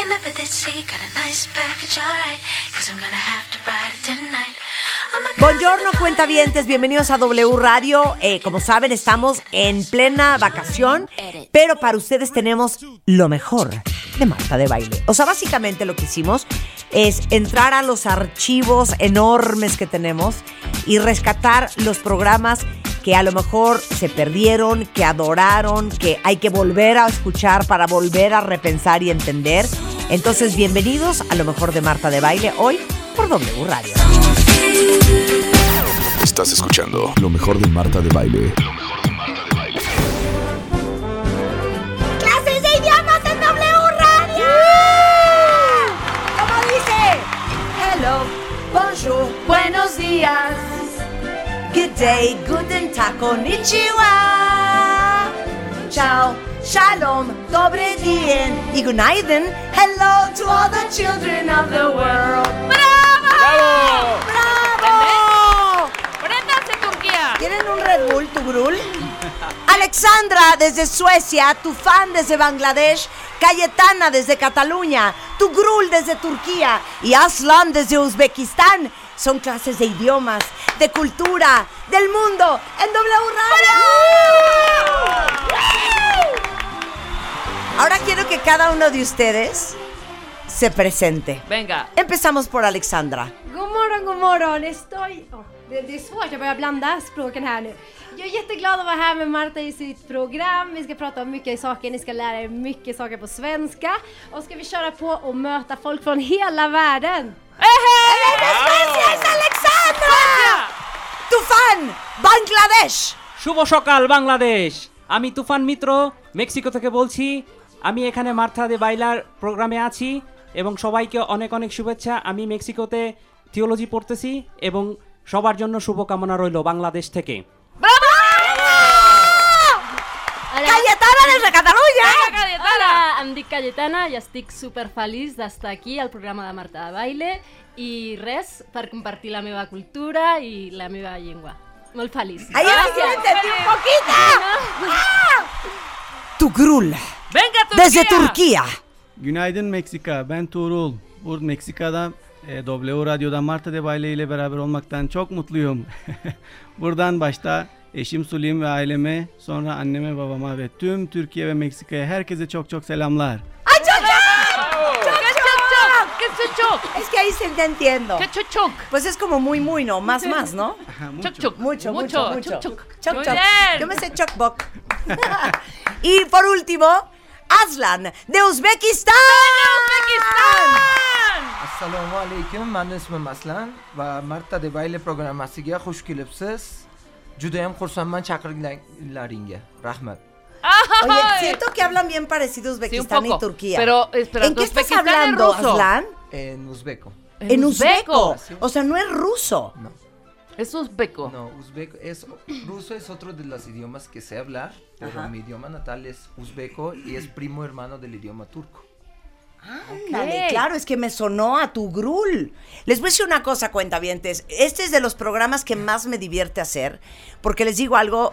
you never did see. Got a nice package, alright, cause I'm gonna have to ride it tonight. Buongiorno cuentavientes, bienvenidos a W Radio. Eh, como saben, estamos en plena vacación, pero para ustedes tenemos lo mejor de Marta de Baile. O sea, básicamente lo que hicimos es entrar a los archivos enormes que tenemos y rescatar los programas que a lo mejor se perdieron, que adoraron, que hay que volver a escuchar para volver a repensar y entender. Entonces, bienvenidos a lo mejor de Marta de Baile hoy por W Radio. Estás escuchando lo mejor de Marta de Baile. Lo mejor de Marta de Baile. ¡Clases de idiomas en W Radio! ¿Cómo dice? Hello, bonjour, buenos días. Good day, guten tag, konnichiwa. Ciao, shalom, dobre dien y goodnighten. Hello to all the children of the world. ¡Bravo! ¡Bravo! ¡Préndanse, Turquía! ¿Tienen un Red Bull, tu Grul? Alexandra desde Suecia, tu fan desde Bangladesh, Cayetana desde Cataluña, tu Grul desde Turquía y Aslan desde Uzbekistán. Son clases de idiomas, de cultura, del mundo en W Radio. Ahora quiero que cada uno de ustedes se presente. Venga. Empezamos por Alexandra. God morgon. Estoy... det, det är svårt, jag börjar blanda språken här nu. Jag är jätteglad att vara här med Marta i sitt program. Vi ska prata om mycket saker, ni ska lära er mycket saker på svenska. Och ska vi köra på och möta folk från hela världen. ¡Gracias, Alexandra! Tu fan, Bangladesh. শুভ সকাল বাংলাদেশ আমি তুফান মিত্র মেক্সিকো থেকে বলছি আমি এখানে মার্থা দে বাইলার প্রোগ্রামে আছি এবং সবাইকে অনেক অনেক শুভেচ্ছা আমি মেক্সিকোতে থিওলজি পড়তেছি এবং সবার জন্য শুভকামনা রইল বাংলাদেশ থেকে Cayetana desde Catalunya. Cayetana! Hola, em dic Cayetana i estic super feliç d'estar aquí al programa de Marta de Baile i res, per compartir la meva cultura i la meva llengua. Molt feliç. Ahí sí lo entendí un poquito. ¡Ah! Tu Grul ¡Venga, Turquía! desde Turquía. Günaydın Meksika. Ben Tuğrul. Burada Meksika'da e, W Radyo'da Marta de Baile ile beraber olmaktan çok mutluyum. Buradan başta eşim Sulim ve aileme, sonra anneme, babama ve tüm Türkiye ve Meksika'ya herkese çok çok selamlar. ¡Ay, choc, ¡Qué choc! ¡Qué choc! Es que ahí sí te entiendo. ¡Qué choc choc! Pues es como muy, muy, ¿no? Más, más, ¿no? Choc choc. Mucho, mucho, mucho. Choc choc. Choc, choc. Yo me sé choc boc. y por último, Aslan de Uzbekistán. Uzbekistan! assalomu alaykum mani ismim aslan va marta de bayle programmasiga xush kelibsiz judayam xursandman chaqirganlaringga rahmat Oye, siento que hablan bien parecido Uzbekistán y. Turquía. Pero, espera, ¿En qué estás hablando. Aslan? en uzbeko En uzbeco. uzbeco. O sea, no es ruso. no Es uzbeco. no uzbeko es ruso es otro de los idiomas que sé hablar pero Ajá. mi idioma natal es uzbeko y es primo hermano del idioma turco Ándale, claro, es que me sonó a tu grul. Les voy a decir una cosa, cuentavientes. Este es de los programas que más me divierte hacer, porque les digo algo.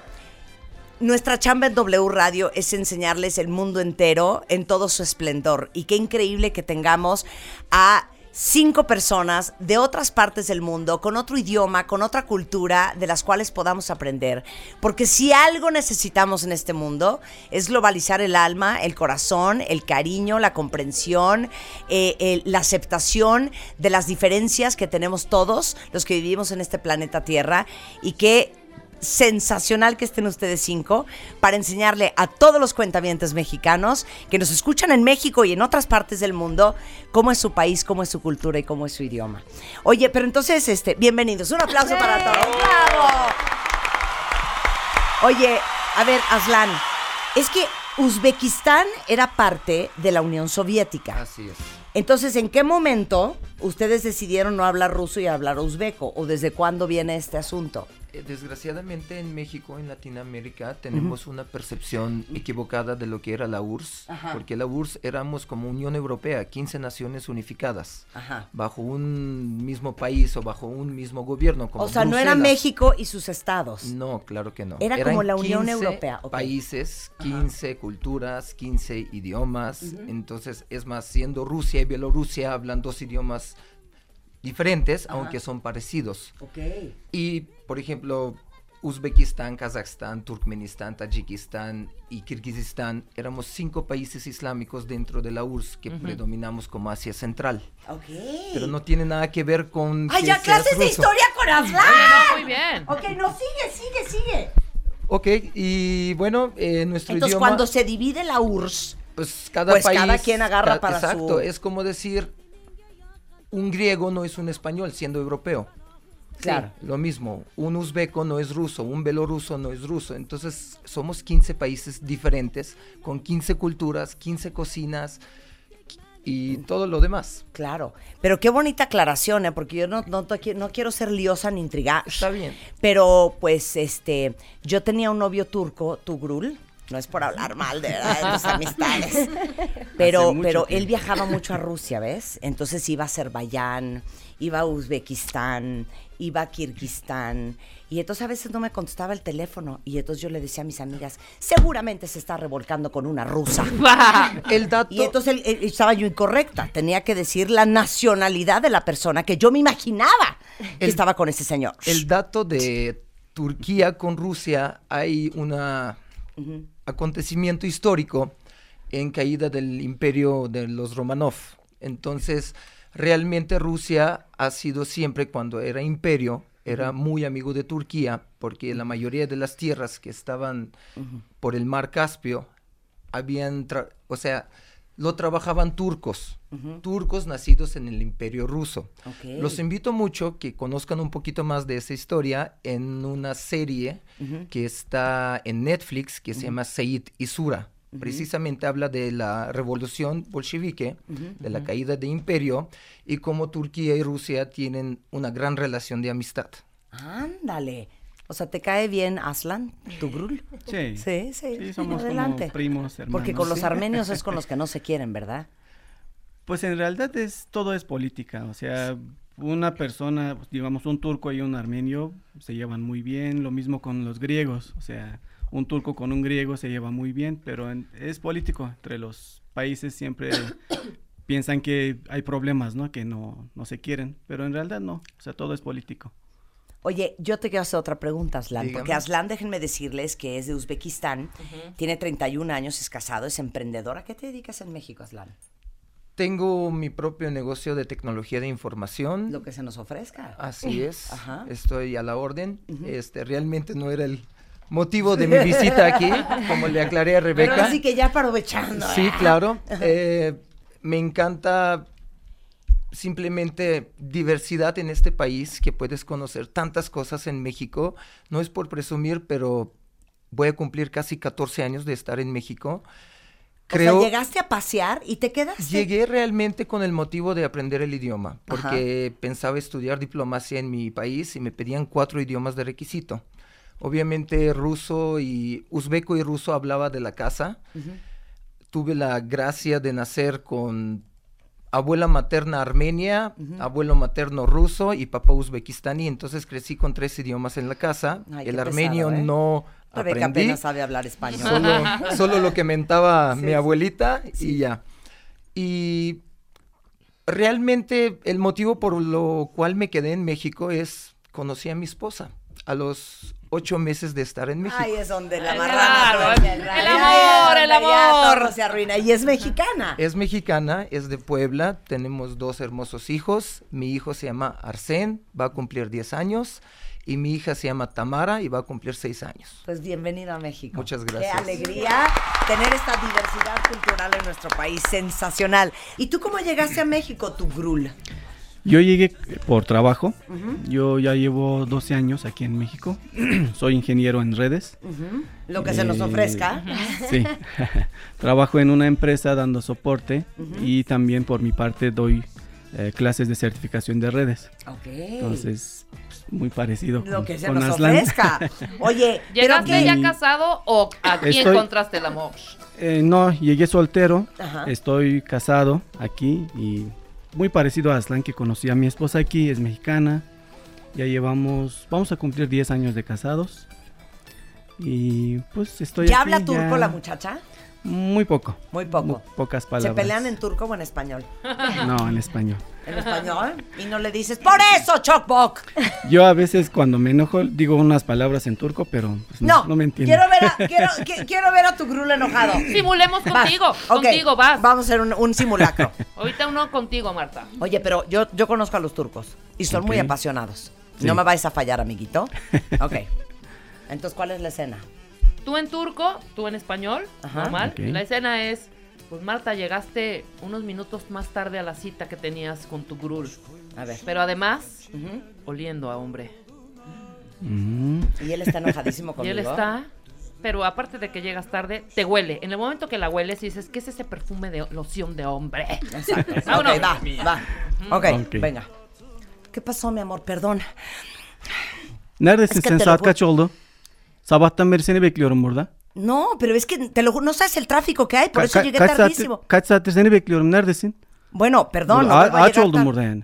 Nuestra chamba en W Radio es enseñarles el mundo entero en todo su esplendor. Y qué increíble que tengamos a cinco personas de otras partes del mundo, con otro idioma, con otra cultura, de las cuales podamos aprender. Porque si algo necesitamos en este mundo es globalizar el alma, el corazón, el cariño, la comprensión, eh, la aceptación de las diferencias que tenemos todos los que vivimos en este planeta Tierra y que sensacional que estén ustedes cinco para enseñarle a todos los cuentavientes mexicanos que nos escuchan en México y en otras partes del mundo cómo es su país, cómo es su cultura y cómo es su idioma. Oye, pero entonces, este, bienvenidos. Un aplauso para todos. ¡Bravo! Oye, a ver, Aslan, es que Uzbekistán era parte de la Unión Soviética. así es Entonces, ¿en qué momento ustedes decidieron no hablar ruso y hablar uzbeco? ¿O desde cuándo viene este asunto? Eh, Desgraciadamente en México, en Latinoamérica, tenemos una percepción equivocada de lo que era la URSS, Ajá. porque la URSS éramos como Unión Europea, 15 naciones unificadas, Ajá. bajo un mismo país o bajo un mismo gobierno. Como O sea, no era. México y sus estados. No, claro que no. Era Eran como la Unión 15 Europea, ok. Países, 15 culturas, 15 idiomas. Entonces, es más, siendo Rusia y Bielorrusia hablan dos idiomas diferentes, aunque son parecidos. Ok. Y, por ejemplo, Uzbekistán, Kazajstán, Turkmenistán, Tayikistán y Kirguistán éramos cinco países islámicos dentro de la URSS que predominamos como Asia Central. Ok. Pero no tiene nada que ver con. ¡Ay, que ya seas clases de historia con Aslan! Muy bien. Ok, no, sigue, sigue, sigue. Ok, y bueno, eh, nuestro Entonces, idioma. cuando se divide la URSS, Pues cada Pues país. cada quien agarra ca- para exacto, su- es como decir. Un griego no es un español siendo europeo. Claro. Lo mismo, un uzbeco no es ruso, un belorruso no es ruso. Entonces, somos 15 países diferentes, con 15 culturas, 15 cocinas y todo lo demás. claro. Pero qué bonita aclaración, ¿eh? Porque yo no, no, quiero ser liosa ni intrigar. Está bien. Pero, pues, este, yo tenía un novio turco, Tugrul. No es por hablar mal de, ¿verdad? de tus amistades. Pero, pero él viajaba mucho a Rusia, ¿ves? Entonces iba a Azerbaiyán, iba a Uzbekistán, iba a Kirguistán. Y entonces a veces no me contestaba el teléfono. Y entonces yo le decía a mis amigas, seguramente se está revolcando con una rusa. El dato. Y entonces él- él- estaba yo incorrecta. Tenía que decir la nacionalidad de la persona que yo me imaginaba que El- estaba con ese señor. El dato de Turquía con Rusia, hay un acontecimiento histórico en caída del imperio de los Romanov. Entonces, realmente Rusia ha sido siempre, cuando era imperio, era muy amigo de Turquía, porque la mayoría de las tierras que estaban por el mar Caspio, habían, o sea, lo trabajaban turcos, turcos nacidos en el imperio ruso. Los invito mucho que conozcan un poquito más de esa historia en una serie que está en Netflix que se llama Seid y Sura. Precisamente habla de la revolución bolchevique, de la caída de imperio y cómo Turquía y Rusia tienen una gran relación de amistad. Ándale. O sea, ¿te cae bien Aslan, Tugrul? Sí. Sí, sí. Sí, somos Adelante. como primos, hermanos. Porque con los armenios es con los que no se quieren, ¿verdad? Pues en realidad es todo es política, o sea, una persona, digamos un turco y un armenio se llevan muy bien, lo mismo con los griegos, o sea, un turco con un griego se lleva muy bien, pero en- es político, entre los países siempre piensan que hay problemas, ¿no? Que no, no se quieren, pero en realidad no, o sea, todo es político. Oye, yo te quiero hacer otra pregunta, Aslan. Porque. Aslan, déjenme decirles que es de Uzbekistán, tiene 31 años, es casado, es emprendedor. ¿A qué te dedicas en México, Aslan? Tengo mi propio negocio de tecnología de información. Lo que se nos ofrezca. Así es. Ajá. Estoy a la orden. Este realmente no era el motivo de mi visita aquí, como le aclaré a Pero Rebeca. así que ya aprovechando. Sí, ¿eh? claro. Eh, me encanta simplemente diversidad en este país, que puedes conocer tantas cosas en México. No es por presumir, pero voy a cumplir casi 14 años de estar en México. O sea, llegaste a pasear y te quedaste. Llegué realmente con el motivo de aprender el idioma, Ajá. porque pensaba estudiar diplomacia en mi país y me pedían cuatro idiomas de requisito. Obviamente ruso y uzbeco y ruso hablaba de la casa. Tuve la gracia de nacer con abuela materna armenia, abuelo materno ruso y papá uzbekistani, entonces crecí con tres idiomas en la casa. Ay, el armenio pesado, ¿eh? no Rebeca aprendí. apenas sabe hablar español. Solo, solo lo que mentaba Sí, mi sí. abuelita y ya. Y realmente el motivo por lo cual me quedé en México es conocí a mi esposa a los ocho meses de estar en México. Ahí es donde la marrana claro, el amor, el amor. todo se arruina. Y es mexicana. Es mexicana, es de Puebla, tenemos dos hermosos hijos. Mi hijo se llama Arsén, va a cumplir 10 años. Y mi hija se llama Tamara y va a cumplir 6 años. Pues bienvenido a México. Muchas Qué gracias. alegría tener esta diversidad cultural en nuestro país. Sensacional. ¿Y tú cómo llegaste a México, tu grul? Yo llegué por trabajo. Yo ya llevo 12 años aquí en México. Soy ingeniero en redes. Lo que se nos Eh, ofrezca. Sí. Trabajo en una empresa dando soporte y también por mi parte doy eh, clases de certificación de redes. Ok. Entonces, pues, muy parecido Lo con, que se con nos Aslan. ofrezca. Oye, pero ¿Llegaste ya casado o aquí Estoy- encontraste el amor? Eh, no, llegué soltero. Ajá. Estoy casado aquí y muy parecido a Aslan que conocí a mi esposa aquí, es mexicana. Ya llevamos, vamos a cumplir 10 años de casados. Y pues estoy ¿Ya aquí, habla turco ya- la muchacha? Muy poco. Muy poco. pocas ¿Se palabras. pelean en turco o en español? No, en español. En español. Y no le dices, por eso, Chokbok. Yo a veces cuando me enojo digo unas palabras en turco, pero pues, no, No, no me entiendo. quiero ver, a, quiero, qui- quiero ver a tu grul enojado. Simulemos Vas. contigo, contigo, vas. Vamos a hacer un, un simulacro. Ahorita uno contigo, Marta. Oye, pero yo, yo conozco a los turcos y son muy apasionados. Sí. No me vais a fallar, amiguito. Ok. Entonces, ¿cuál es la escena? Tú en turco, tú en español, Ajá. normal. Ok. La escena es, pues Marta, llegaste unos minutos más tarde a la cita que tenías con tu grul. A ver. Pero además, oliendo a hombre. Mm, Y él está enojadísimo Y conmigo. él está, pero aparte de que llegas tarde, te huele. En el momento que la hueles, dices, ¿qué es ese perfume de loción de hombre? Exacto. Vámonos. Ok, va, va. Ok, Ok. venga. ¿Qué pasó, mi amor? Perdón. Neredesin Es que sen? Saat bu- kaç oldu? Sabahtan beri seni bekliyorum burada. No, pero es que te lo juro, no sabes el tráfico que hay, por Ka- eso ka- llegué kaç saattir, tardísimo. kaç saattir seni bekliyorum. Neredesin? Bueno, perdón, no Burada- vuelvo a ağaç llegar oldum tarde. burada yani.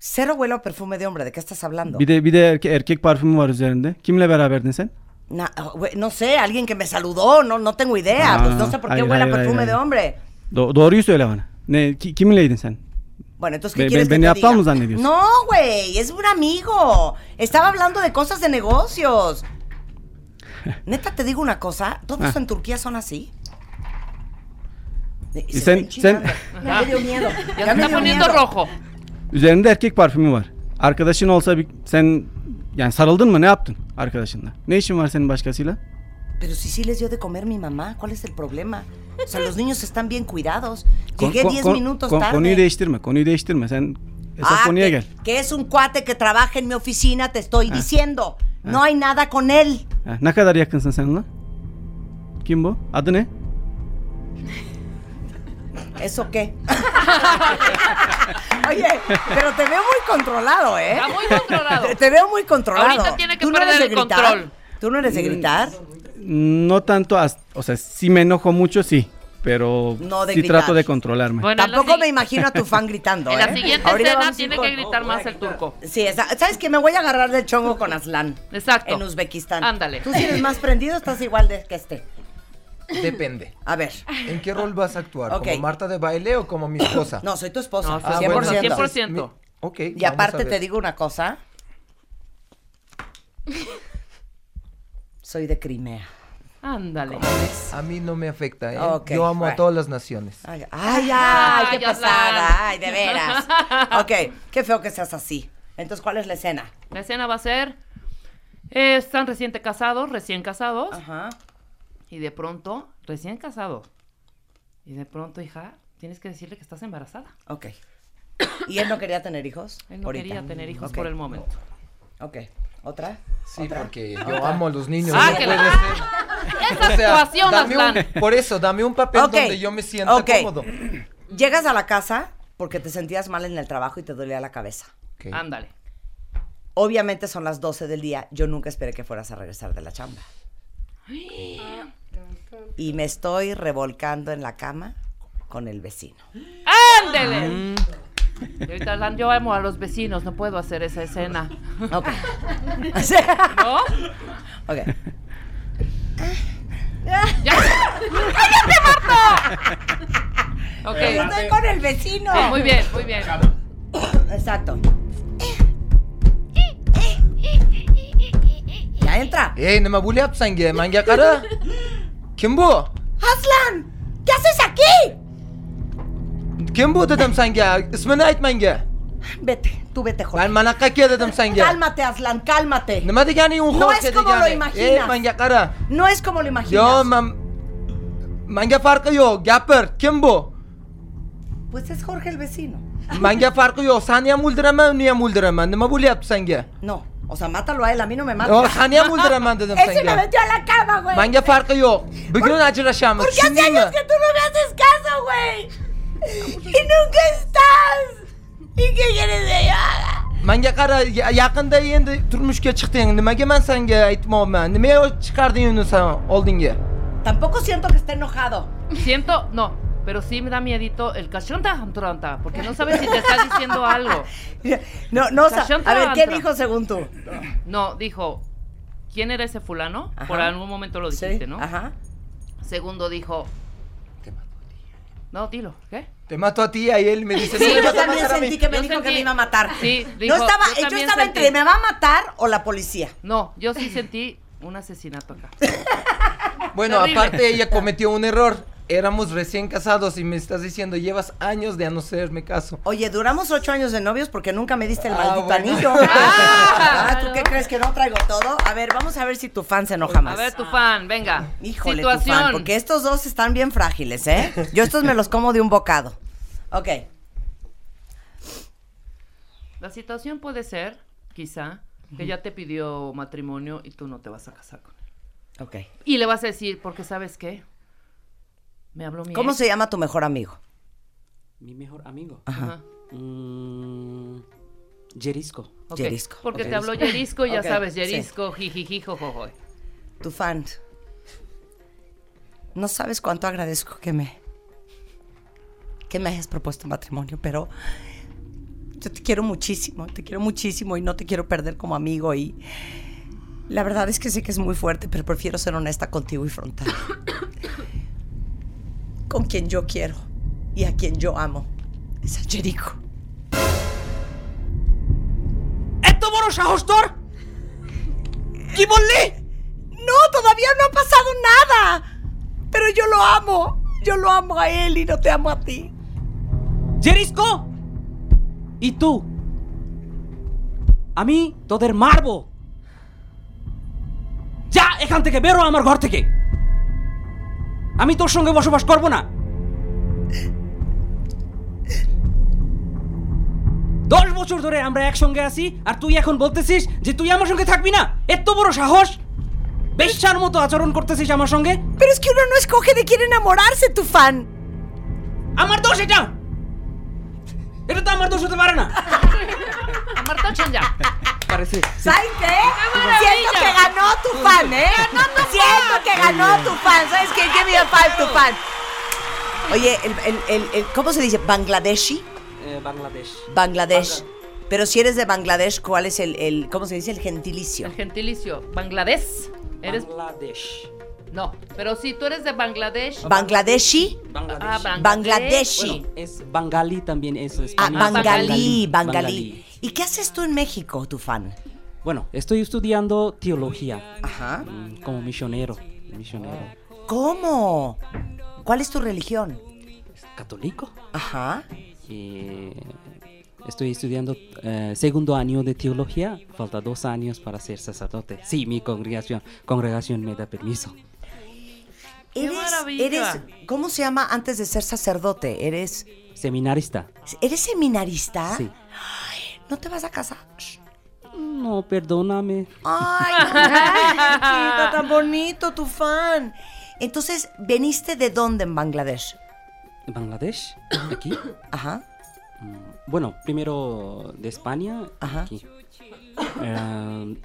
Cero huelo a perfume de hombre, ¿de qué estás hablando? Bir de bir de erke- erkek parfümü var üzerinde. Kimle beraberdin sen? Na- güey, no sé, alguien que me saludó, no, no tengo idea, Ah, pues no sé por qué hayır, huele a hayır, perfume hayır, de hayır. hombre. Do- doğruyu söyle bana. Ne ki- kiminleydin sen? Bueno, entonces, ¿qué quieres que beni te aptal diga? mı zannediyorsun? No, güey, es un amigo. Estaba hablando de cosas de negocios. Neta, te digo una cosa, todos Ah. en Turquía son así. Y Y sen- sen- Ya me dio miedo. Ya Ya se me está poniendo miedo. rojo. Üzerinde erkek parfümü var. Arkadaşın olsa bir, sen yani sarıldın mı ne yaptın arkadaşınla? Ne işin var senin başkasıyla? Pero si sí les dio de comer mi mamá, ¿cuál es el problema? O sea, los niños están bien cuidados. Llegué kon- 10 kon- minutos tarde. Konuyu değiştirme, konuyu değiştirme. Sen esas Ah, konuya que, gel. que es un cuate que trabaja en mi oficina, te estoy Ah. diciendo. No hay nada con él. Ha, ne kadar yakınsın sen onunla? Kim bu? Adı ne? ¿Eso qué? Oye, pero te veo muy controlado, ¿eh? Está muy controlado. Te, te veo muy controlado. Ahorita tiene que ¿Tú no perder eres de el gritar? control. ¿Tú no eres de gritar? No tanto, as- o sea, si me enojo mucho, sí. Pero No de sí gritar. trato de controlarme. Bueno, Tampoco me imagino a tu fan gritando, En ¿eh? la siguiente Ahorita escena tiene con- que gritar más el turco. Sí, esa- ¿sabes qué? Me voy a agarrar del chongo con Aslan. Exacto. En Uzbekistán. Ándale. ¿Tú si eres más prendido o estás igual de que este? Depende. A ver. ¿En qué rol vas a actuar? ¿Como Marta de baile o como mi esposa? No, soy tu esposa. No, Ah, 100%. bueno, 100%. Mi- Ok. Y vamos a aparte ver. te digo una cosa. Soy de Crimea. Ándale. A mí no me afecta, ¿eh? Yo amo a todas las naciones. Ay, ay, ay, qué pasada. Ay, de veras. Ok, qué feo que seas así. Entonces, ¿cuál es la escena? La escena va a ser, eh, están recién casados, recién casados, Ajá. y de pronto, recién casado, y de pronto, hija, tienes que decirle que estás embarazada. Ok. ¿Y él no quería tener hijos? Él no Ahorita. quería tener hijos por el momento. Ok. ¿Otra? Sí, ¿Otra? porque yo amo a los niños. Ah, no que la- ser. Esa O sea, actuación, un- por eso, dame un papel donde yo me sienta ok. cómodo. Llegas a la casa porque te sentías mal en el trabajo y te dolía la cabeza. Ok. Ándale. Obviamente son las 12 del día. Yo nunca esperé que fueras a regresar de la chamba. Y me estoy revolcando en la cama con el vecino. ¡Ándele! Y ahorita Alan, yo amo a los vecinos, no puedo hacer esa escena. Ok. ¿No? Ok. ¡Ya! ¡Cállate, Marta! Ok. Estoy con el vecino. Sí, muy bien, muy bien. Exacto. Ya entra. Hey, ne mabul yapsan ge, manyak ara. Kim bu? Aslan, ¿qué haces aquí? Kim bu dedim sen ge? İsmini aytman ge. Vete, tú vete, Jorge. Ben manakka ke dedim sen ge. Cálmate, Aslan, cálmate. Nima degani un No es como lo imaginas. Ey, manyak ara. No es como lo imaginas. Yo, man... Manga farkı yok. Gapir. Kim bu? Pues es Jorge el vecino. Manga farqi yo'q. Seni ham o'ldiraman, uni ham o'ldiraman. Nima bo'lyapti senga? No, o sea, mátalo a él, a mí no me mata. Yo, seni ham o'ldiraman dedim Ese me senga. metió a la cama, güey. Menga farqi yo'q. Bugun ajrashamiz. Porque hace años que tú no me haces caso, güey. Y nunca estás. ¿Y qué quieres haga? Menga qara, ya- yaqinda endi turmushga chiqding. Nimaga men senga aytmoqman? Nimaga chiqarding uni sen oldinga? Tampoco siento que esté enojado. Siento, no, pero sí me da miedito el cachonta antronta, porque no sabes si te está diciendo algo. No, no, Cachonta a ver, ¿qué dijo según tú? No, dijo, ¿quién era ese fulano? Por Ajá. algún momento lo dijiste, Sí, ¿no? ajá. Segundo dijo, no, dilo, ¿qué? Te mato a ti y a él me dice, Sí, "No, me yo también matar a mí". sentí que me Yo dijo que me iba a matar. Sí, no estaba, yo yo, también estaba sentí. entre me va a matar o la policía. No, yo sí sentí un asesinato acá. Bueno, Terrible. aparte ella cometió un error. Éramos recién casados y me estás diciendo, llevas años de a no hacerme caso. Oye, duramos ocho años de novios porque nunca me diste el Ah, maldito bueno. anillo. Ah, ¿Tú qué crees que no traigo todo? A ver, vamos a ver si tu fan se enoja A más. ver, tu fan, venga. Híjole, tu Situación. fan, porque estos dos están bien frágiles, ¿eh? Yo estos me los como de un bocado. Ok. La situación puede ser, quizá, que ya te pidió matrimonio y tú no te vas a casar con él. Ok. Y le vas a decir, porque ¿sabes qué? Me habló mi ¿Cómo ex. se llama tu mejor amigo? Mi mejor amigo. Ajá. Mm, Jerisco. Ok, Yerisco. Porque te habló Yerisco, ya sabes, sí. Yerisco, jijiji, jojojo. Tu fan. No sabes cuánto agradezco que me que me hayas propuesto matrimonio, pero yo te quiero muchísimo, te quiero muchísimo y no te quiero perder como amigo y la verdad es que sé que es muy fuerte, pero prefiero ser honesta contigo y frontal. Con quien yo quiero y a quien yo amo. Es a Jericho. এত বড় সাহস তোর কি বললি No, todavía no ha pasado nada. Pero yo lo amo. Yo lo amo a él y no te amo a ti. জেরিস্কো ই তু আমি তোদের মারবো যা এখান থেকে বেরো আমার ঘর থেকে আমি তোর সঙ্গে বসবাস করব না। দশ বছর ধরে আমরা একসঙ্গে আছি আর তুই এখন বলতেছিস যে তুই আমার সঙ্গে থাকবি না? এত বড় সাহস! বেশ্যার মতো আচরণ করতেছিস আমার সঙ্গে? Pero es que uno no escoge de quién enamorarse, আমার দোষ এটা! এটা তো আমার দোষ হতে পারে না। Marta Chanya. Parece. ¿Sabes qué? Siento que ganó tu fan, ¿eh? Siento que ganó tu fan. ¿Sabes qué? Give me a five, tu fan. Oye, el, el, el, el- ¿cómo se dice? ¿Bangladeshi? Eh, Bangladesh. Bangladesh. Pero si eres de Bangladesh, ¿cuál es el, el ¿cómo se dice? El gentilicio. El gentilicio. Bangladesh. Eres. Bangladesh. No, pero si tú eres de Bangladesh. Bangladeshi. Ah, Bangladeshi. Bueno, es Bangali también es Ah, Bangalí. Bangalí. ¿Y qué haces tú en México, tu fan? Bueno, estoy estudiando teología Ajá. mm, como misionero. misionero. ¿Cómo? ¿Cuál es tu religión? ¿Católico? Ajá. Y estoy estudiando eh, segundo año de teología. Falta dos años para ser sacerdote. Sí, mi congregación, congregación me da permiso. Eres, maravilla! eres, ¿cómo se llama antes de ser sacerdote? Eres, Seminarista. ¿eres seminarista? Sí. ¿No te vas a casar? No, perdóname. Ay, no, chiquito, tan bonito tu fan. Entonces, ¿veniste de dónde en Bangladesh? Bangladesh, aquí. Ajá. Mm, Bueno, primero de España, Ajá. aquí. Eh,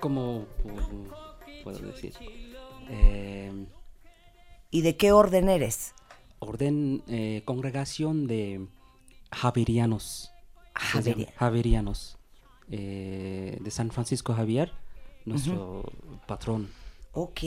¿Cómo pu- puedo decir? Eh, ¿Y de qué orden eres? orden, eh, congregación de Javerianos. Javeria- Javerianos. eh, de San Francisco Javier, nuestro patrón. Ok.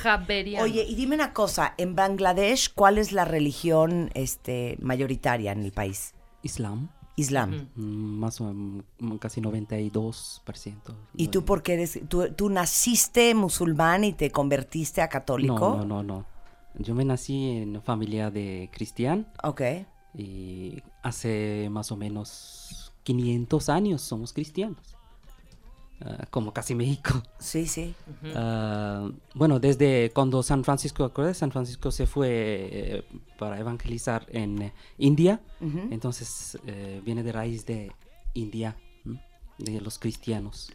Javeriano. Oye, y dime una cosa, en Bangladesh, ¿cuál es la religión este, mayoritaria en el país? Islam. Islam. mm, Más o menos, mm, casi 92%. ¿Y tú por qué eres, tú, tú naciste musulmán y te convertiste a católico? No, no, no, no. Yo me nací en una familia de cristian Ok. y hace más o menos 500 años somos cristianos. Ah, como casi México. Sí, sí. Ah, bueno, desde cuando San Francisco, ¿acuerdas? San Francisco se fue eh, para evangelizar en eh, India, entonces eh, viene de raíz de India, ¿m? de los cristianos.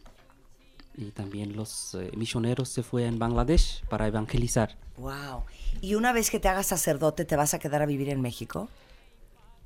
Y también los eh, misioneros se fue en Bangladesh para evangelizar. Wow. Y una vez que te hagas sacerdote, ¿te vas a quedar a vivir en México?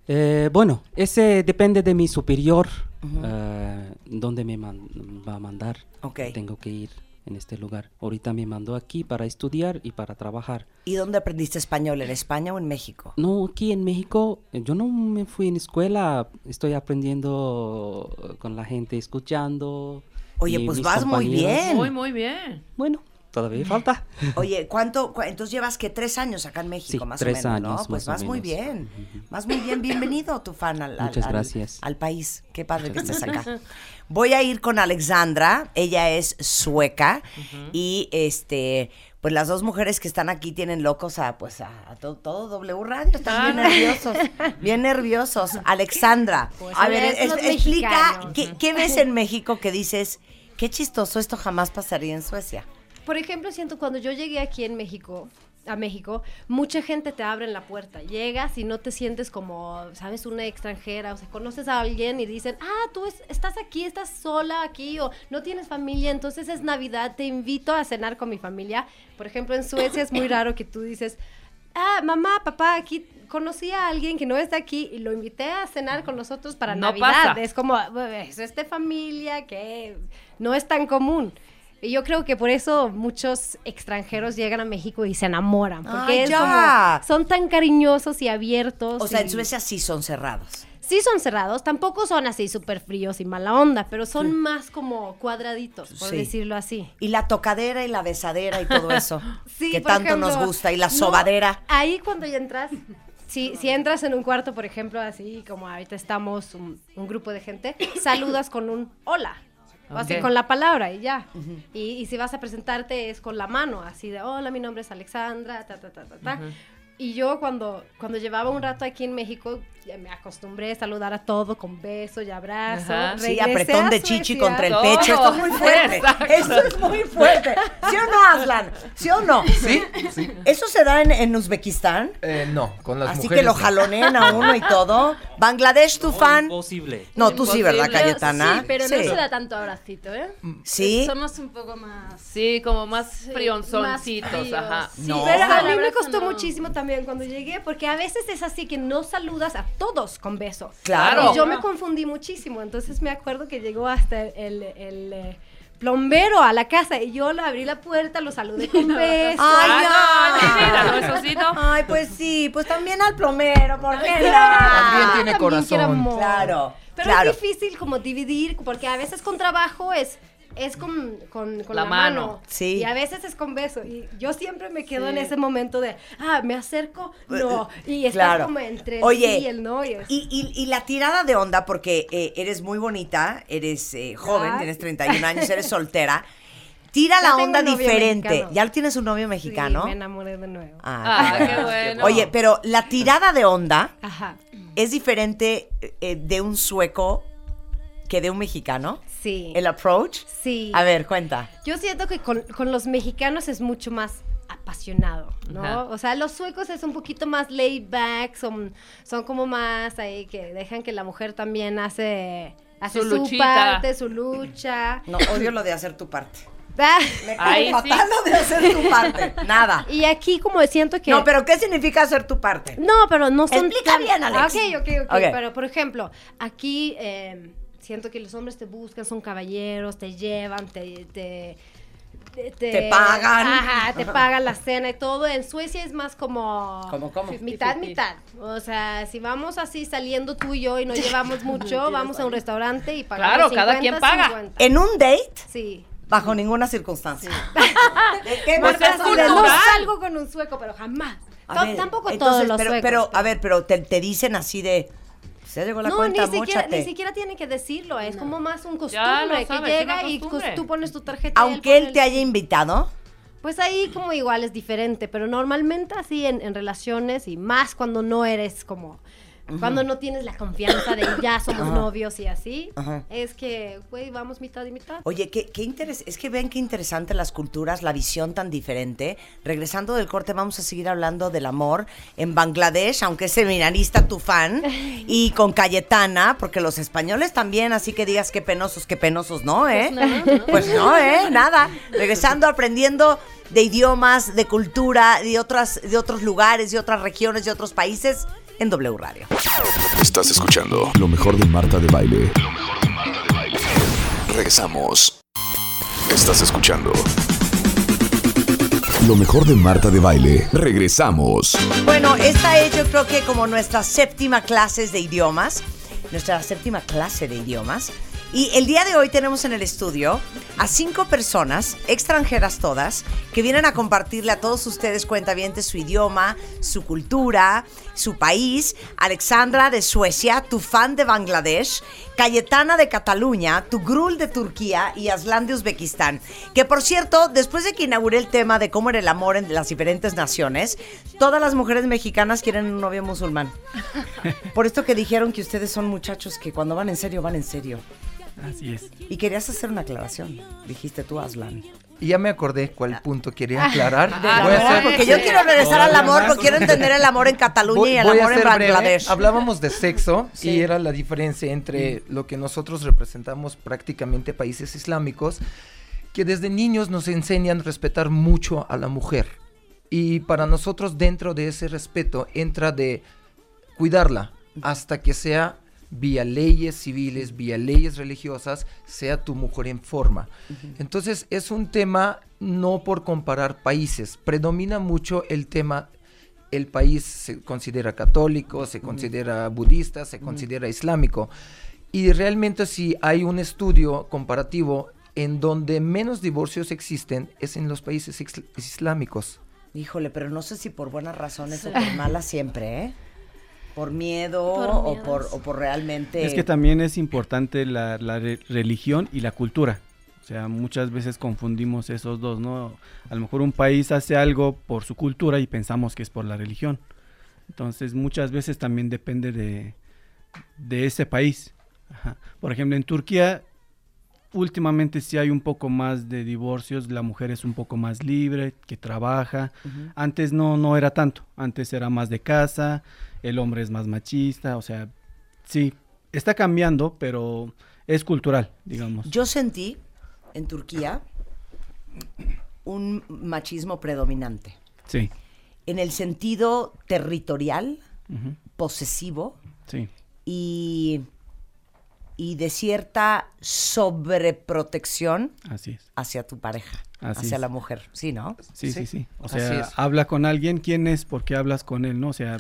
Eh, bueno, ese depende de mi superior, Ujú. eh, dónde me va a mandar. Ok. Tengo que ir en este lugar. Ahorita me mandó aquí para estudiar y para trabajar. ¿Y dónde aprendiste español? ¿En España o en México? No, aquí en México, eh, yo no me fui en escuela, estoy aprendiendo eh, con la gente, escuchando. Oye, pues vas muy compañeros. bien. Muy, muy bien. Bueno, todavía falta. Oye, ¿cuánto? cu- entonces llevas que tres años acá en México, Sí, más tres o menos, años, ¿no? Pues más o vas muy bien. Vas muy bien. Bienvenido, tu fan, al, al- Muchas al- gracias. al país. Qué padre que estés acá. Voy a ir con Alexandra. Ella es sueca y este. Pues las dos mujeres que están aquí tienen locos a pues a, a todo, todo W Radio, están bien Ah. nerviosos, bien nerviosos. Alexandra, Pues a ver, es explica mexicanos. ¿qué, qué ves en México que dices, qué chistoso, esto jamás pasaría en Suecia. Por ejemplo, siento cuando yo llegué aquí en México, a México, mucha gente te abre en la puerta. Llegas y no te sientes como, sabes, una extranjera. O sea, conoces a alguien y dicen, ah, tú es- estás aquí, estás sola aquí, o no tienes familia, entonces es Navidad, te invito a cenar con mi familia. Por ejemplo, en Suecia es muy raro que tú dices, ah, mamá, papá, aquí conocí a alguien que no está aquí y lo invité a cenar con nosotros para No Navidad. pasa. Es como, es de familia que no es tan común. Y yo creo que por eso muchos extranjeros llegan a México y se enamoran. Porque ¡Ay, es ya! como, son tan cariñosos y abiertos. O sea, en Suecia sí son cerrados. Sí son cerrados, tampoco son así súper fríos y mala onda, pero son más como cuadraditos, por Sí. decirlo así. Y la tocadera y la besadera y todo eso. Sí, que tanto ejemplo, nos gusta. Y la no, sobadera. ahí cuando ya entras, si, si entras en un cuarto, por ejemplo, así como ahorita estamos un, un grupo de gente, saludas con un hola. O así con la palabra y ya. y, y si vas a presentarte es con la mano, así de hola, mi nombre es Alexandra, ta, ta, ta, ta, ta. Y yo cuando, cuando llevaba un rato aquí en México, ya me acostumbré a saludar a todo con beso y abrazo. Ajá. Sí, apretón de chichi Suecia. contra el pecho. Esto es muy fuerte. Exacto. Esto es muy fuerte. ¿Sí o no, Aslan? ¿Sí o no? Sí, sí. ¿Eso se da en, en Uzbekistán? Eh, no, con las Así mujeres. que lo no. jalonean a uno y todo. Bangladesh, tu fan. Imposible. No, tú sí, ¿verdad. Cayetana? Sí, pero Sí. no se da tanto abracito, ¿eh? Sí. Somos un poco más... Sí, como más Sí, frionzoncitos, ajá. Sí, No. Pero a mí me costó no. muchísimo también cuando llegué, porque a veces es así que no saludas a todos con beso. Claro. Y yo me confundí muchísimo, entonces me acuerdo que llegó hasta el, el, eh, plombero a la casa y yo le abrí la puerta, lo saludé con beso. Ay, Ah, sí, no. Ay, pues sí, pues también al plomero, ¿por qué no? También tiene corazón. amor. Claro, Pero claro. es difícil como dividir, porque a veces con trabajo es es con, con, con La la, mano. mano. Sí. Y a veces es con beso. Y yo siempre me quedo en ese momento de, ah, me acerco, no. Y está Claro. como entre el Oye, sí y el no. Y es- Y, y- y la tirada de onda, porque eh, eres muy bonita, eres eh, joven, Ay. tienes 31 años, eres soltera. Tira Ya la onda diferente. mexicano. ¿Ya tienes un novio sí, mexicano? me enamoré de nuevo. Ah, Ah, qué bueno. Oye, pero la tirada de onda Ajá. es diferente eh, de un sueco que de un mexicano. Sí. El approach. Sí. A ver, cuenta. Yo siento que con, con los mexicanos es mucho más apasionado, ¿no? Ajá. O sea, los suecos es un poquito más laid back, son, son como más ahí que dejan que la mujer también hace, hace Su su, luchita. parte, su lucha. No, odio lo de hacer tu parte. Ah, Me sí. fatal lo de hacer tu parte. Nada. Y aquí como siento que... No, pero ¿qué significa hacer tu parte? No, pero no son Explica bien, Alex. Ah, Ok, ok, ok. Ok. Pero, por ejemplo, aquí eh, siento que los hombres te buscan, son caballeros, te llevan, te... te te, Te pagan. Ajá, te pagan la cena y todo. En Suecia es más como... ¿Cómo, cómo? Mitad, mitad. O sea, si vamos así saliendo tú y yo y no llevamos mucho, vamos a un restaurante y pagamos Claro, cada 50, quien paga. 50. En un date, Sí. bajo ninguna circunstancia. ¿De qué Pues me es no salgo con un sueco, pero jamás. A To- ver, Tampoco entonces, todos los pero, suecos. Pero, a ver, pero te, te dicen así de. Se llegó la no, cuenta, ni siquiera, móchate. ni siquiera tiene que decirlo, es como más un Ya costumbre que sabes, llega y costumbre. tú pones tu tarjeta. Aunque él te el- haya invitado. Pues ahí como igual es diferente, pero normalmente así en, en relaciones y más cuando no eres como Cuando no tienes la confianza de ya somos Ajá. novios y así, Ajá. es que, güey, vamos mitad y mitad. Oye, qué, qué interes- es que ven qué interesante las culturas, la visión tan diferente. Regresando del corte, vamos a seguir hablando del amor en Bangladesh, aunque es seminarista tu fan, y con Cayetana, porque los españoles también, así que digas qué penosos, qué penosos, ¿no, eh? Pues no, ¿no? Pues no, ¿eh? Nada. Regresando, aprendiendo de idiomas, de cultura, de, otras, de otros lugares, de otras regiones, de otros países, en W Radio. Estás escuchando lo mejor de Marta de Baile. Regresamos. Estás escuchando lo mejor de Marta de Baile. Regresamos. Bueno, esta es yo creo que como nuestra séptima clase de idiomas, nuestra séptima clase de idiomas. Y el día de hoy tenemos en el estudio a cinco personas, extranjeras todas, que vienen a compartirle a todos ustedes cuentavientes su idioma, su cultura, su país. Alexandra de Suecia, tu fan de Bangladesh, Cayetana de Cataluña, tu Grul de Turquía y Aslan de Uzbekistán. Que por cierto, después de que inauguré el tema de cómo era el amor en las diferentes naciones, todas las mujeres mexicanas quieren un novio musulmán. Por esto que dijeron que ustedes son muchachos que cuando van en serio, van en serio. Así es. Y querías hacer una aclaración, dijiste tú, Aslan. Y ya me acordé cuál punto quería aclarar. Ah, Voy a hacer- porque yo quiero regresar al amor, porque quiero entender el amor en Cataluña Voy- y el amor en ser breve. Bangladesh. Hablábamos de sexo Sí. y era la diferencia entre lo que nosotros representamos prácticamente países islámicos, que desde niños nos enseñan a respetar mucho a la mujer. Y para nosotros dentro de ese respeto entra de cuidarla hasta que sea vía leyes civiles, vía leyes religiosas, sea tu mujer en forma. Entonces es un tema no por comparar países, predomina mucho el tema, el país se considera católico, se considera budista, se considera islámico. Y realmente si hay un estudio comparativo en donde menos divorcios existen es en los países isl- islámicos. Híjole, pero no sé si por buenas razones o por malas siempre, ¿eh? Por miedo, Por o, por, o por realmente... Es que también es importante la, la re- religión y la cultura. O sea, muchas veces confundimos esos dos, ¿no? A lo mejor un país hace algo por su cultura y pensamos que es por la religión. Entonces, muchas veces también depende de, de ese país. Ajá. Por ejemplo, en Turquía, últimamente sí hay un poco más de divorcios, la mujer es un poco más libre, que trabaja. Antes no, no era tanto, antes era más de casa, el hombre es más machista, o sea, sí, está cambiando, pero es cultural, digamos. Yo sentí en Turquía un machismo predominante. Sí, En el sentido territorial, posesivo sí, y, y de cierta sobreprotección así es. hacia tu pareja, Así hacia es. la mujer. Sí, ¿no? Sí, sí, sí. O sea, habla con alguien, ¿quién es? ¿Por qué hablas con él? ¿No? O sea,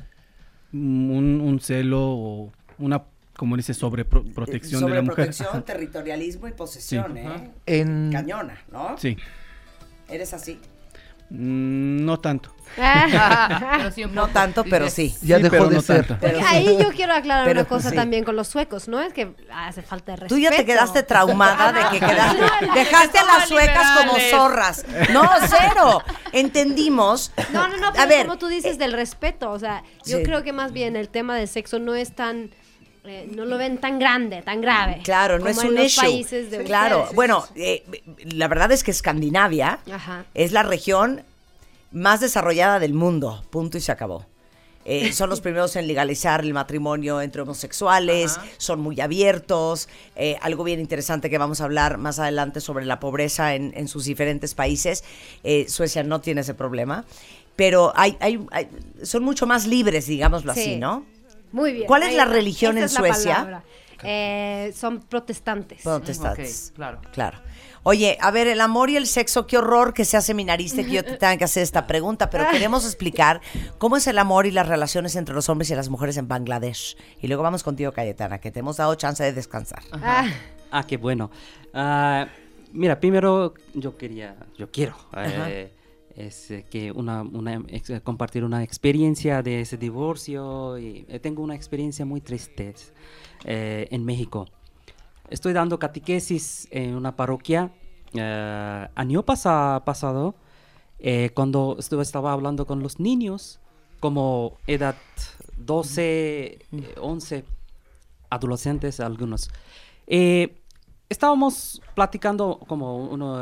un, un celo o una, como dice, sobreprotección de la mujer. Sobreprotección, territorialismo y posesión, Sí. ¿eh? En, Cañona, ¿no? Sí, ¿Eres así? Mm, no tanto. Pero sí un No tanto, pero sí. ya Sí, dejó pero de no ser. tanto. Pero Porque ahí yo quiero aclarar Pero, una cosa sí. también con los suecos, ¿no? Es que hace falta de respeto. Tú ya te quedaste traumada de que quedaste, dejaste a las suecas como zorras. No, cero. Entendimos. No, no, no, A pero ver, como tú dices del respeto, o sea, yo sí. creo que más bien el tema del sexo no es tan, eh, no lo ven tan grande, tan grave. Claro, no como es en un los issue. países de claro, ustedes. bueno, eh, la verdad es que Escandinavia Ajá. es la región más desarrollada del mundo. Punto y se acabó. Eh, son los primeros en legalizar el matrimonio entre homosexuales, son muy abiertos. eh, algo bien interesante que vamos a hablar más adelante sobre la pobreza en, en sus diferentes países. Eh, Suecia no tiene ese problema, pero hay, hay- hay- son mucho más libres, digámoslo así, Sí. ¿no? Muy bien. ¿Cuál es la está. religión Esa en es Suecia? Eh, son protestantes. Protestantes. Claro. Claro. Oye, a ver, el amor y el sexo, qué horror que sea seminarista y que yo te tenga que hacer esta pregunta, pero queremos explicar cómo es el amor y las relaciones entre los hombres y las mujeres en Bangladesh. Y luego vamos contigo, Cayetana, que te hemos dado chance de descansar. Ah, Ah, qué bueno. Ah, mira, primero yo quería, yo quiero eh, es, eh, que una, una ex- eh, compartir una experiencia de ese divorcio. Y, eh, tengo una experiencia muy triste eh, en México. Estoy dando catequesis en una parroquia. eh, año pasa- pasado, eh, cuando estaba hablando con los niños, como edad 12, eh, 11 adolescentes, algunos. Estábamos platicando como uno,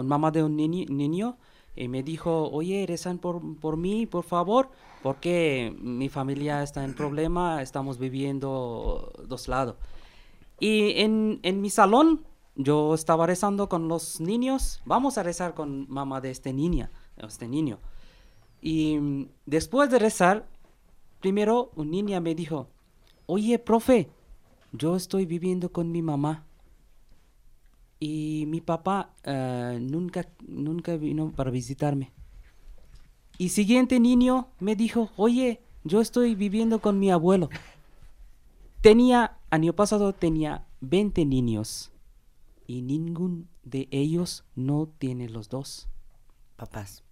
un mamá de un niño y me dijo, oye, rezan por, por mí, por favor, porque mi familia está en problema, estamos viviendo dos lados. Y en, en mi salón yo estaba rezando con los niños, vamos a rezar con mamá de este niña, este niño. Y después de rezar, primero un niña me dijo, oye, profe, yo estoy viviendo con mi mamá. Y mi papá eh, nunca, nunca vino para visitarme. Y siguiente niño me dijo, oye, yo estoy viviendo con mi abuelo. Tenía, año pasado tenía 20 niños y ningún de ellos no tiene los dos. Papás.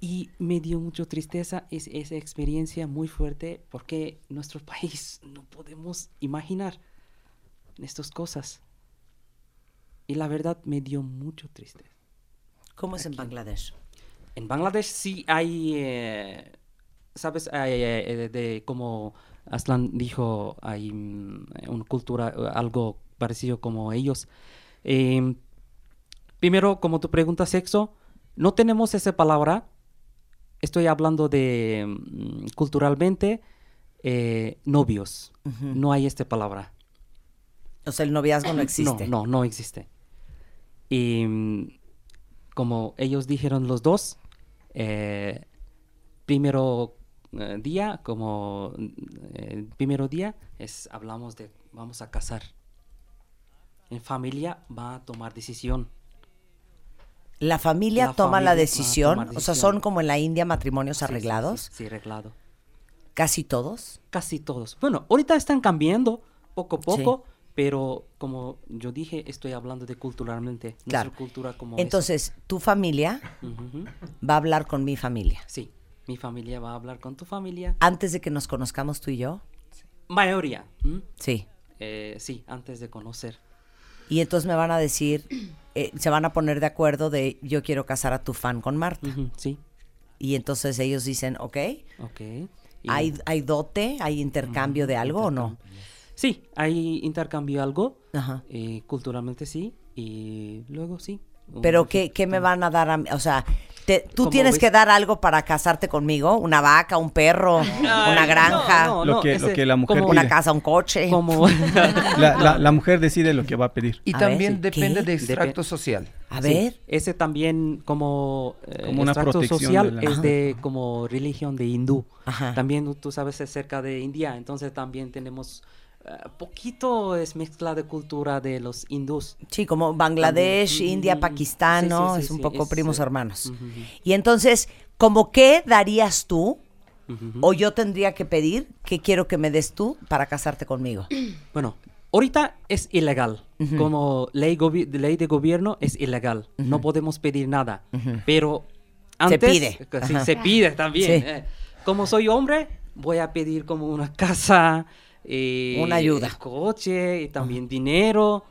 Y me dio mucha tristeza es, esa experiencia muy fuerte porque nuestro país no podemos imaginar estas cosas. Y la verdad me dio mucho tristeza. ¿Cómo es en Bangladesh? En Bangladesh sí hay, eh, ¿sabes? Hay, eh, eh, de, como Aslan dijo, hay mm, una cultura, algo parecido como ellos. Em, primero, como tu pregunta sexo, no tenemos esa palabra. Estoy hablando de mm, culturalmente eh, novios. No hay esta palabra. O sea, el noviazgo no existe. No, no, no existe. Y como ellos dijeron los dos, eh, primero eh, día, como eh, primero día, es hablamos de vamos a casar. En familia va a tomar decisión. La familia La toma la familia decisión, o sea, son como en la India matrimonios Sí, sí, sí, arreglados, Sí, arreglado. casi todos. Casi todos. Bueno, ahorita están cambiando poco a poco, pero como yo dije, estoy hablando de culturalmente. Claro. Nuestra cultura como es. Entonces, tu familia va a hablar con mi familia. Sí, mi familia va a hablar con tu familia. Antes de que nos conozcamos tú y yo. Mayoría. ¿m? Sí. Eh, sí, antes de conocer. Y entonces me van a decir, eh, se van a poner de acuerdo de yo quiero casar a tu fan con Marta. Sí, Y entonces ellos dicen, ok, ok. Y- ¿hay, ¿hay dote? ¿Hay intercambio de algo o no? Sí, hay intercambio algo. Ajá. eh, culturalmente sí. Y luego sí. Pero ¿qué, me van a dar a mí? O sea, te- tú tienes ves- que dar algo para casarte conmigo, una vaca, un perro, una granja, no, Lo no, que- lo que la mujer una casa, un coche. Como, La, la- la mujer decide lo que va a pedir. Y A también depende ¿Qué? de extracto Depe- social. A Sí, ver, ese también como, eh, Como una extracto protección social de la- es de como religión de hindú. Ajá. También tú sabes acerca de India, entonces también tenemos eh, poquito es mezcla de cultura de los hindús. sí, como Bangladesh. India, Pakistán, sí, sí, ¿no? sí, es un poco es, primos eh, hermanos. Y entonces, ¿como qué darías tú o yo tendría que pedir que quiero que me des tú para casarte conmigo? Bueno, ahorita es ilegal. Como ley, ley de gobierno es ilegal. No podemos pedir nada. Pero Se antes... pide. eh, se pide también. Eh. Como soy hombre, voy a pedir como una casa... eh, Una ayuda. Coche, y también dinero.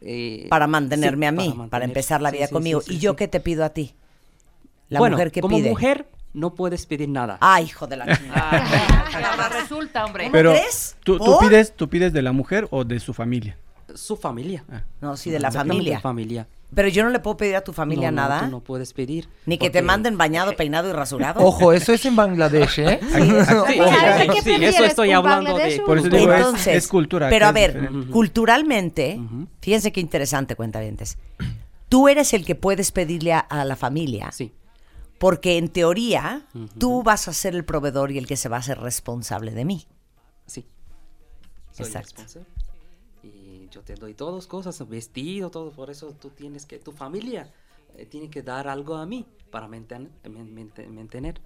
eh, Para mantenerme sí, a mí, para, mantener- empezar la vida sí, conmigo. sí, ¿Y sí, yo sí. qué te pido a ti? La bueno, mujer que como pide. mujer no puedes pedir nada. Ah, hijo de la chingada. Ah, resulta, hombre. Pero? ¿tú, tú pides, ¿tú pides de la mujer o de su familia? Su familia. No, sí, de la familia. familia. Pero yo no le puedo pedir a tu familia No, no, nada. tú no puedes pedir. Ni que te manden bañado, peinado y rasurado. Ojo, eso es en Bangladesh, ¿eh? Sí, ¿Sabes sí, qué sí, prefieres, eso estoy hablando de... Por eso digo, es- Entonces, es cultura, Pero a es ver, diferente. culturalmente, fíjense qué interesante, cuentavientes. Tú eres el que puedes pedirle a, a la familia, Sí. porque en teoría tú vas a ser el proveedor y el que se va a hacer responsable de mí. Sí. Soy Exacto. responsable. Y yo te doy todas cosas, vestido, todo. Por eso tú tienes que, tu familia eh, tiene que dar algo a mí para manten- mente- mantener.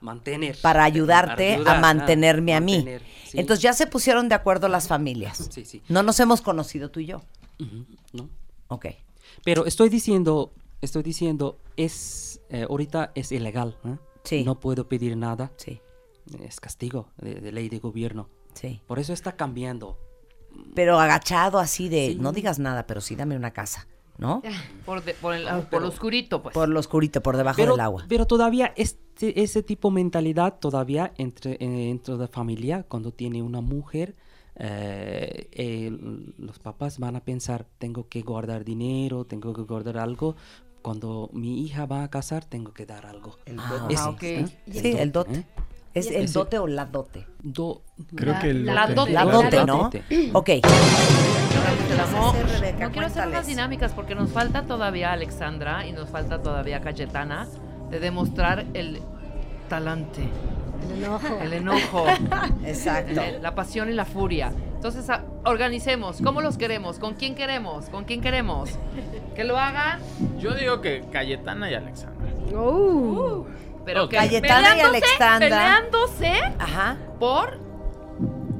Mantener. Para ayudarte ayudar, a ah, mantenerme a mí. mantener, sí. Entonces ya se pusieron de acuerdo las familias. Sí, sí. No nos hemos conocido tú y yo. ¿no? Ok. Pero estoy diciendo, estoy diciendo, es, eh, ahorita es ilegal. ¿eh? Sí. No puedo pedir nada. Sí, Es castigo de, de ley de gobierno. sí. Por eso está cambiando. Pero agachado así de, Sí. no digas nada, pero sí dame una casa. ¿no? Por, de- por, el, por lo oscurito, pues. Por lo oscurito, por debajo pero, del agua. pero todavía este, ese tipo de mentalidad todavía entre, eh, dentro de familia, cuando tiene una mujer, eh, el- los papás van a pensar, tengo que guardar dinero, tengo que guardar algo. Cuando mi hija va a casar, tengo que dar algo. Ah, Ese, ok. ¿eh? Sí, el dote. ¿Es el Ese- dote o la dote? Do- Creo que el la dote. La La dote, dote. ¿no? Ok. No, no quiero hacer unas dinámicas porque nos falta todavía Alexandra y nos falta todavía Cayetana de demostrar el talante, El enojo. el enojo, Exacto. la pasión y la furia. Entonces, organicemos. ¿Cómo los queremos? ¿Con quién queremos? ¿Con quién queremos? Que lo hagan, Yo digo que Cayetana y Alexandra. Uh. Pero que Cayetana y Alexandra. Peleándose Ajá. por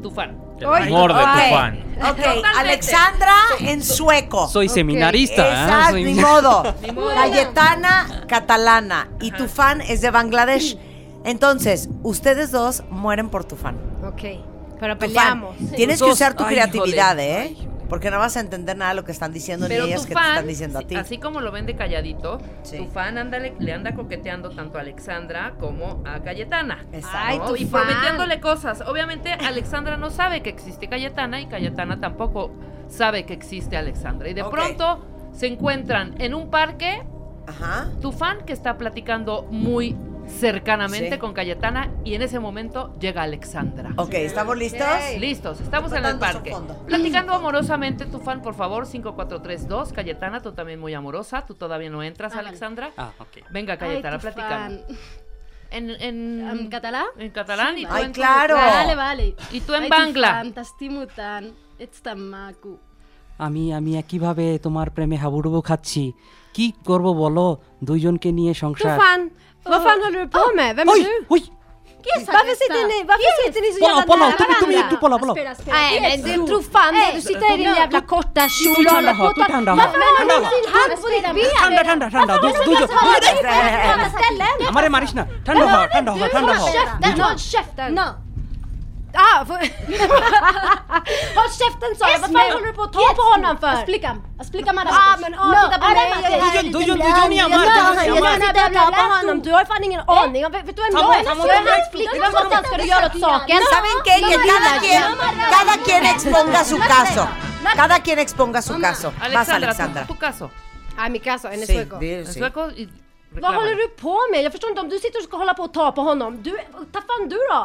tu fan. El Ay, amor de tu fan. Ok. Alexandra en sueco. Soy seminarista. ¿eh? Soy- ni modo. Ni modo. Cayetana catalana y tu fan es de Bangladesh. Entonces, ustedes dos mueren por tu fan. Ok, pero peleamos. Tienes que usar tu Ay, creatividad. ¿eh? Porque no vas a entender nada de lo que están diciendo Pero ni ellas que te están diciendo a ti. así como lo ven de calladito, Sí. tu fan ándale- le anda coqueteando tanto a Alexandra como a Cayetana. Exacto. Ay, ¿no? tu y fan. prometiéndole cosas. Obviamente Alexandra no sabe que existe Cayetana y Cayetana tampoco sabe que existe Alexandra. Y de pronto se encuentran en un parque Ajá. tu fan que está platicando muy cercanamente Sí. con Cayetana y en ese momento llega Alexandra. Ok, ¿estamos listos? Listos, estamos en el Botando su parque. fondo. Platicando amorosamente, tu fan, por favor, 5432. Cayetana, tú también muy amorosa. Tú todavía no entras, Ah, vale. Alexandra. Ah, ok. Venga, Cayetana, Ai, tu platicando. fan. En, en, En català? en catalán y tú Ay, en tu- claro. Vale, vale. Y tú en Ai, tu bangla. fan, T'estimo tant. Ets tan maco. আমি আমি কিভাবে তোমার প্রেমে হাবুডুবু খাচ্ছি কি করব বলো দুইজনকে নিয়ে Tu সংসার fan, Vad fan håller du på med? Vem är oj, du? Oj. Varför sitter ni, varför sitter ni så jävla nära varandra? Nej men du tror fan det, du sitter här i din jävla korta kjol och håller på att Varför har du sin hand på ditt ben? Tanda, tanda, tanda! Du, du, du! Amare Marishna! du har, tanda har, du har! Håll käften! du käften! Ah. Håll käften sa jag! Vad håller du på att ta på honom för? Asplika. Asplika madam. Ah men ah, titta på mig! Du du har fan ingen aning. Vem är? Fan ska du göra åt saken? Cada quien, exponga su caso. Cada quien exponga su caso. Alexandra. Mi caso, en el sueco. En sueco Vad reclama. håller du på med? Jag förstår inte om du sitter och ska hålla på och ta på honom. Du, ta fan du då?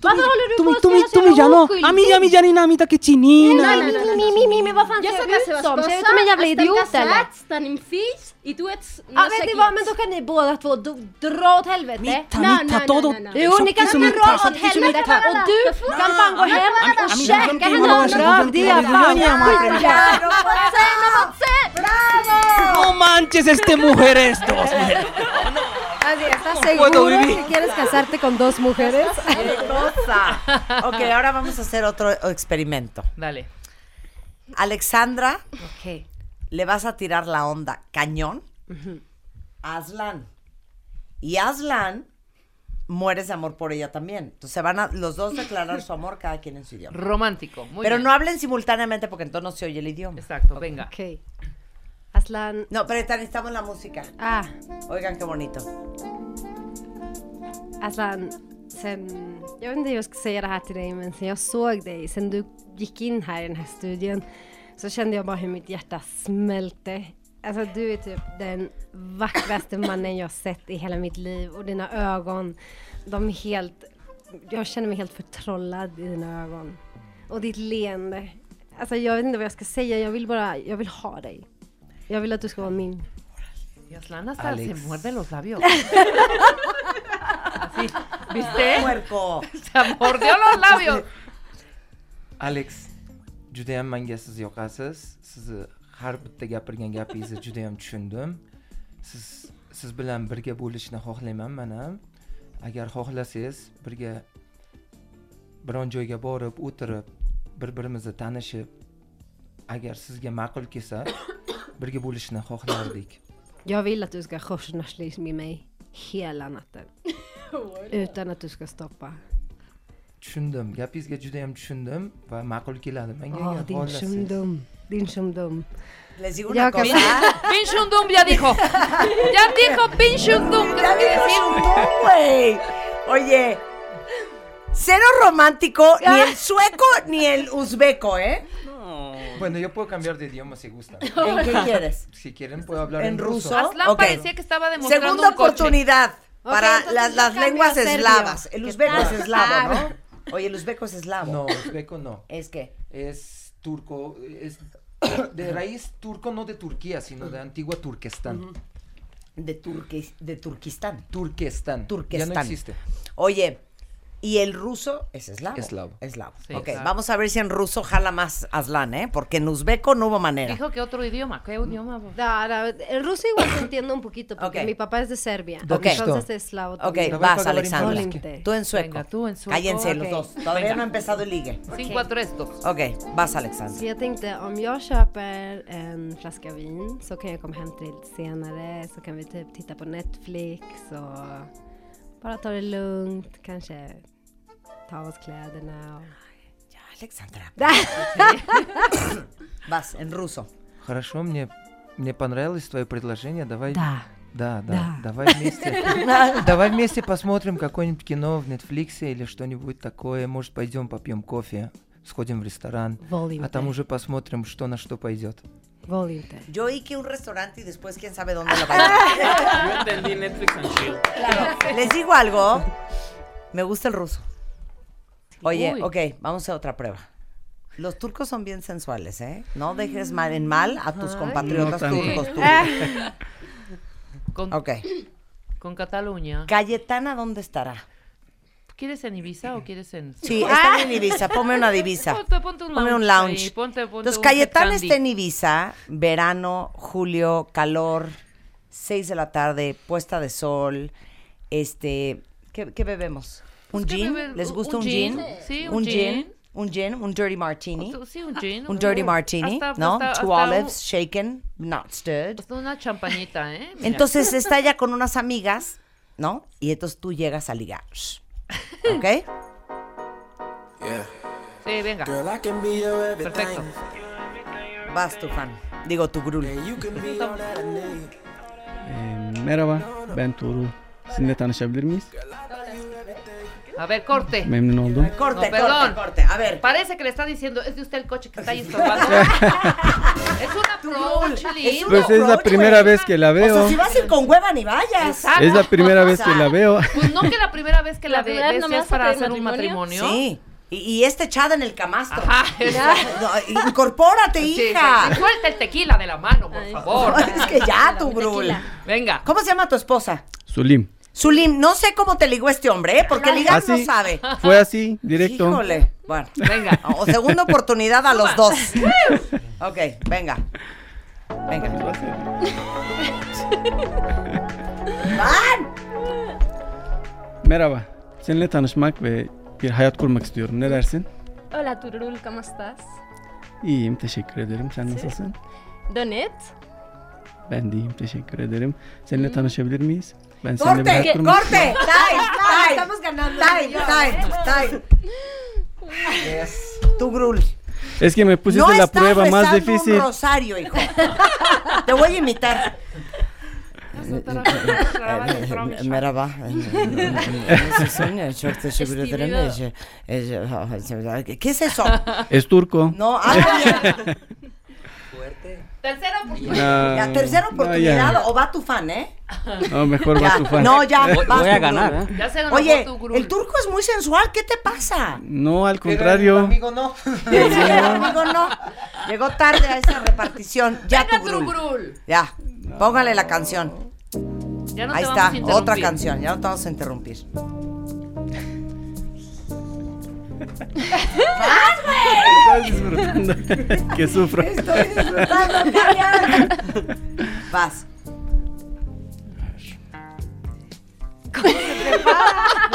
Varför håller du på তুমি att তুমি spela så তুমি jävla জানো oskyldig? আমি আমি জানি না আমি তাকে চিনি না Nej, nej, nej, nej, nej, nej, nej, vad fan Jo ser sóc du la ut seva som? Ser du ut esposa, som en jävla estem idiot eller? casats, tenim fills I duets... Ja, men det var, men då kan ni båda två dra åt helvete. Mitta, no, mitta, no, no, no, no. Jo, ni kan dra åt helvete och du kan fan gå hem och käka hennes röv. Det är fan Bravo! No manches este mujer estos. Así, ¿estás seguro que quieres casarte con dos mujeres? Hermosa. Ok, ahora vamos a hacer otro experimento. Dale. Alexandra. Ok le vas a tirar la onda cañón a Aslan. Y Aslan mueres de amor por ella también. Entonces se van a los dos declarar su amor cada quien en su idioma. Romántico. Muy Pero bien. no hablen simultáneamente porque entonces no se oye el idioma. Exacto, venga. Ok. Aslan. No, pero necesitamos la música. Ah, Oigan qué bonito. Aslan. Sen, jag vet inte hur jag ska säga det här till dig, men sen jag såg dig, sen du gick in här i den här studion, så kände jag bara hur mitt hjärta smälte. Alltså du är typ den vackraste mannen jag sett i hela mitt liv och dina ögon, de är helt, jag känner mig helt förtrollad i dina ögon. Och ditt leende. Alltså jag vet inte vad jag ska säga, jag vill bara, jag vill ha dig. Jag vill att du ska vara min. Y Aslan hasta se muerde los labios. Así, ¿viste? Puerco. Se mordió los labios. alex judayam manga siz yoqasiz. Sizni har bitta gapirgan gapingizni judayam tushundim. Siz siz bilan birga bo'lishni xohlayman man ham agar xohlasangiz birga biron joyga borib o'tirib bir birimizni tanishib agar sizga ma'qul kelsa birga bo'lishni xohlardik. Jag vill att du ska korsnarslis med mig hela natten. Utan att du ska stoppa. Tushundim gapingizga judayam tushundim va ma'qul keladi menga Åh, agar din xohlasangiz shumdum. Din shumdum. Les digo Ya una cosa. Pinchundum ya dijo. Ya dijo Pinchundum. ¿Qué Ya dijo? Shundum, güey. Oye, cero romántico, ni el sueco ni el uzbeco, ¿eh? Bueno, yo puedo cambiar de idioma si gusta. ¿En qué quieres? Si quieren, puedo hablar en, ¿En ruso? Aslan parecía que estaba demostrando Segunda un coche. oportunidad para las, las lenguas eslavas. El ¿Qué uzbeco es eslavo, ¿no? Oye, el uzbeco es eslavo. No, uzbeco no. ¿Es qué? Es turco, es de raíz turco, no de Turquía, sino de antigua Turquestán. De, Turque- de Turquistán. Turquestán. Turquestán. Ya no existe. Oye, y el ruso es eslavo. Eslavo. eslavo. Sí, ok, vamos a ver si en ruso jala más Aslan, ¿eh? Porque en uzbeco no hubo manera. Dijo que otro idioma. ¿Qué mm. idioma? El ruso igual se entiende un poquito, porque okay. mi papá es de Serbia. Okay. Entonces es eslavo. Ok, vas, Alexandra. Tú en sueco. Venga, tú en sueco. Cállense okay. los dos. Todavía Venga. no ha empezado el ligue. 5 a 3, 2. Ok, vas, Alexandra. Jag tänkte, om jag köper en em, flaska vin så kan jag komma hem till senare, så kan vi typ titta på Netflix och bara ta det lugnt, kanske ta av oss kläderna. Och... Ya, Alexandra. Vas, en ruso. Хорошо, мне, мне понравилось твое предложение. Давай. Да. Да, да, Да. давай вместе. Давай вместе посмотрим какое-нибудь кино в Netflix или что-нибудь такое. Может, пойдем попьем кофе, сходим в ресторан, а там уже посмотрим, что на что пойдет. Voll inte. Yo que un restaurante y después quién sabe dónde la vaya. Yo entendí Netflix and chill. Claro. Les digo algo. Me gusta el ruso. Oye, Uy. ok, vamos a otra prueba. Los turcos son bien sensuales, ¿eh? No dejes mal en mal a tus compatriotas No turcos. Turcos. Con, Ok. con Cataluña. Cayetana, ¿dónde estará? ¿Quieres en Ibiza o quieres en.? Sí, está en Ibiza. Ponme una divisa. Ponte, ponte un Ponme un lounge. lounge. ahí, ponte, ponte Entonces, un Cayetana está en Ibiza, verano, julio, calor, 6 de la tarde, puesta de sol. Este, ¿qué, qué bebemos? ¿Un Pues, ¿qué gin? ¿Les gusta un un, gin? gin? Sí, un un gin. gin. Un gin, un dirty martini. Sí, un gin. Un dirty martini, Hasta- ¿no? hasta- Two hasta olives, shaken, not stirred. Hasta una champañita, ¿eh? Mira. Entonces está ella con unas amigas, ¿no? Y entonces tú llegas a ligar. ¿Ok? Sí, venga. Perfecto. Vas tu fan. Digo tu grul. Ee, merhaba, ben Tuğrul. Sizinle tanışabilir miyiz? A ver, corte. Memnun oldum. Corte, No, perdón. corte, corte. A ver. Parece que le está diciendo, es de usted el coche que está ahí estorbando. es un approach lindo. Pues es la primera vez que la O veo. sea, si vas a ir con hueva ni vayas. Exacto. Es la primera vez que la veo. Pues no que la primera vez que la, La ve- primera vez ves nomás es para hacer un matrimonio. Sí. Y, y esta echada en el camastro. Ajá, exacto. No, incorpórate, Sí, hija. sí. Suelta el tequila de la mano, por Ay. favor. Es que ya, tu grul. Venga. ¿Cómo se llama tu esposa? Sulim. Zulim, no sé cómo te ligó este hombre, ¿eh? Porque ligar no Así, sabe. fue así, directo. Híjole. Bueno, Venga. o segunda oportunidad a los dos. Ok, venga. Venga. Van. Merhaba. Seninle tanışmak ve bir hayat kurmak istiyorum. Ne dersin? Hola Turul, ¿cómo estás? İyiyim, teşekkür ederim. Sen nasılsın? Donet. Ben de iyiyim, teşekkür ederim. Seninle tanışabilir miyiz? Corte, kurmak corte. Time, time. Estamos ganando. Time, time, time. Tu grul. Es que me pusiste no la prueba más rezando difícil. un rosario, hijo. Te voy a imitar. Merhaba. ¿Qué es eso? Es turco. No, algo bien. Tercera oportunidad. La tercera no, oportunidad ya. o va tu fan, ¿eh? No, mejor Ya. va tu fan. No, ya. Voy- vas voy a tu ganar. ¿eh? Ya se ganó Oye, tu grul. el turco es muy sensual, ¿qué te pasa? No, al Pero el contrario. amigo no. Sí, el amigo no. Llegó tarde a esa repartición. Ya Venga, tu grul. grul. Ya. Póngale la canción. Ya no Ahí te está, vamos a interrumpir. otra canción. Ya no te vamos a interrumpir. Estás disfrutando. que sufro. Estoy disfrutando. Vas.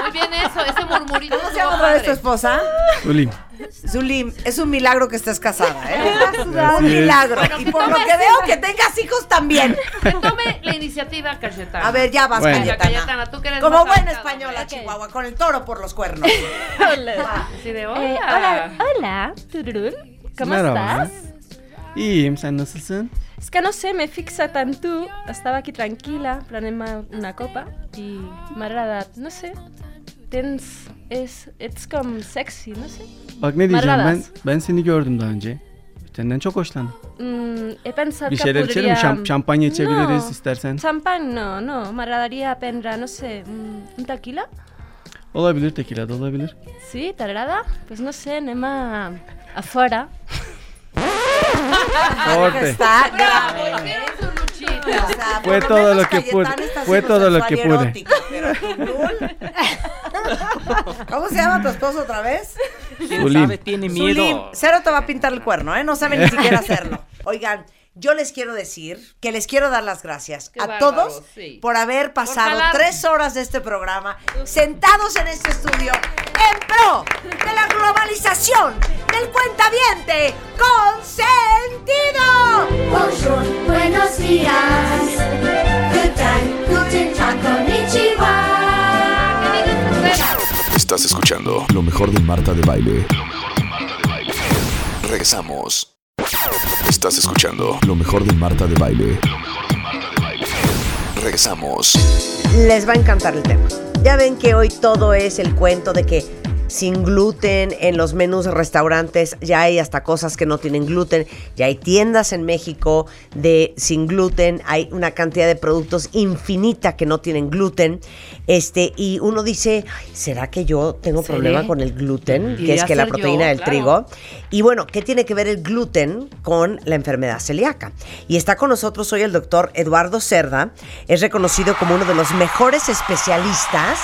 Muy bien eso, ese murmurito. ¿Cómo se llama otra vez tu esposa? Zulim. Zulim, es un milagro que estés casada, ¿eh? Un milagro. Bueno, y por lo que veo que tengas hijos también. Que tome la iniciativa, Cayetana. A ver, ya vas, Bueno. Cayetana. Cayetana, tú que eres Como buena española. Chihuahua, con el toro por los cuernos. Así de hola. Eh, hola, hola ¿cómo estás? Nasılsın? Es que no sé, me fixa tanto. Estava aquí tranquil·la, prenent-me una copa m'ha agradat, no sé. Tens... És, ets com sexy, no sé. Bak ne diyeceğim ben ben seni gördüm daha önce. Senden çok hoşlandım. Mm, he pensat Bir que şeyler içelim mi? podríem... Şam- şampanya içebiliriz no. istersen. No, no. M'agradaria prendre, no sé, un, un tequila? Olabilir tekila da olabilir. Sí, t'agrada? Pues no sé, anem a, a fora. Corte. Está grave. O sea, Fue por todo menos lo que pude. Está Fue todo lo que sexual y pude. erótica, pero ¿Cómo se llama tu esposo otra vez? ¿Quién Zulim. sabe? Tiene miedo. Zulim. Cero te va a pintar el cuerno, ¿eh? No sabe ni siquiera hacerlo. Oigan, yo les quiero decir que les quiero dar las gracias Qué a bárbaros, todos sí. por haber pasado jalar. tres horas de este programa sentados en este estudio en pro de la globalización del cuentaviente consentido. Bonjour, buenos días. Good time, guten tag, konnichiwa. Estás escuchando lo mejor de Marta de Baile. Regresamos. Estás escuchando lo mejor de Marta de Baile. Regresamos. Les va a encantar el tema. Ya ven que hoy todo es el cuento de que sin gluten en los menús de restaurantes ya hay hasta cosas que no tienen gluten, ya hay tiendas en México de sin gluten, hay una cantidad de productos infinita que no tienen gluten. Este, y uno dice, "Ay, ¿será que yo tengo Sí. problema con el gluten? Que es que la yo, proteína del claro. trigo. Y bueno, ¿qué tiene que ver el gluten con la enfermedad celíaca? Y está con nosotros hoy el doctor Eduardo Cerda. Es reconocido como uno de los mejores especialistas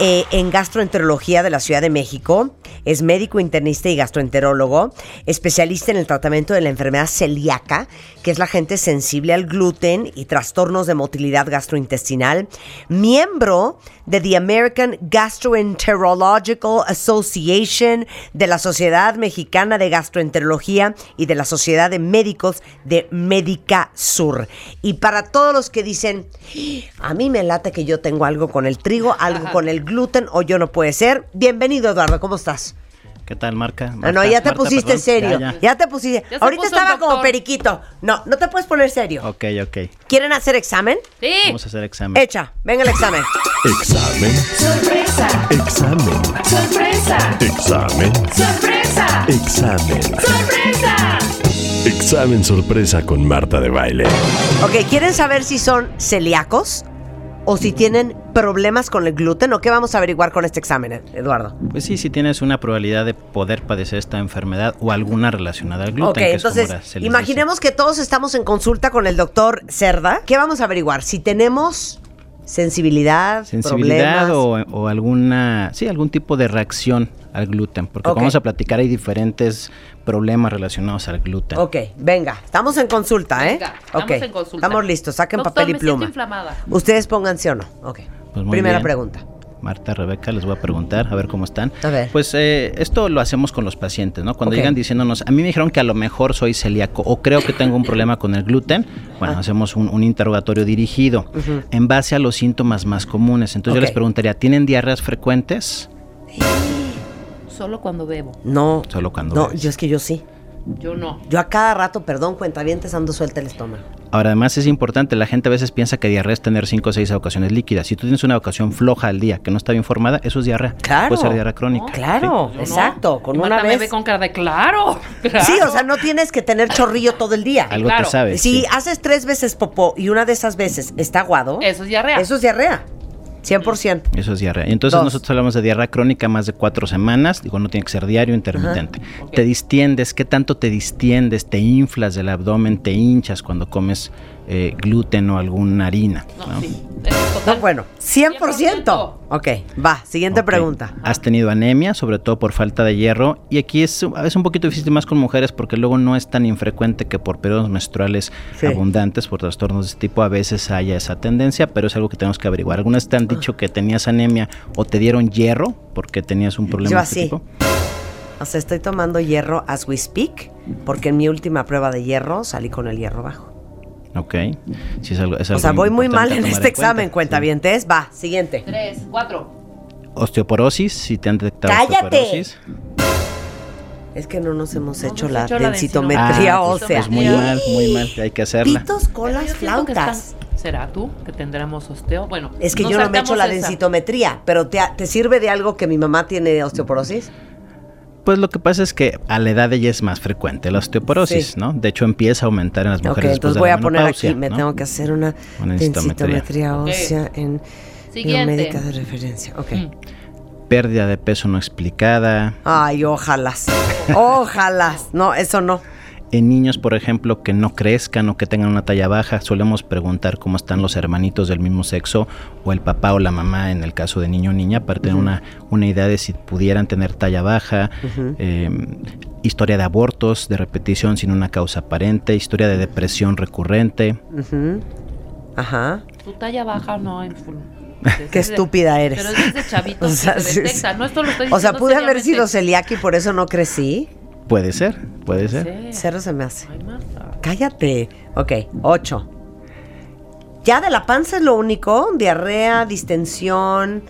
eh, en gastroenterología de la Ciudad de México. Es médico internista y gastroenterólogo, especialista en el tratamiento de la enfermedad celíaca, que es la gente sensible al gluten y trastornos de motilidad gastrointestinal. Miembro de the American Gastroenterological Association, de la Sociedad Mexicana de Gastroenterología y de la Sociedad de Médicos de Médica Sur. Y para todos los que dicen, a mí me late que yo tengo algo con el trigo, algo con el gluten o yo no puede ser. Bienvenido Eduardo, ¿cómo estás? ¿Qué tal, Marca? Ah, no, ya te pusiste perdón. serio. Ya, Ya, ya. te pusiste. Ya Ahorita estaba como periquito. No, no te puedes poner serio. Ok, ok. ¿Quieren hacer examen? Sí. Vamos a hacer examen. Echa, venga el examen. Examen. Sorpresa, Examen. sorpresa, Examen. sorpresa, Examen. sorpresa. Examen sorpresa con Marta de Baile. Ok, ¿quieren saber si son celíacos o si tienen problemas con el gluten o qué vamos a averiguar con este examen, Eduardo? Pues sí, si tienes una probabilidad de poder padecer esta enfermedad o alguna relacionada al gluten. ok, que entonces imaginemos que todos estamos en consulta con el doctor Cerda. ¿Qué vamos a averiguar? Si tenemos sensibilidad, sensibilidad problemas. o, o alguna, sí, algún tipo de reacción al gluten, porque vamos a platicar hay diferentes problemas relacionados al gluten. Ok, venga, estamos en consulta, ¿eh? Venga, estamos Ok, en consulta. Estamos listos, saquen Doctor, papel y me pluma. inflamada. Ustedes pónganse o no. Ok. Pues muy Primera bien. pregunta. Marta, Rebeca, les voy a preguntar, a ver cómo están. A ver. Pues eh, esto lo hacemos con los pacientes, ¿no? Cuando Ok. llegan diciéndonos, a mí me dijeron que a lo mejor soy celíaco o creo que tengo un problema con el gluten, bueno, Ah. hacemos un, un interrogatorio dirigido Ujú. en base a los síntomas más comunes. Entonces yo Ok. les preguntaría, ¿tienen diarreas frecuentes? Solo cuando bebo. No. Solo cuando No, bebes. yo es que yo sí. Yo no. Yo a cada rato, perdón, cuentavientes, ando suelta el estómago. Ahora, además es importante, la gente a veces piensa que diarrea es tener 5 o 6 evacuaciones líquidas. Si tú tienes una evacuación floja al día, que no está bien formada, eso es diarrea. Claro. Puede ser diarrea crónica. Claro, exacto, no. con Y una Marta me vez. ve con cara de claro. claro. Sí, o sea, no tienes que tener chorrillo todo el día. Algo claro. te sabes. Si sí. haces tres veces popó y una de esas veces está aguado, Eso es diarrea. eso es diarrea. 100%. Eso es diarrea. Entonces Dos. nosotros hablamos de diarrea crónica más de cuatro semanas. Digo, no tiene que ser diario, intermitente. Te distiendes, ¿qué tanto te distiendes? Te inflas del abdomen, te hinchas cuando comes eh, gluten o alguna harina. No, ¿no? sí. No, total. bueno, 100%. Ok, va, siguiente pregunta. Has tenido anemia, sobre todo por falta de hierro. Y aquí es, es un poquito difícil más con mujeres porque luego no es tan infrecuente que por periodos menstruales Sí. abundantes, por trastornos de este tipo, a veces haya esa tendencia, pero es algo que tenemos que averiguar. ¿Algunas te han dicho que tenías anemia o te dieron hierro porque tenías un problema Yo de este así. tipo? O sea, estoy tomando hierro as we speak, porque en mi última prueba de hierro salí con el hierro bajo. Ok. Sí, es algo, es O sea, voy muy mal en este cuenta. examen, cuentavientes. Va, siguiente. Tres, cuatro. Osteoporosis, si te han detectado ¡Cállate! osteoporosis. Es que no nos hemos hecho hemos la hecho la densitometría Ah, pues, ósea. pues muy mal, muy mal, hay que hacerla. Pitos, colas, flautas. ¿Será tú que tendremos osteo? Bueno, Es que yo no me he hecho la esa. densitometría, pero ¿te, ¿te sirve de algo que mi mamá tiene osteoporosis? Pues lo que pasa es que a la edad de ella es más frecuente la osteoporosis, Sí. ¿no? De hecho empieza a aumentar en las mujeres después entonces voy a poner aquí, me ¿no? tengo que hacer una Una densitometría. ósea en Siguiente. biomédica de referencia. Ok. Mm. Pérdida de peso no explicada. Ay, ojalá. Ojalá. No, eso no. En niños, por ejemplo, que no crezcan o que tengan una talla baja, solemos preguntar cómo están los hermanitos del mismo sexo o el papá o la mamá en el caso de niño o niña para tener una, una idea de si pudieran tener talla baja, eh, historia de abortos de repetición sin una causa aparente, historia de depresión recurrente. Ajá. Tu talla baja no en full. Qué estúpida eres. Pero es desde chavito O que sea, se sí, detecta. sí. No, esto lo estoy O sea, pude haber sido celíaca y por eso no crecí. Puede ser, puede ser. Sí. Cero se me hace. Ay. Cállate. Ok, ocho. Ya de la panza es lo único. Diarrea, distensión.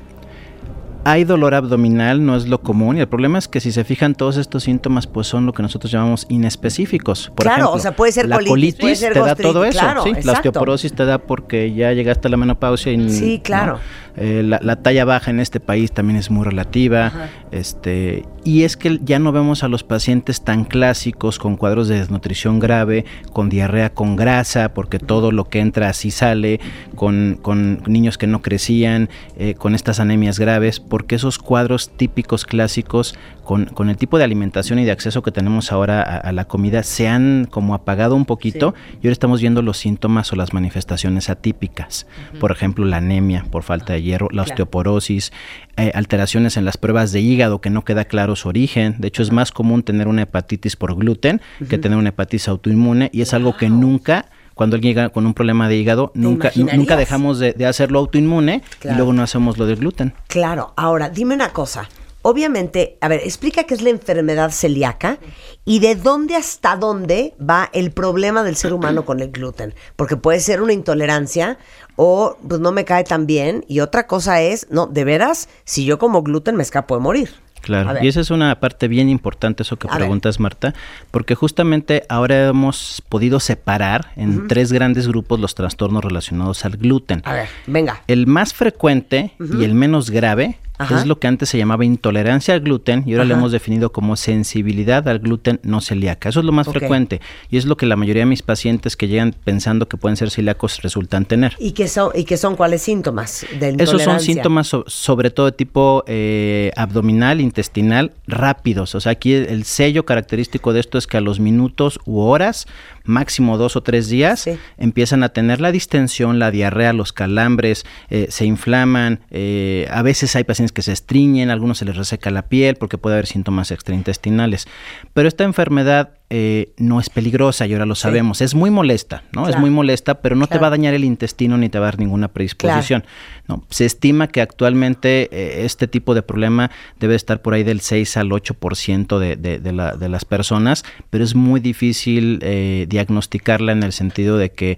Hay dolor abdominal, no es lo común, y el problema es que si se fijan todos estos síntomas, pues son lo que nosotros llamamos inespecíficos. Por Claro, ejemplo, o sea, puede ser la colitis, colitis, puede ser te da todo eso, claro, sí. La osteoporosis te da porque ya llegaste a la menopausia y Sí, ¿no? claro. Eh, la, la talla baja en este país también es muy relativa, este y es que ya no vemos a los pacientes tan clásicos con cuadros de desnutrición grave, con diarrea con grasa, porque todo lo que entra así sale, con, con niños que no crecían, eh, con estas anemias graves, porque esos cuadros típicos clásicos con, con el tipo de alimentación y de acceso que tenemos ahora a, a la comida se han como apagado un poquito y ahora estamos viendo los síntomas o las manifestaciones atípicas. Por ejemplo, la anemia por falta de hierro, la osteoporosis, eh, alteraciones en las pruebas de hígado que no queda claro su origen. De hecho, es más común tener una hepatitis por gluten que tener una hepatitis autoinmune y es algo que nunca cuando alguien llega con un problema de hígado, nunca, nu- nunca dejamos de, de hacerlo autoinmune Claro. y luego no hacemos lo del gluten. Claro. Ahora, dime una cosa. Obviamente, a ver, explica qué es la enfermedad celíaca y de dónde hasta dónde va el problema del ser humano con el gluten. Porque puede ser una intolerancia o pues no me cae tan bien. Y otra cosa es, no, de veras, si yo como gluten me escapo de morir. Claro, y esa es una parte bien importante, eso que A ver. preguntas, Marta, porque justamente ahora hemos podido separar en tres grandes grupos los trastornos relacionados al gluten. A ver, venga. El más frecuente y el menos grave Ajá. es lo que antes se llamaba intolerancia al gluten y ahora lo hemos definido como sensibilidad al gluten no celíaca. Eso es lo más frecuente y es lo que la mayoría de mis pacientes que llegan pensando que pueden ser celíacos resultan tener. ¿Y qué son, y qué son cuáles síntomas de Esos son intolerancia? síntomas so- sobre todo de tipo eh, abdominal, intestinal, rápidos. O sea, aquí el, el sello característico de esto es que a los minutos u horas, máximo dos o tres días, Sí. empiezan a tener la distensión, la diarrea, los calambres, eh, se inflaman. eh, a veces hay pacientes que se estriñen, a algunos se les reseca la piel porque puede haber síntomas extraintestinales. Pero esta enfermedad eh, no es peligrosa y ahora lo sabemos. Es muy molesta, ¿no? Es muy molesta, pero no te va a dañar el intestino ni te va a dar ninguna predisposición. ¿no? Se estima que actualmente eh, este tipo de problema debe estar por ahí del 6 al 8% de, de, de, la- de las personas, pero es muy difícil eh, diagnosticarla en el sentido de que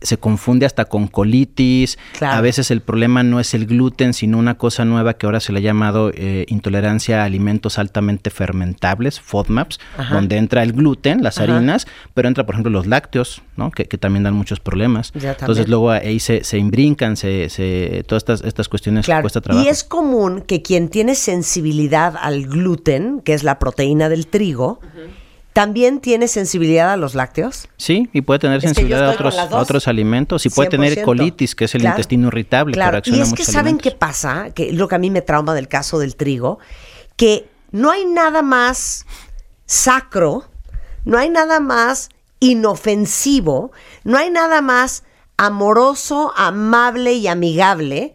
se confunde hasta con colitis. Claro. A veces el problema no es el gluten, sino una cosa nueva que ahora se le ha llamado eh, intolerancia a alimentos altamente fermentables, FODMAPs, Ajá. donde entra el gluten, las Ajá. harinas, pero entra, por ejemplo, los lácteos, ¿no? que, que también dan muchos problemas. Ya, Entonces luego ahí se, se imbrincan, se, se, todas estas, estas cuestiones Claro. cuesta trabajo. Y es común que quien tiene sensibilidad al gluten, que es la proteína del trigo, también tiene sensibilidad a los lácteos. Sí, y puede tener Es que sensibilidad a otros, a alimentos. Y puede tener 100%. colitis, que es el Claro. intestino irritable, que Claro, reacciona y es que saben alimentos. qué pasa, que lo que a mí me trauma del caso del trigo, que no hay nada más sacro, no hay nada más inofensivo, no hay nada más amoroso, amable y amigable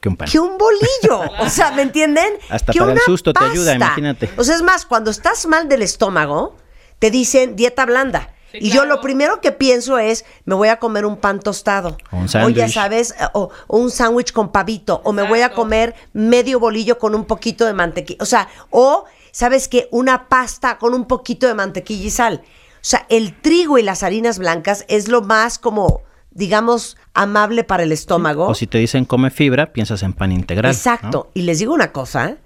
Que un pan. que un bolillo. O sea, ¿me entienden? Hasta que para el susto te ayuda, imagínate. O sea, es más, cuando estás mal del estómago, te dicen dieta blanda. y yo lo primero que pienso es, me voy a comer un pan tostado. O un o ya sándwich. sabes, o, o un sándwich con pavito. O me voy a comer medio bolillo con un poquito de mantequilla. O sea, o, ¿sabes qué? Una pasta con un poquito de mantequilla y sal. O sea, el trigo y las harinas blancas es lo más como, digamos, amable para el estómago. O si te dicen come fibra, piensas en pan integral. Exacto. Y les digo una cosa,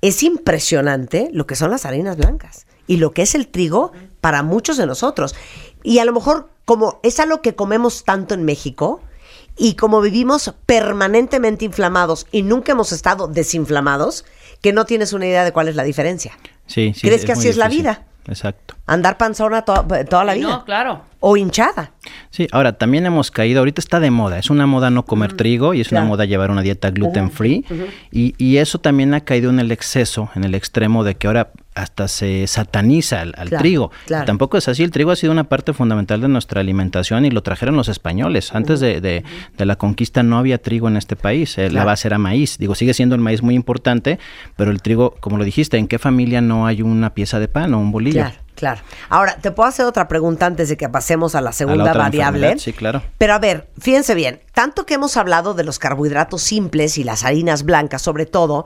es impresionante lo que son las harinas blancas. Y lo que es el trigo para muchos de nosotros. Y a lo mejor como es algo que comemos tanto en México y como vivimos permanentemente inflamados y nunca hemos estado desinflamados, que no tienes una idea de cuál es la diferencia. Sí, sí, ¿Crees que así es la vida? Exacto. Andar panzona to- toda la vida. No, claro. O hinchada. Sí, ahora también hemos caído, ahorita está de moda, es una moda no comer trigo y es claro. una moda llevar una dieta gluten free y, y eso también ha caído en el exceso, en el extremo de que ahora hasta se sataniza al, al Claro, trigo. claro. Y tampoco es así, el trigo ha sido una parte fundamental de nuestra alimentación y lo trajeron los españoles. Antes de, de- de la conquista no había trigo en este país, eh, la base era maíz. Digo, sigue siendo el maíz muy importante, pero el trigo, como lo dijiste, ¿en qué familia no hay una pieza de pan o un bolillo? Claro, claro. Ahora, te puedo hacer otra pregunta antes de que pasemos a la A la segunda otra variable. Sí, claro. Pero a ver, fíjense bien, tanto que hemos hablado de los carbohidratos simples y las harinas blancas, sobre todo,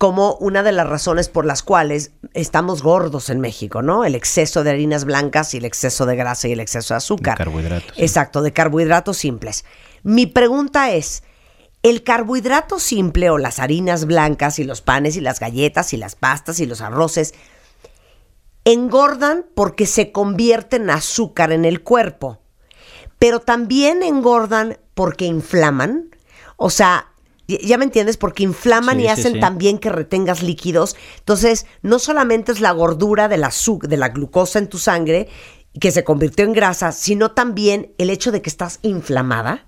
como una de las razones por las cuales estamos gordos en México, ¿no? El exceso de harinas blancas y el exceso de grasa y el exceso de azúcar. carbohidratos. Exacto, de carbohidratos simples. Mi pregunta es, ¿el carbohidrato simple o las harinas blancas y los panes y las galletas y las pastas y los arroces engordan porque se convierten en azúcar en el cuerpo, pero también engordan porque inflaman. O sea, ya me entiendes, porque inflaman Sí, y hacen sí. también que retengas líquidos. Entonces, no solamente es la gordura de la, de la glucosa en tu sangre que se convirtió en grasa, sino también el hecho de que estás inflamada.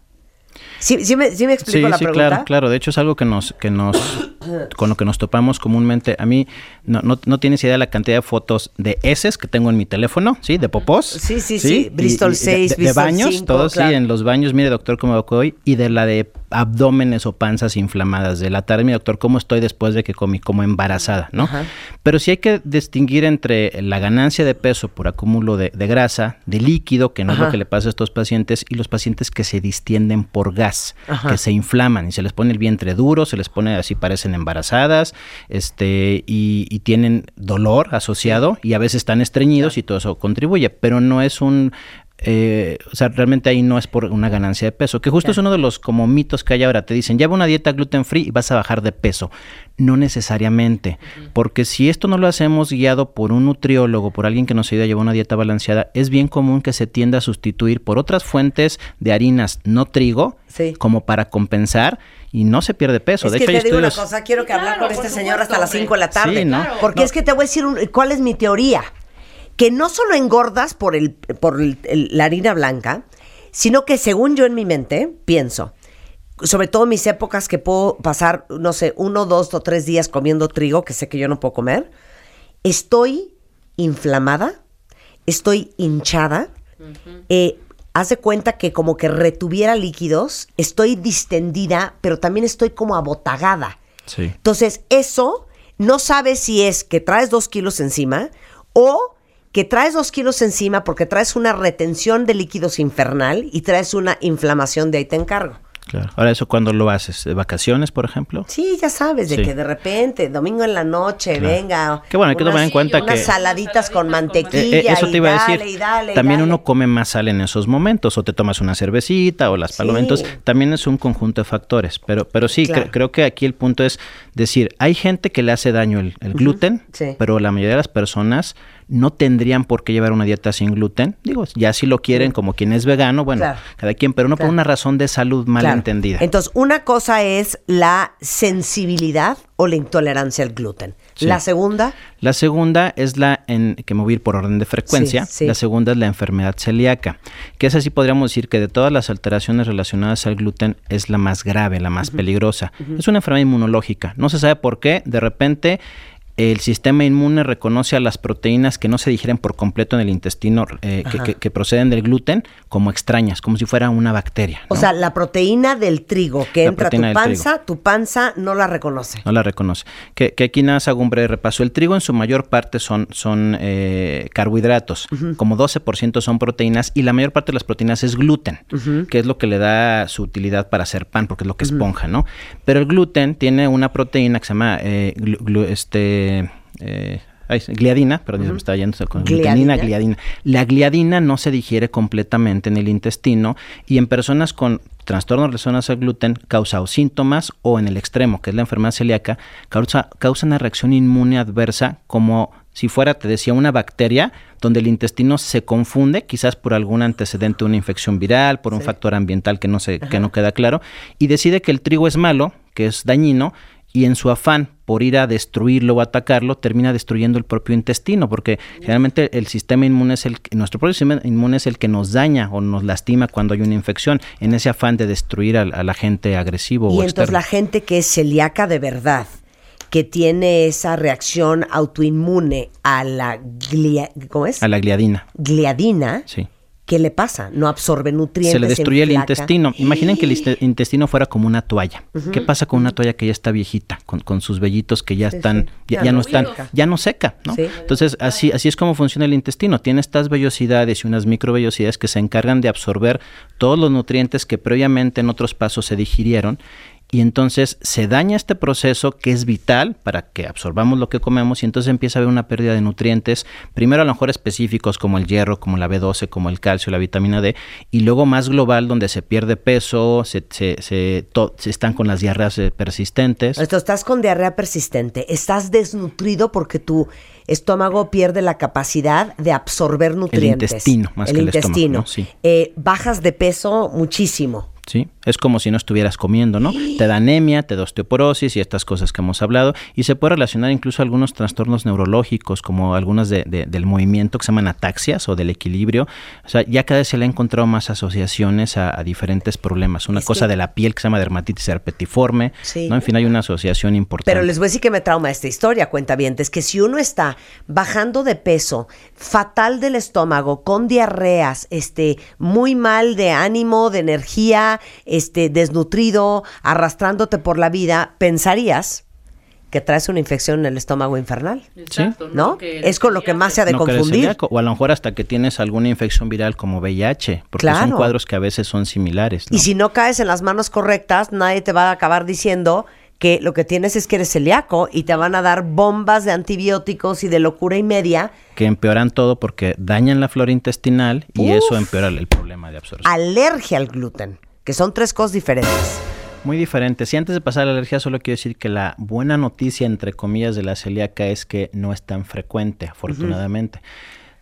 ¿Sí, sí me, sí me explico Sí, la sí, pregunta? claro, claro. De hecho es algo que nos, que nos, con lo que nos topamos comúnmente. A mí no, no, no tienes idea de la cantidad de fotos de heces que tengo en mi teléfono, ¿sí? De popós. Sí, sí, sí. Bristol de- 6, de, de Bristol baños, 5, todos, claro. sí, en los baños. Mire, doctor, cómo me hoy. Y de la de abdómenes o panzas inflamadas. De la tarde, mi doctor, cómo estoy después de que comí como embarazada, ¿no? Ajá. Pero sí hay que distinguir entre la ganancia de peso por acúmulo de, de grasa, de líquido, que no es lo que le pasa a estos pacientes, y los pacientes que se distienden por gas, Ajá. que se inflaman y se les pone el vientre duro, se les pone así, parecen embarazadas, este, y, y tienen dolor asociado, y a veces están estreñidos y todo eso contribuye, pero no es un eh, o sea, realmente ahí no es por una ganancia de peso, que justo es uno de los como mitos que hay ahora. Te dicen, lleva una dieta gluten free y vas a bajar de peso. No necesariamente, porque si esto no lo hacemos guiado por un nutriólogo, por alguien que nos ayude a llevar una dieta balanceada, es bien común que se tienda a sustituir por otras fuentes de harinas no trigo, Sí. como para compensar y no se pierde peso. Es de que hecho, te digo una estudios- cosa, quiero que hablar con este señor hasta las 5 de la tarde. Sí, ¿no? Porque No. es que te voy a decir un- cuál es mi teoría. Que no solo engordas por, el, por el- el- la harina blanca, sino que según yo en mi mente pienso, sobre todo en mis épocas que puedo pasar, no sé, uno, dos o tres días comiendo trigo, que sé que yo no puedo comer, estoy inflamada, estoy hinchada, eh, haz de cuenta que como que retuviera líquidos, estoy distendida, pero también estoy como abotagada. Sí. Entonces, eso no sabes si es que traes dos kilos encima o que traes dos kilos encima porque traes una retención de líquidos infernal y traes una inflamación de ahí te encargo. Claro. Ahora, ¿eso cuándo lo haces? ¿De vacaciones, por ejemplo? Sí, ya sabes, de Sí. que de repente, domingo en la noche, Claro. venga. Qué bueno, hay que tomar en cuenta unas que- saladitas con mantequilla. Eh, eh, eso y te iba a dale, decir. y dale, y también dale. uno come más sal en esos momentos, o te tomas una cervecita o las palomas. Sí. Entonces, también es un conjunto de factores. Pero, pero sí, Claro. cre- creo que aquí el punto es decir, hay gente que le hace daño el, el gluten, Sí. pero la mayoría de las personas no tendrían por qué llevar una dieta sin gluten. Digo, ya si lo quieren, como quien es vegano, bueno, Claro. cada quien, pero no Claro. por una razón de salud mal Claro. entendida. Entonces, una cosa es la sensibilidad o la intolerancia al gluten. Sí. La segunda, La segunda es la, en, que me voy a ir por orden de frecuencia, Sí, sí. la segunda es la enfermedad celíaca, que es así podríamos decir que de todas las alteraciones relacionadas al gluten es la más grave, la más peligrosa. Es una enfermedad inmunológica, no se sabe por qué, de repente el sistema inmune reconoce a las proteínas que no se digieren por completo en el intestino, eh, que, Ajá. que- que proceden del gluten, como extrañas, como si fuera una bacteria. o sea, la proteína del trigo que La entra a tu panza, tu panza no la reconoce. No la reconoce. Que, que aquí nada más hago un breve repaso. El trigo en su mayor parte son, son eh, carbohidratos, como 12% son proteínas y la mayor parte de las proteínas es gluten, que es lo que le da su utilidad para hacer pan, porque es lo que esponja, ¿no? Pero el gluten tiene una proteína que se llama eh, glu- glu- este, eh, ay, gliadina, perdón, me estaba yendo con Gliadina. glutenina, gliadina. La gliadina no se digiere completamente en el intestino y en personas con trastornos relacionados al gluten causa síntomas o en el extremo, que es la enfermedad celíaca, causa, causa una reacción inmune adversa como si fuera, te decía, una bacteria donde el intestino se confunde, quizás por algún antecedente, una infección viral, por un factor ambiental que no, se, que no queda claro, y decide que el trigo es malo, que es dañino, y en su afán por ir a destruirlo o atacarlo, termina destruyendo el propio intestino, porque generalmente el sistema inmune es el nuestro propio sistema inmune es el que nos daña o nos lastima cuando hay una infección, en ese afán de destruir al, al agente agresivo Y o entonces externo. la gente que es celíaca de verdad, que tiene esa reacción autoinmune a la glia- ¿cómo es? A la gliadina. gliadina, Sí. ¿Qué le pasa? No absorbe nutrientes. Se le destruye el intestino. Imaginen que el intestino fuera como una toalla. ¿Qué pasa con una toalla que ya está viejita, con, con sus vellitos que ya están, sí. ya, Ya ya no están, ya no seca, ¿no? Sí. Entonces así, así es como funciona el intestino. Tiene estas vellosidades y unas microvellosidades que se encargan de absorber todos los nutrientes que previamente en otros pasos se digirieron. Y entonces se daña este proceso que es vital para que absorbamos lo que comemos y entonces empieza a haber una pérdida de nutrientes, primero a lo mejor específicos como el hierro, como la B12, como el calcio, la vitamina D, y luego más global donde se pierde peso, se, se, se, están con las diarreas eh, persistentes. Esto, estás con diarrea persistente, estás desnutrido porque tu estómago pierde la capacidad de absorber nutrientes. intestino, más el que el estómago, intestino. ¿no? Sí. Eh, bajas de peso muchísimo. ¿sí? Es como si no estuvieras comiendo, ¿no? Te da anemia, te da osteoporosis y estas cosas que hemos hablado. Y se puede relacionar incluso algunos trastornos neurológicos, como algunos de- de- del movimiento que se llaman ataxias o del equilibrio. O sea, ya cada vez se le ha encontrado más asociaciones a, a diferentes problemas. Una Es cosa que- de la piel que se llama dermatitis herpetiforme, Sí. ¿no? En fin, hay una asociación importante. Pero les voy a decir que me trauma esta historia, cuenta bien, es que si uno está bajando de peso, fatal del estómago, con diarreas, este, muy mal de ánimo, de energía, este, desnutrido, arrastrándote por la vida, pensarías que traes una infección en el estómago infernal. Exacto, ¿No? Que Es con lo que más se ha de No, confundir. celíaco, o a lo mejor hasta que tienes alguna infección viral como VIH, porque son cuadros que a veces son similares. ¿no? Y si no caes en las manos correctas, nadie te va a acabar diciendo que lo que tienes es que eres celíaco y te van a dar bombas de antibióticos y de locura y media. que empeoran todo porque dañan la flora intestinal y Uf. eso empeora el problema de absorción. Alergia al gluten, que son tres cosas diferentes. Muy diferente. Si antes de pasar a la alergia, solo quiero decir que la buena noticia, entre comillas, de la celíaca es que no es tan frecuente, afortunadamente.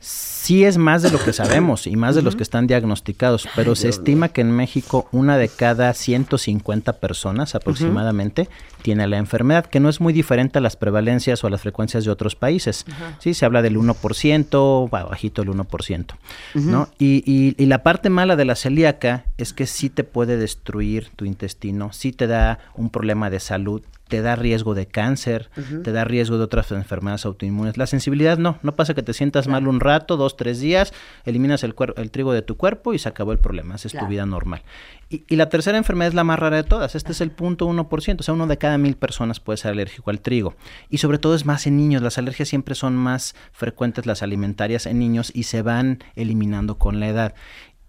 Sí es más de lo que sabemos y más de los que están diagnosticados, pero se estima que en México una de cada 150 personas aproximadamente tiene la enfermedad, que no es muy diferente a las prevalencias o a las frecuencias de otros países. Sí, se habla del 1%, ba- bajito el 1%, ¿no? Ujú. Y, y- y la parte mala de la celíaca es que sí te puede destruir tu intestino, sí te da un problema de salud, te da riesgo de cáncer, te da riesgo de otras enfermedades autoinmunes. La sensibilidad no, no pasa que te sientas mal un rato, dos, tres días, eliminas el, trigo de tu cuerpo y se acabó el problema, haces Claro. tu vida normal. Y, y la tercera enfermedad es la más rara de todas, este es el punto 1%, o sea, uno de cada mil personas puede ser alérgico al trigo. Y sobre todo es más en niños, las alergias siempre son más frecuentes, las alimentarias en niños, y se van eliminando con la edad.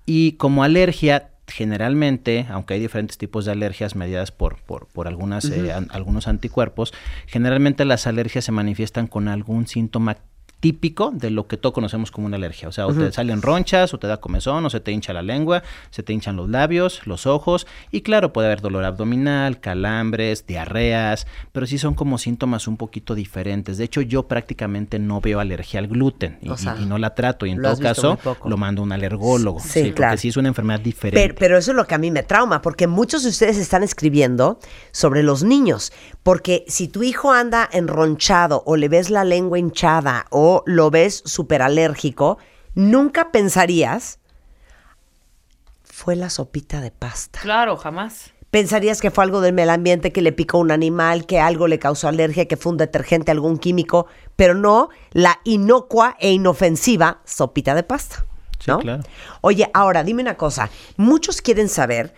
Y como alergia, generalmente, aunque hay diferentes tipos de alergias mediadas por, por, por algunas, eh, an- algunos anticuerpos, generalmente las alergias se manifiestan con algún síntoma típico de lo que todos conocemos como una alergia. O sea, o te salen ronchas, o te da comezón, o se te hincha la lengua, se te hinchan los labios, los ojos, y claro, puede haber dolor abdominal, calambres, diarreas, pero sí son como síntomas un poquito diferentes. De hecho, yo prácticamente no veo alergia al gluten y, O sea, y- y no la trato, y en todo caso lo mando a un alergólogo. Sí, Sí, porque claro. sí es una enfermedad diferente. Pero, pero eso es lo que a mí me trauma, porque muchos de ustedes están escribiendo sobre los niños, porque si tu hijo anda enronchado o le ves la lengua hinchada o lo ves súper alérgico, nunca pensarías, fue la sopita de pasta. Claro, jamás. Pensarías que fue algo del medio ambiente, que le picó un animal, que algo le causó alergia, que fue un detergente, algún químico, pero no la inocua e inofensiva sopita de pasta. ¿no? claro. Oye, ahora dime una cosa. Muchos quieren saber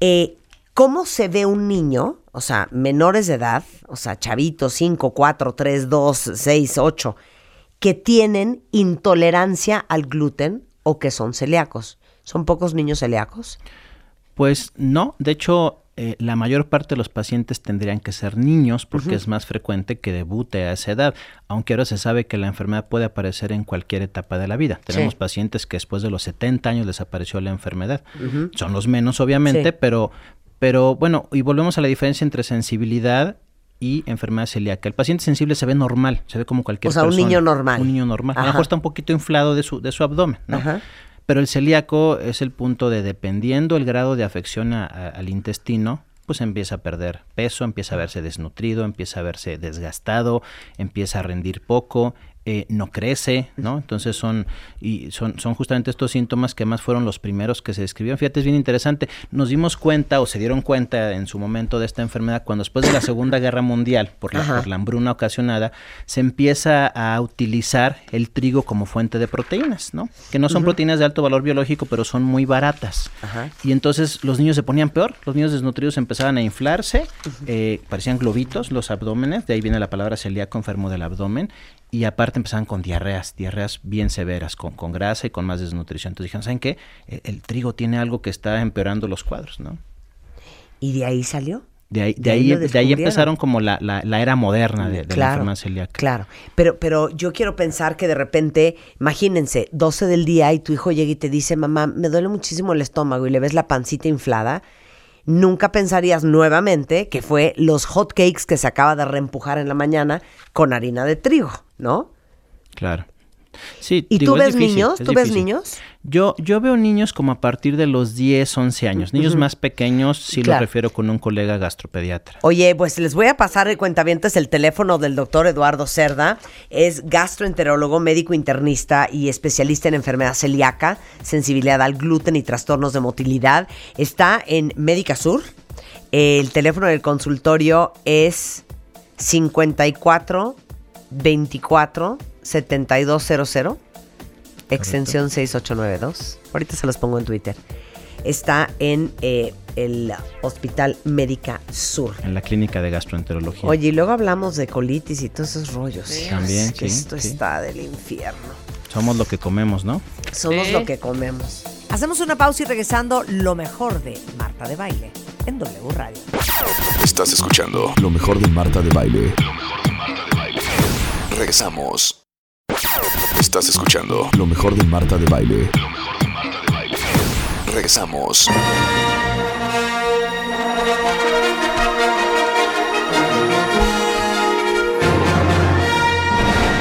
eh, cómo se ve un niño, o sea, menores de edad, o sea, chavitos 5, 4, 3, 2, 6, 8, que tienen intolerancia al gluten o que son celíacos. ¿Son pocos niños celíacos? Pues no, de hecho, eh, la mayor parte de los pacientes tendrían que ser niños porque es más frecuente que debute a esa edad, aunque ahora se sabe que la enfermedad puede aparecer en cualquier etapa de la vida. Tenemos Sí. pacientes que después de los 70 años les apareció la enfermedad. Son los menos, obviamente, Sí. pero, pero bueno, y volvemos a la diferencia entre sensibilidad y enfermedad celíaca. El paciente sensible se ve normal, se ve como cualquier O sea, un persona. niño normal. Un niño normal. A lo mejor está un poquito inflado de su, de su abdomen, ¿no? Ajá. Pero el celíaco es el punto de, dependiendo el grado de afección a- a- al intestino, pues empieza a perder peso, empieza a verse desnutrido, empieza a verse desgastado, empieza a rendir poco, eh, no crece, ¿no? Entonces son, y son, son justamente estos síntomas que más fueron los primeros que se describieron. Fíjate, es bien interesante. Nos dimos cuenta o se dieron cuenta en su momento de esta enfermedad cuando después de la Segunda Guerra Mundial, por la, por la hambruna ocasionada, se empieza a utilizar el trigo como fuente de proteínas, ¿no? Que no son proteínas de alto valor biológico, pero son muy baratas. Ajá. Y entonces los niños se ponían peor, los niños desnutridos empezaban a inflarse, eh, parecían globitos los abdómenes, de ahí viene la palabra celíaco, enfermo del abdomen, y aparte empezaban con diarreas, diarreas bien severas, con, con grasa y con más desnutrición. Entonces dijeron, ¿saben qué? El, el trigo tiene algo que está empeorando los cuadros, ¿no? ¿Y de ahí salió? De ahí, De de ahí de descubrieron. empezaron como la, la- la era moderna de, de la Claro, enfermedad celíaca. Claro, pero, pero yo quiero pensar que de repente, imagínense, 12 del día y tu hijo llega y te dice, mamá, me duele muchísimo el estómago y le ves la pancita inflada, nunca pensarías nuevamente que fue los hot cakes que se acaba de reempujar en la mañana con harina de trigo, ¿no? Claro. Sí, ¿Y digo, tú es ves difícil, niños? ¿Tú ves niños? Yo, yo veo niños como a partir de los 10, 11 años. Niños más pequeños sí Claro. lo refiero con un colega gastropediatra. Oye, pues les voy a pasar de cuentavientes el teléfono del doctor Eduardo Cerda. Es gastroenterólogo, médico internista y especialista en enfermedad celíaca, sensibilidad al gluten y trastornos de motilidad. Está en Médica Sur. El teléfono del consultorio es 54 24 7200 extensión 6892. Ahorita se los pongo en Twitter. Está en eh, el Hospital Médica Sur. En la clínica de gastroenterología. Oye, y luego hablamos de colitis y todos esos rollos. También, que sí, esto sí. está del infierno. Somos lo que comemos, ¿no? Somos Sí. lo que comemos. Hacemos una pausa y regresando lo mejor de Marta de Baile en W Radio. Estás escuchando lo mejor de Marta de Baile. Regresamos. Estás escuchando lo mejor de Marta de Baile. Regresamos.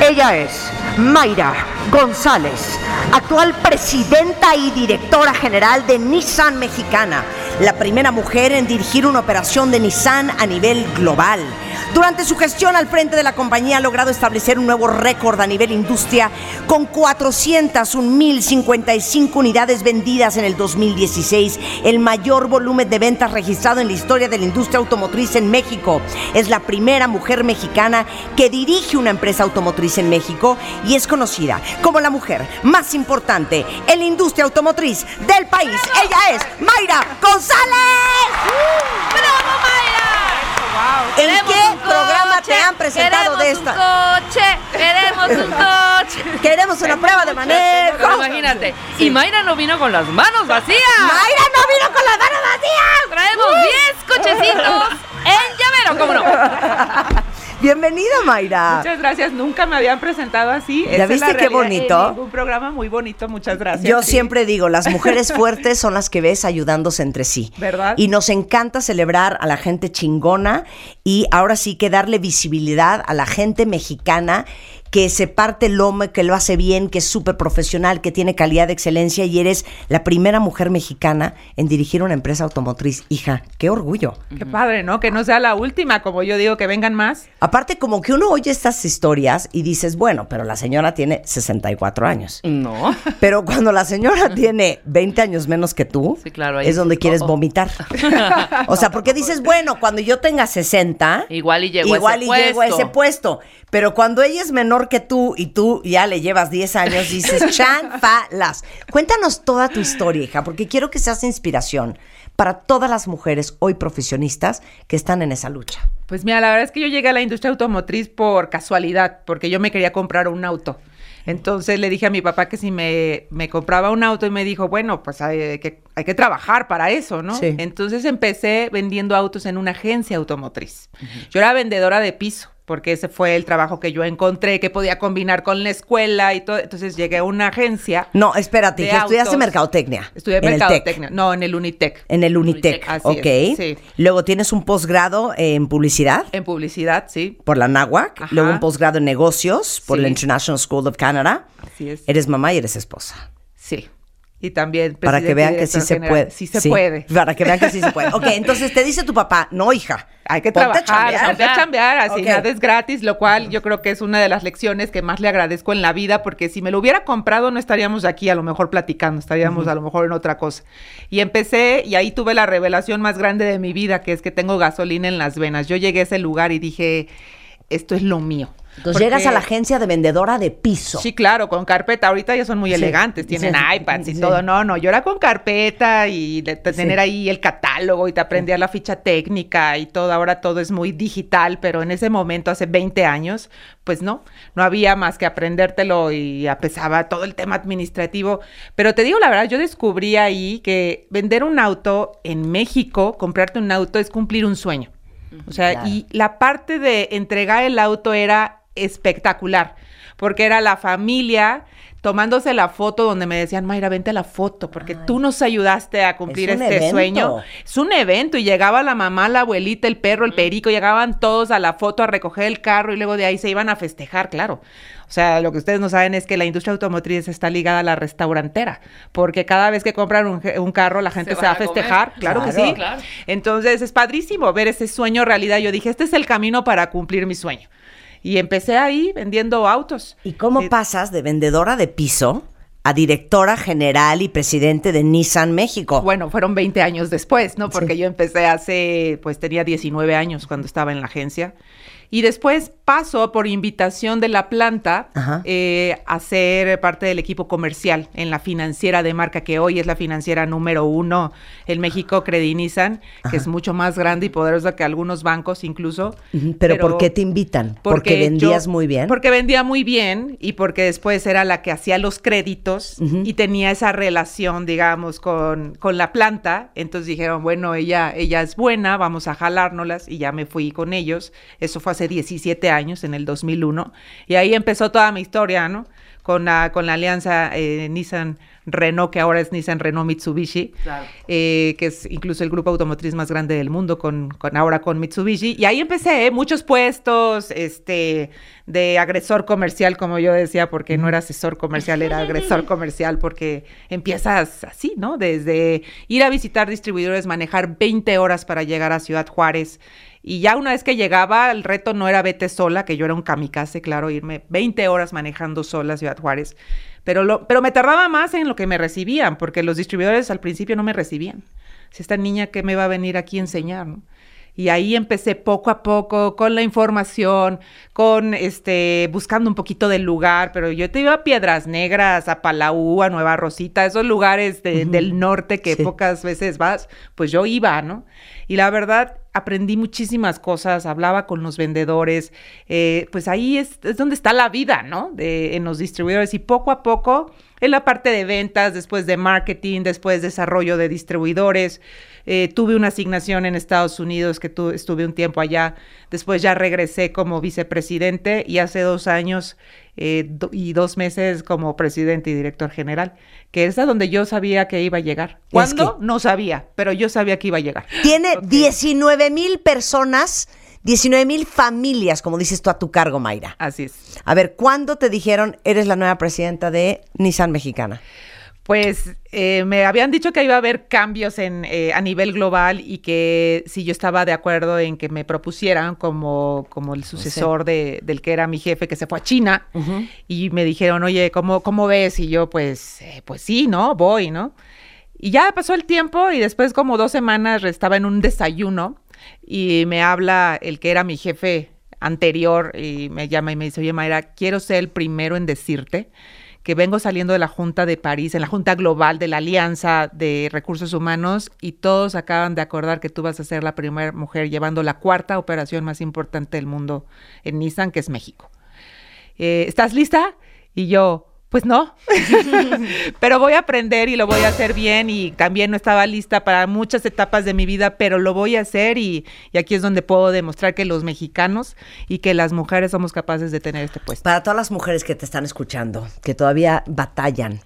Ella es Mayra González, actual presidenta y directora general de Nissan Mexicana, la primera mujer en dirigir una operación de Nissan a nivel global. Durante su gestión al frente de la compañía ha logrado establecer un nuevo récord a nivel industria con 401.055 unidades vendidas en el 2016, el mayor volumen de ventas registrado en la historia de la industria automotriz en México. Es la primera mujer mexicana que dirige una empresa automotriz en México y es conocida como la mujer más importante en la industria automotriz del país. Ella es Mayra González. ¡Bravo, Mayra! ¿En Queremos qué programa coche, te han presentado de queremos esta? un coche! ¡Queremos un coche! Queremos una prueba de manejo. Imagínate. Y Mayra no vino con las manos vacías. Mayra no vino con las manos vacías. Traemos 10 cochecitos en llavero, ¿cómo no? Bienvenida, Mayra. Muchas gracias, nunca me habían presentado así. ¿Ya Esa viste qué bonito? Ningún programa muy bonito, muchas gracias. Yo Sí. siempre digo, las mujeres fuertes son las que ves ayudándose entre sí. ¿Verdad? Y nos encanta celebrar a la gente chingona y ahora sí que darle visibilidad a la gente mexicana que se parte el lomo, que lo hace bien, que es súper profesional, que tiene calidad de excelencia y eres la primera mujer mexicana en dirigir una empresa automotriz. Hija, qué orgullo. Qué padre, ¿no? Que no sea la última, como yo digo, que vengan más. Aparte, como que uno oye estas historias y dices, bueno, pero la señora tiene 64 años. No. Pero cuando la señora tiene 20 años menos que tú, claro, ahí es donde sí. quieres Oh, oh. vomitar. o sea, porque dices, bueno, cuando yo tenga 60, Igual y llego a igual ese y llego a ese puesto. Pero cuando ella es menor que tú y tú ya le llevas 10 años, dices, chanfalas. Cuéntanos toda tu historia, hija, porque quiero que seas inspiración para todas las mujeres hoy profesionistas que están en esa lucha. Pues mira, la verdad es que yo llegué a la industria automotriz por casualidad, porque yo me quería comprar un auto. Entonces le dije a mi papá que si me, me compraba un auto y me dijo, bueno, pues hay que, hay que trabajar para eso, ¿no? Sí. Entonces empecé vendiendo autos en una agencia automotriz. Yo era vendedora de piso. Porque ese fue el trabajo que yo encontré, que podía combinar con la escuela y todo. Entonces llegué a una agencia. No, espérate, de estudiaste autos. mercadotecnia. Estudié en mercadotecnia. No, en el Unitec. En el Unitec, Así ok. es, sí. Luego tienes un posgrado en publicidad En publicidad, sí. por la NAWAC. Ajá. Luego un posgrado en negocios por Sí. la International School of Canada. Así es. Eres mamá y eres esposa. Sí. Y también Para que vean que sí se general. puede. Sí se puede. Para que vean que sí se puede. Ok, entonces te dice tu papá, no, hija. Hay que ponte a trabajar, chambear". ponte a chambear, así Ok. nada es gratis, lo cual yo creo que es una de las lecciones que más le agradezco en la vida, porque si me lo hubiera comprado no estaríamos aquí a lo mejor platicando, estaríamos a lo mejor en otra cosa. Y empecé y ahí tuve la revelación más grande de mi vida, que es que tengo gasolina en las venas. Yo llegué a ese lugar y dije, esto es lo mío. Entonces llegas a la agencia de vendedora de piso. Sí, claro, con carpeta. Ahorita ya son muy Sí, elegantes, tienen sí, iPads y sí. todo. No, no, yo era con carpeta y de, tener ahí el catálogo y te aprendía la ficha técnica y todo. Ahora todo es muy digital, pero en ese momento, hace 20 años, pues no, no había más que aprendértelo y apesaba todo el tema administrativo. Pero te digo la verdad, yo descubrí ahí que vender un auto en México, comprarte un auto es cumplir un sueño. O sea, Claro. y la parte de entregar el auto era espectacular, porque era la familia tomándose la foto donde me decían, Mayra, vente a la foto, porque tú nos ayudaste a cumplir Es este evento. sueño. Es un evento y llegaba la mamá, la abuelita, el perro, el perico, llegaban todos a la foto a recoger el carro y luego de ahí se iban a festejar, claro. O sea, lo que ustedes no saben es que la industria automotriz está ligada a la restaurantera, porque cada vez que compran un, un carro la gente se, va a festejar, claro, que sí. Claro. Entonces es padrísimo ver ese sueño realidad. Yo dije, este es el camino para cumplir mi sueño. Y empecé ahí vendiendo autos. ¿Y cómo pasas de vendedora de piso a directora general y presidente de Nissan México? Bueno, fueron 20 años después, ¿no? Porque yo empecé hace, pues tenía 19 años cuando estaba en la agencia. Y después paso por invitación de la planta eh, a ser parte del equipo comercial en la financiera de marca, que hoy es la financiera número uno en México, Credinizan, que es mucho más grande y poderosa que algunos bancos incluso. Ujú, ¿Pero, por qué te invitan? Porque, Porque vendías yo- muy bien. Porque vendía muy bien y porque después era la que hacía los créditos y tenía esa relación, digamos, con, con la planta. Entonces dijeron, bueno, ella, ella es buena, vamos a jalárnoslas y ya me fui con ellos. Eso fue hace 17 años, en el 2001. Y ahí empezó toda mi historia, ¿no? Con la, con la alianza eh, Nissan Renault, que ahora es Nissan Renault Mitsubishi, Claro. eh, que es incluso el grupo automotriz más grande del mundo, con, con ahora con Mitsubishi. Y ahí empecé, ¿eh? muchos puestos este, de agresor comercial, como yo decía, porque no era asesor comercial, era agresor comercial, porque empiezas así, ¿no? Desde ir a visitar distribuidores, manejar 20 horas para llegar a Ciudad Juárez. Y ya una vez que llegaba, el reto no era vete sola, que yo era un kamikaze, claro, irme 20 horas manejando sola a Ciudad Juárez. Pero, lo, pero me tardaba más en lo que me recibían, porque los distribuidores al principio no me recibían. Si esta niña que me va a venir aquí a enseñar, ¿no? Y ahí empecé poco a poco con la información, con este, buscando un poquito del lugar, pero yo te iba a Piedras Negras, a Palau, a Nueva Rosita, esos lugares de- del norte que Sí. pocas veces vas, pues yo iba, ¿no? Y la verdad, aprendí muchísimas cosas, hablaba con los vendedores, eh, pues ahí es, donde está la vida, ¿no? De, en los distribuidores. Y poco a poco, en la parte de ventas, después de marketing, después desarrollo de distribuidores, eh, tuve una asignación en Estados Unidos que tu- estuve un tiempo allá, después ya regresé como vicepresidente y hace dos años eh, y dos meses como presidente y director general, que es a donde yo sabía que iba a llegar. ¿Cuándo? No sabía, pero yo sabía que iba a llegar. Tiene 19 mil personas, 19 mil familias, como dices tú, a tu cargo, Mayra. Así es. A ver, ¿cuándo te dijeron eres la nueva presidenta de Nissan Mexicana? Pues eh, me habían dicho que iba a haber cambios en, eh, a nivel global y que si yo estaba de acuerdo en que me propusieran como, como el sucesor de, del que era mi jefe que se fue a China y me dijeron, oye, ¿cómo, cómo ves? Y yo, pues, eh, pues sí, ¿no? Voy, ¿no? Y ya pasó el tiempo y después como dos semanas estaba en un desayuno y me habla el que era mi jefe anterior y me llama y me dice, oye Mayra, quiero ser el primero en decirte que vengo saliendo de la Junta de París, en la Junta Global de la Alianza de Recursos Humanos, y todos acaban de acordar que tú vas a ser la primera mujer llevando la cuarta operación más importante del mundo en Nissan, que es México. Eh, ¿Estás lista? Y yo, Pues no, pero voy a aprender y lo voy a hacer bien y también no estaba lista para muchas etapas de mi vida, pero lo voy a hacer y, y aquí es donde puedo demostrar que los mexicanos y que las mujeres somos capaces de tener este puesto. Para todas las mujeres que te están escuchando, que todavía batallan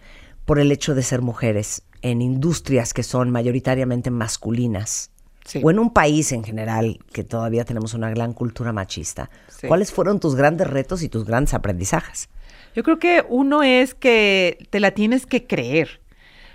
por el hecho de ser mujeres en industrias que son mayoritariamente masculinas, o en un país en general que todavía tenemos una gran cultura machista, Sí. ¿cuáles fueron tus grandes retos y tus grandes aprendizajes? Yo creo que uno es que te la tienes que creer.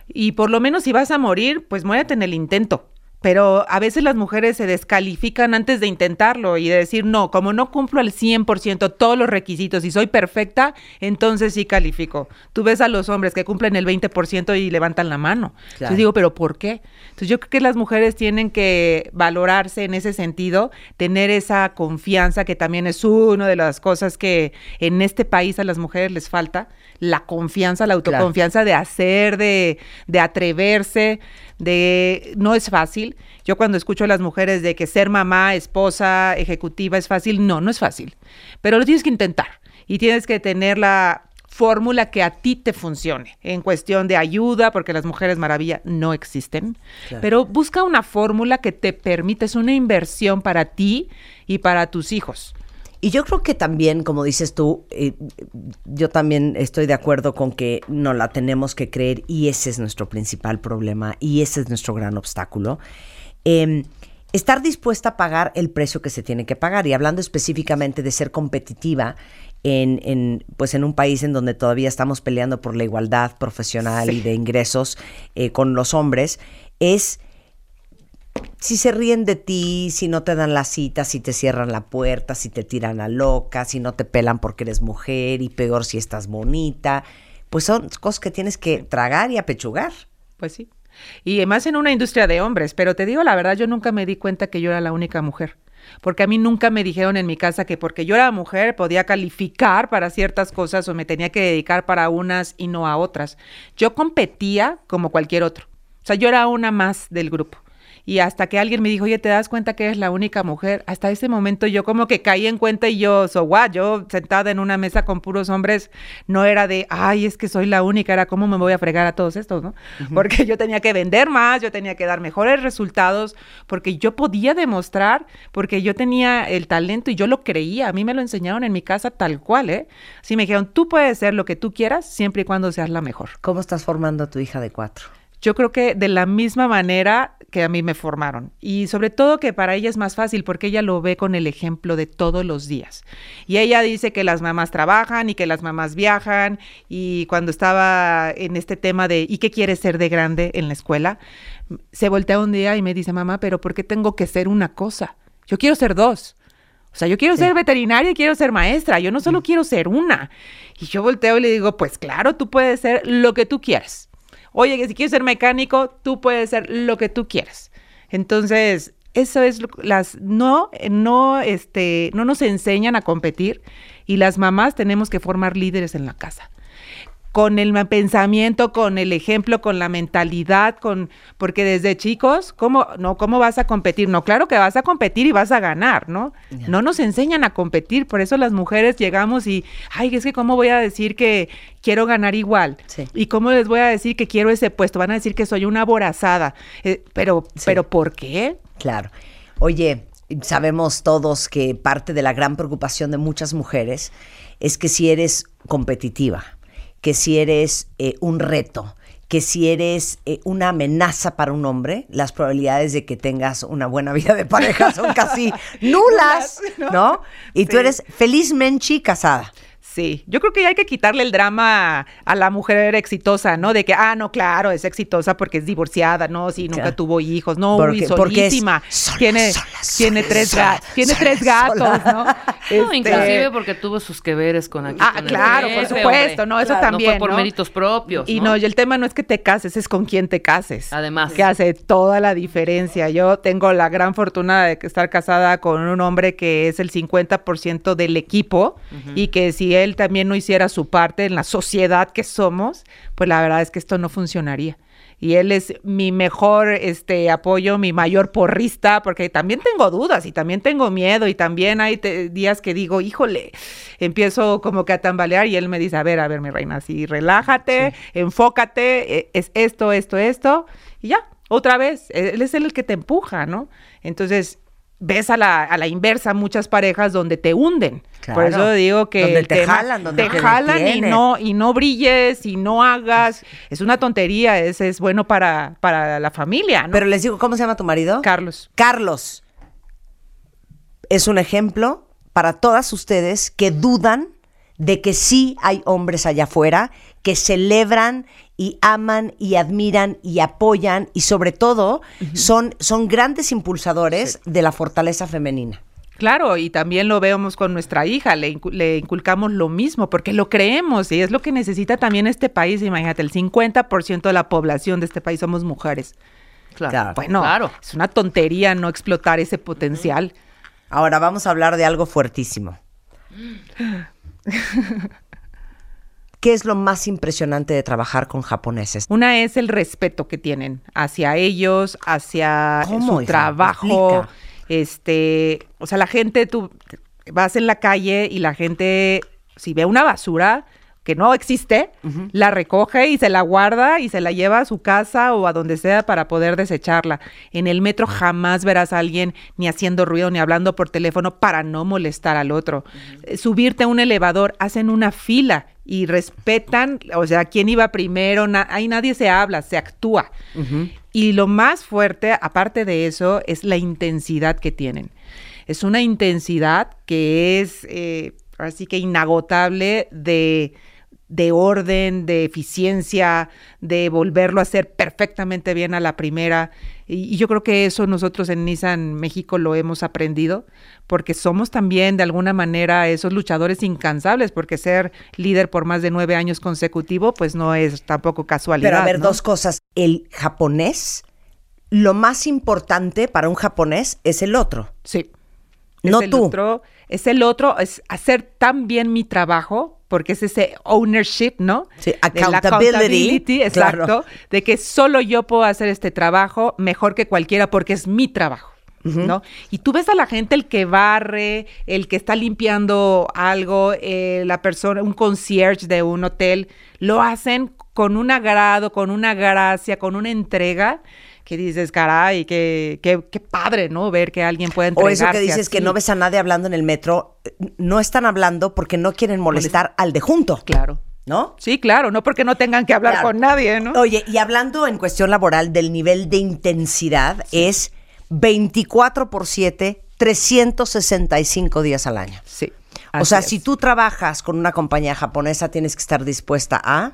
Y por lo menos si vas a morir, pues muérete en el intento. Pero a veces las mujeres se descalifican antes de intentarlo y de decir, no, como no cumplo al 100% todos los requisitos y soy perfecta, entonces sí califico. Tú ves a los hombres que cumplen el 20% y levantan la mano. Claro. Entonces digo, ¿pero por qué? Entonces yo creo que las mujeres tienen que valorarse en ese sentido, tener esa confianza, que también es una de las cosas que en este país a las mujeres les falta, la confianza, la Claro. autoconfianza de hacer, de, de atreverse, de no es fácil. Yo cuando escucho a las mujeres de que ser mamá, esposa, ejecutiva es fácil, no, no es fácil. Pero lo tienes que intentar y tienes que tener la fórmula que a ti te funcione en cuestión de ayuda, porque las mujeres maravilla no existen, Claro. pero busca una fórmula que te permita, es una inversión para ti y para tus hijos. Y yo creo que también, como dices tú, eh, yo también estoy de acuerdo con que no la tenemos que creer y ese es nuestro principal problema y ese es nuestro gran obstáculo. Eh, estar dispuesta a pagar el precio que se tiene que pagar y hablando específicamente de ser competitiva en, en, pues en un país en donde todavía estamos peleando por la igualdad profesional y de ingresos eh, con los hombres, es si se ríen de ti, si no te dan la cita, si te cierran la puerta, si te tiran a loca, si no te pelan porque eres mujer y peor si estás bonita, pues son cosas que tienes que tragar y apechugar. Pues sí. Y además en una industria de hombres, pero te digo la verdad, yo nunca me di cuenta que yo era la única mujer. Porque a mí nunca me dijeron en mi casa que porque yo era mujer podía calificar para ciertas cosas o me tenía que dedicar para unas y no a otras. Yo competía como cualquier otro. O sea, yo era una más del grupo. Y hasta que alguien me dijo, oye, ¿te das cuenta que eres la única mujer? Hasta ese momento yo como que caí en cuenta y yo, so what, yo sentada en una mesa con puros hombres, no era de, ay, es que soy la única, era cómo me voy a fregar a todos estos, ¿no? Porque yo tenía que vender más, yo tenía que dar mejores resultados, porque yo podía demostrar, porque yo tenía el talento y yo lo creía, a mí me lo enseñaron en mi casa tal cual, ¿eh? Así me dijeron, tú puedes ser lo que tú quieras, siempre y cuando seas la mejor. ¿Cómo estás formando a tu hija de cuatro? Yo creo que de la misma manera que a mí me formaron. Y sobre todo que para ella es más fácil porque ella lo ve con el ejemplo de todos los días. Y ella dice que las mamás trabajan y que las mamás viajan. Y cuando estaba en este tema de ¿y qué quieres ser de grande en la escuela? Se voltea un día y me dice, mamá, pero ¿por qué tengo que ser una cosa? Yo quiero ser dos. O sea, yo quiero ser veterinaria y quiero ser maestra. Yo no solo quiero ser una. Y yo volteo y le digo, pues claro, tú puedes ser lo que tú quieras. Oye, que si quieres ser mecánico, tú puedes ser lo que tú quieras. Entonces, eso es lo- las no no este no nos enseñan a competir y las mamás tenemos que formar líderes en la casa. Con el pensamiento, con el ejemplo, con la mentalidad, con porque desde chicos, ¿cómo no cómo vas a competir? No, claro que vas a competir y vas a ganar, ¿no? No nos enseñan a competir, por eso las mujeres llegamos y ay, es que cómo voy a decir que quiero ganar igual. ¿Y cómo les voy a decir que quiero ese puesto? Van a decir que soy una aborazada. Eh, pero pero ¿por qué? Claro. Oye, sabemos todos que parte de la gran preocupación de muchas mujeres es que si eres competitiva, que si eres eh, un reto, que si eres eh, una amenaza para un hombre, las probabilidades de que tengas una buena vida de pareja son casi nulas, ¿no? Y tú eres felizmente casada. Sí, yo creo que hay que quitarle el drama a la mujer exitosa, ¿no? De que, ah, no, claro, es exitosa porque es divorciada, no, sí, nunca Claro. tuvo hijos, no, Porque- uy, porque es solísima. sola, tiene sola, tiene sola, tres gatos, tiene tres gatos. ¿no? No, Este, inclusive porque tuvo sus que veres con aquí. Ah, con el claro, por supuesto, hombre. no, eso Claro, también, No fue por ¿no? méritos propios. Y no, y el tema no es que te cases, es con quién te cases. Además. Que hace toda la diferencia. Yo tengo la gran fortuna de estar casada con un hombre que es el 50% del equipo y que si él también no hiciera su parte en la sociedad que somos, pues la verdad es que esto no funcionaría. y él es mi mejor este apoyo, mi mayor porrista, porque también tengo dudas y también tengo miedo y también hay días que digo, híjole, empiezo como que a tambalear y él me dice, a ver, a ver, mi reina, así relájate, enfócate, eh, es esto, esto, esto, y ya, otra vez, él es el que te empuja, ¿no? Entonces, ves a la, a la inversa muchas parejas donde te hunden. Por Claro. eso digo que Donde te jalan, donde te te jalan y no y no brilles y no hagas. Es una tontería, es, es bueno para, para la familia, ¿no? Pero les digo, ¿cómo se llama tu marido? Carlos. Carlos. Es un ejemplo para todas ustedes que dudan de que sí hay hombres allá afuera que celebran y aman y admiran y apoyan y sobre todo son, son grandes impulsadores de la fortaleza femenina. Claro, y también lo vemos con nuestra hija, le, incu- le inculcamos lo mismo, porque lo creemos y es lo que necesita también este país. Imagínate, el 50% de la población de este país somos mujeres. Claro. Bueno, es una tontería no explotar ese potencial. Ahora vamos a hablar de algo fuertísimo. ¿Qué es lo más impresionante de trabajar con japoneses? Una es el respeto que tienen hacia ellos, hacia ¿Cómo, su hija? trabajo. Explica. Este, o sea, la gente, tú vas en la calle y la gente, si ve una basura que no existe, la recoge y se la guarda y se la lleva a su casa o a donde sea para poder desecharla. En el metro jamás verás a alguien ni haciendo ruido ni hablando por teléfono para no molestar al otro. Eh, Subirte a un elevador, hacen una fila y respetan, o sea, quién iba primero, na- ahí nadie se habla, se actúa. Y lo más fuerte, aparte de eso, es la intensidad que tienen. Es una intensidad que es eh, así que inagotable de, de orden, de eficiencia, de volverlo a hacer perfectamente bien a la primera. Y, y yo creo que eso nosotros en Nissan México lo hemos aprendido, porque somos también de alguna manera esos luchadores incansables, porque ser líder por más de nueve años consecutivo, pues no es tampoco casualidad. Pero a ver, ¿no? dos cosas. El japonés, lo más importante para un japonés es el otro. Sí. No el tú. Otro, es el otro, es hacer tan bien mi trabajo, porque es ese ownership, ¿no? Sí, De la accountability, accountability, exacto. claro. De que solo yo puedo hacer este trabajo mejor que cualquiera porque es mi trabajo. ¿No? Y tú ves a la gente, el que barre, el que está limpiando algo, eh, la persona, un concierge de un hotel, lo hacen con un agrado, con una gracia, con una entrega que dices, caray, qué, qué, qué padre, ¿no? Ver que alguien puede O entregarse eso que dices que no ves a nadie hablando en el metro, eh, no están hablando porque no quieren molestar al de junto. Claro. ¿No? Sí, claro, no porque no tengan que hablar Claro. con nadie, ¿no? Oye, y hablando en cuestión laboral del nivel de intensidad, es 24 por 7, 365 días al año. Sí. O sea, es. si tú trabajas con una compañía japonesa, tienes que estar dispuesta a...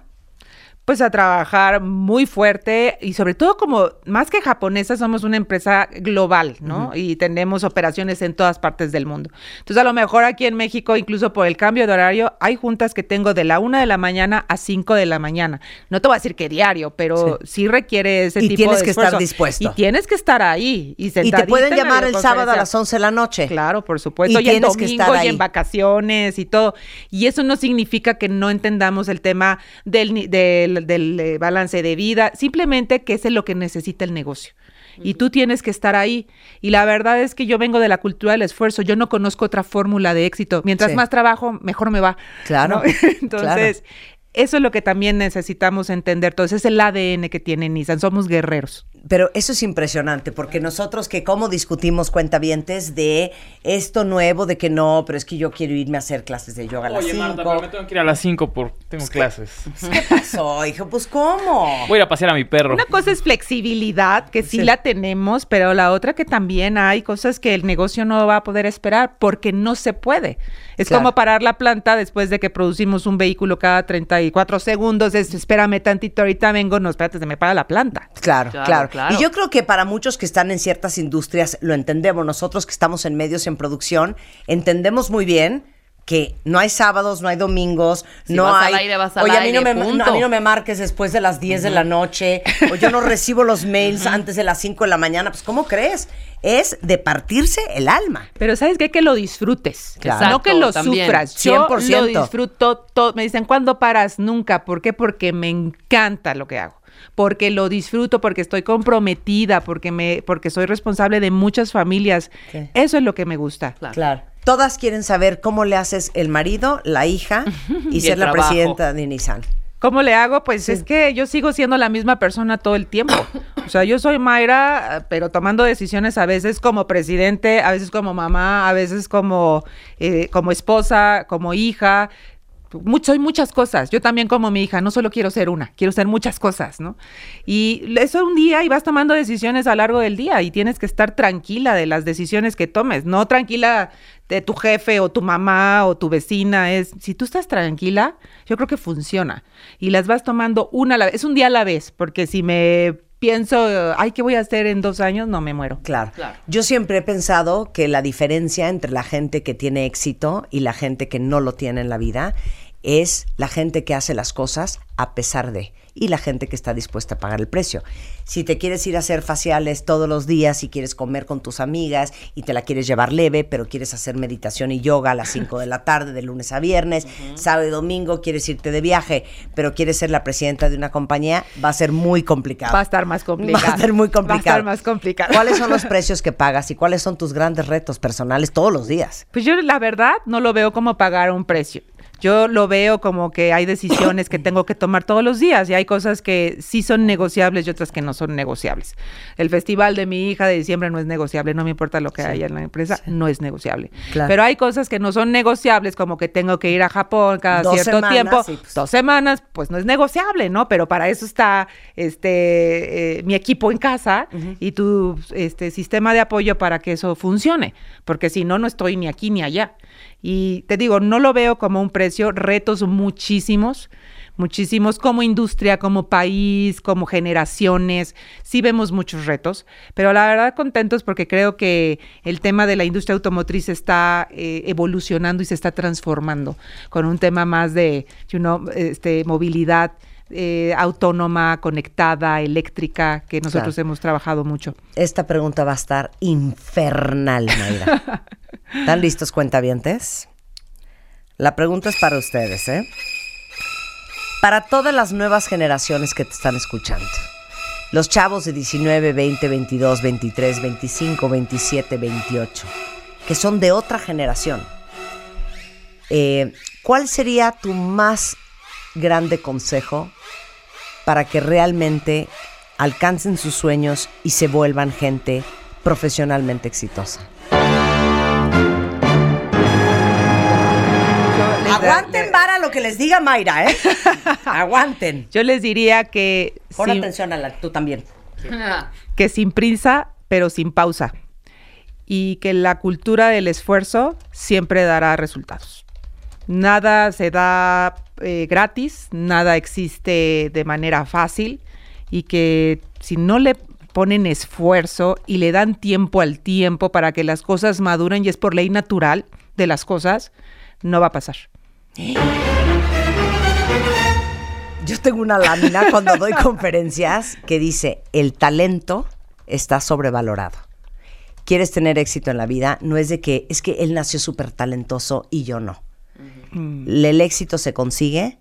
pues a trabajar muy fuerte y sobre todo como más que japonesa somos una empresa global, ¿no? Y tenemos operaciones en todas partes del mundo. Entonces a lo mejor aquí en México, incluso por el cambio de horario, hay juntas que tengo de la una de la mañana a 5 de la mañana. No te voy a decir que diario, pero sí, requiere ese Y tipo tienes de que estar dispuesto. Y tienes que estar ahí. Y, Y te pueden en la llamar el sábado a las 11 de la noche. Claro, por supuesto. Y Y, en tienes que domingo estar y ahí. en vacaciones y todo. Y eso no significa que no entendamos el tema del, ni- del, del, eh, balance de vida, simplemente que ese es lo que necesita el negocio. Y tú tienes que estar ahí. Y la verdad es que yo vengo de la cultura del esfuerzo. Yo no conozco otra fórmula de éxito. Mientras Sí. más trabajo, mejor me va. Claro, ¿no? Entonces, eso es lo que también necesitamos entender. Entonces, es el ADN que tiene Nissan. Somos guerreros. Pero eso es impresionante, porque nosotros que como discutimos cuentavientes de esto nuevo, de que no, pero es que yo quiero irme a hacer clases de yoga a las Oye, 5. Marta, pero me tengo que ir a las 5 por... Tengo clases. ¿Qué pasó, hijo? Pues, ¿cómo? Voy a ir a pasear a mi perro. Una cosa es flexibilidad, que sí, la tenemos, pero la otra que también hay cosas que el negocio no va a poder esperar porque no se puede. Es Claro. como parar la planta después de que producimos un vehículo cada 34 segundos. Es, espérame tantito, ahorita vengo. No, espérate, se me para la planta. Claro, Claro, claro, claro. Y yo creo que para muchos que están en ciertas industrias lo entendemos. Nosotros que estamos en medios en producción, entendemos muy bien que no hay sábados, no hay domingos, Si no vas hay. al aire, vas al Oye, a mí, no me, a mí no me marques después de las 10 de la noche, o yo no recibo los mails antes de las 5 de la mañana. Pues, ¿cómo crees? Es de partirse el alma. Pero ¿sabes qué? Que lo disfrutes. Claro. no que lo también. sufras. Yo 100%. lo disfruto todo. Me dicen, ¿cuándo paras? Nunca. ¿Por qué? Porque me encanta lo que hago. Porque lo disfruto, porque estoy comprometida, porque me, porque soy responsable de muchas familias. Sí. Eso es lo que me gusta. Claro. Todas quieren saber cómo le haces el marido, la hija y, Y ser la trabajo. presidenta de Nissan. ¿Cómo le hago? Pues es que yo sigo siendo la misma persona todo el tiempo. O sea, yo soy Mayra, pero tomando decisiones a veces como presidente, a veces como mamá, a veces como, eh, como esposa, como hija. Mu- soy muchas cosas. Yo también como mi hija, no solo quiero ser una, quiero ser muchas cosas, ¿no? Y eso un día y vas tomando decisiones a lo largo del día y tienes que estar tranquila de las decisiones que tomes, no tranquila de tu jefe o tu mamá o tu vecina. Es, si tú estás tranquila, yo creo que funciona. Y las vas tomando una a la vez, es un día a la vez, porque si me pienso, ay, ¿qué voy a hacer en dos años? No me muero. Claro. Yo siempre he pensado que la diferencia entre la gente que tiene éxito y la gente que no lo tiene en la vida es la gente que hace las cosas a pesar de y la gente que está dispuesta a pagar el precio. Si te quieres ir a hacer faciales todos los días y quieres comer con tus amigas y te la quieres llevar leve, pero quieres hacer meditación y yoga a las 5 de la tarde de lunes a viernes, sábado y domingo quieres irte de viaje, pero quieres ser la presidenta de una compañía, va a ser muy complicado. Va a estar más complicado. Va a ser muy Va a complicado. estar más complicado. ¿Cuáles son los precios que pagas y cuáles son tus grandes retos personales todos los días? Pues yo la verdad no lo veo como pagar un precio. Yo lo veo como que hay decisiones que tengo que tomar todos los días y hay cosas que sí son negociables y otras que no son negociables. El festival de mi hija de diciembre no es negociable, no me importa lo que haya en la empresa, no es negociable. Claro. Pero hay cosas que no son negociables, como que tengo que ir a Japón cada Dos cierto semanas, tiempo, sí, pues. dos semanas, pues no es negociable, ¿no? Pero para eso está este eh, mi equipo en casa y tu este sistema de apoyo para que eso funcione, porque si no no estoy ni aquí ni allá. Y te digo, no lo veo como un precio, retos muchísimos, muchísimos como industria, como país, como generaciones, sí vemos muchos retos, pero la verdad contentos porque creo que el tema de la industria automotriz está eh, evolucionando y se está transformando con un tema más de, you know, este, movilidad eh, autónoma, conectada, eléctrica, que nosotros Claro. hemos trabajado mucho. Esta pregunta va a estar infernal, Mayra. ¿Están listos, cuentavientes? La pregunta es para ustedes, ¿eh? Para todas las nuevas generaciones que te están escuchando. Los chavos de 19, 20, 22, 23, 25, 27, 28, que son de otra generación. Eh, ¿Cuál sería tu más grande consejo para que realmente alcancen sus sueños y se vuelvan gente profesionalmente exitosa? Aguanten vara lo que les diga Mayra, ¿eh? Aguanten. Yo les diría que... Pon sin- atención a la, tú también. que sin prisa, pero sin pausa. Y que la cultura del esfuerzo siempre dará resultados. Nada se da eh, gratis, nada existe de manera fácil y que si no le ponen esfuerzo y le dan tiempo al tiempo para que las cosas maduren y es por ley natural de las cosas, no va a pasar. Yo tengo una lámina cuando doy conferencias que dice, el talento está sobrevalorado. ¿Quieres tener éxito en la vida? No es de que, es que él nació súper talentoso y yo no. El éxito se consigue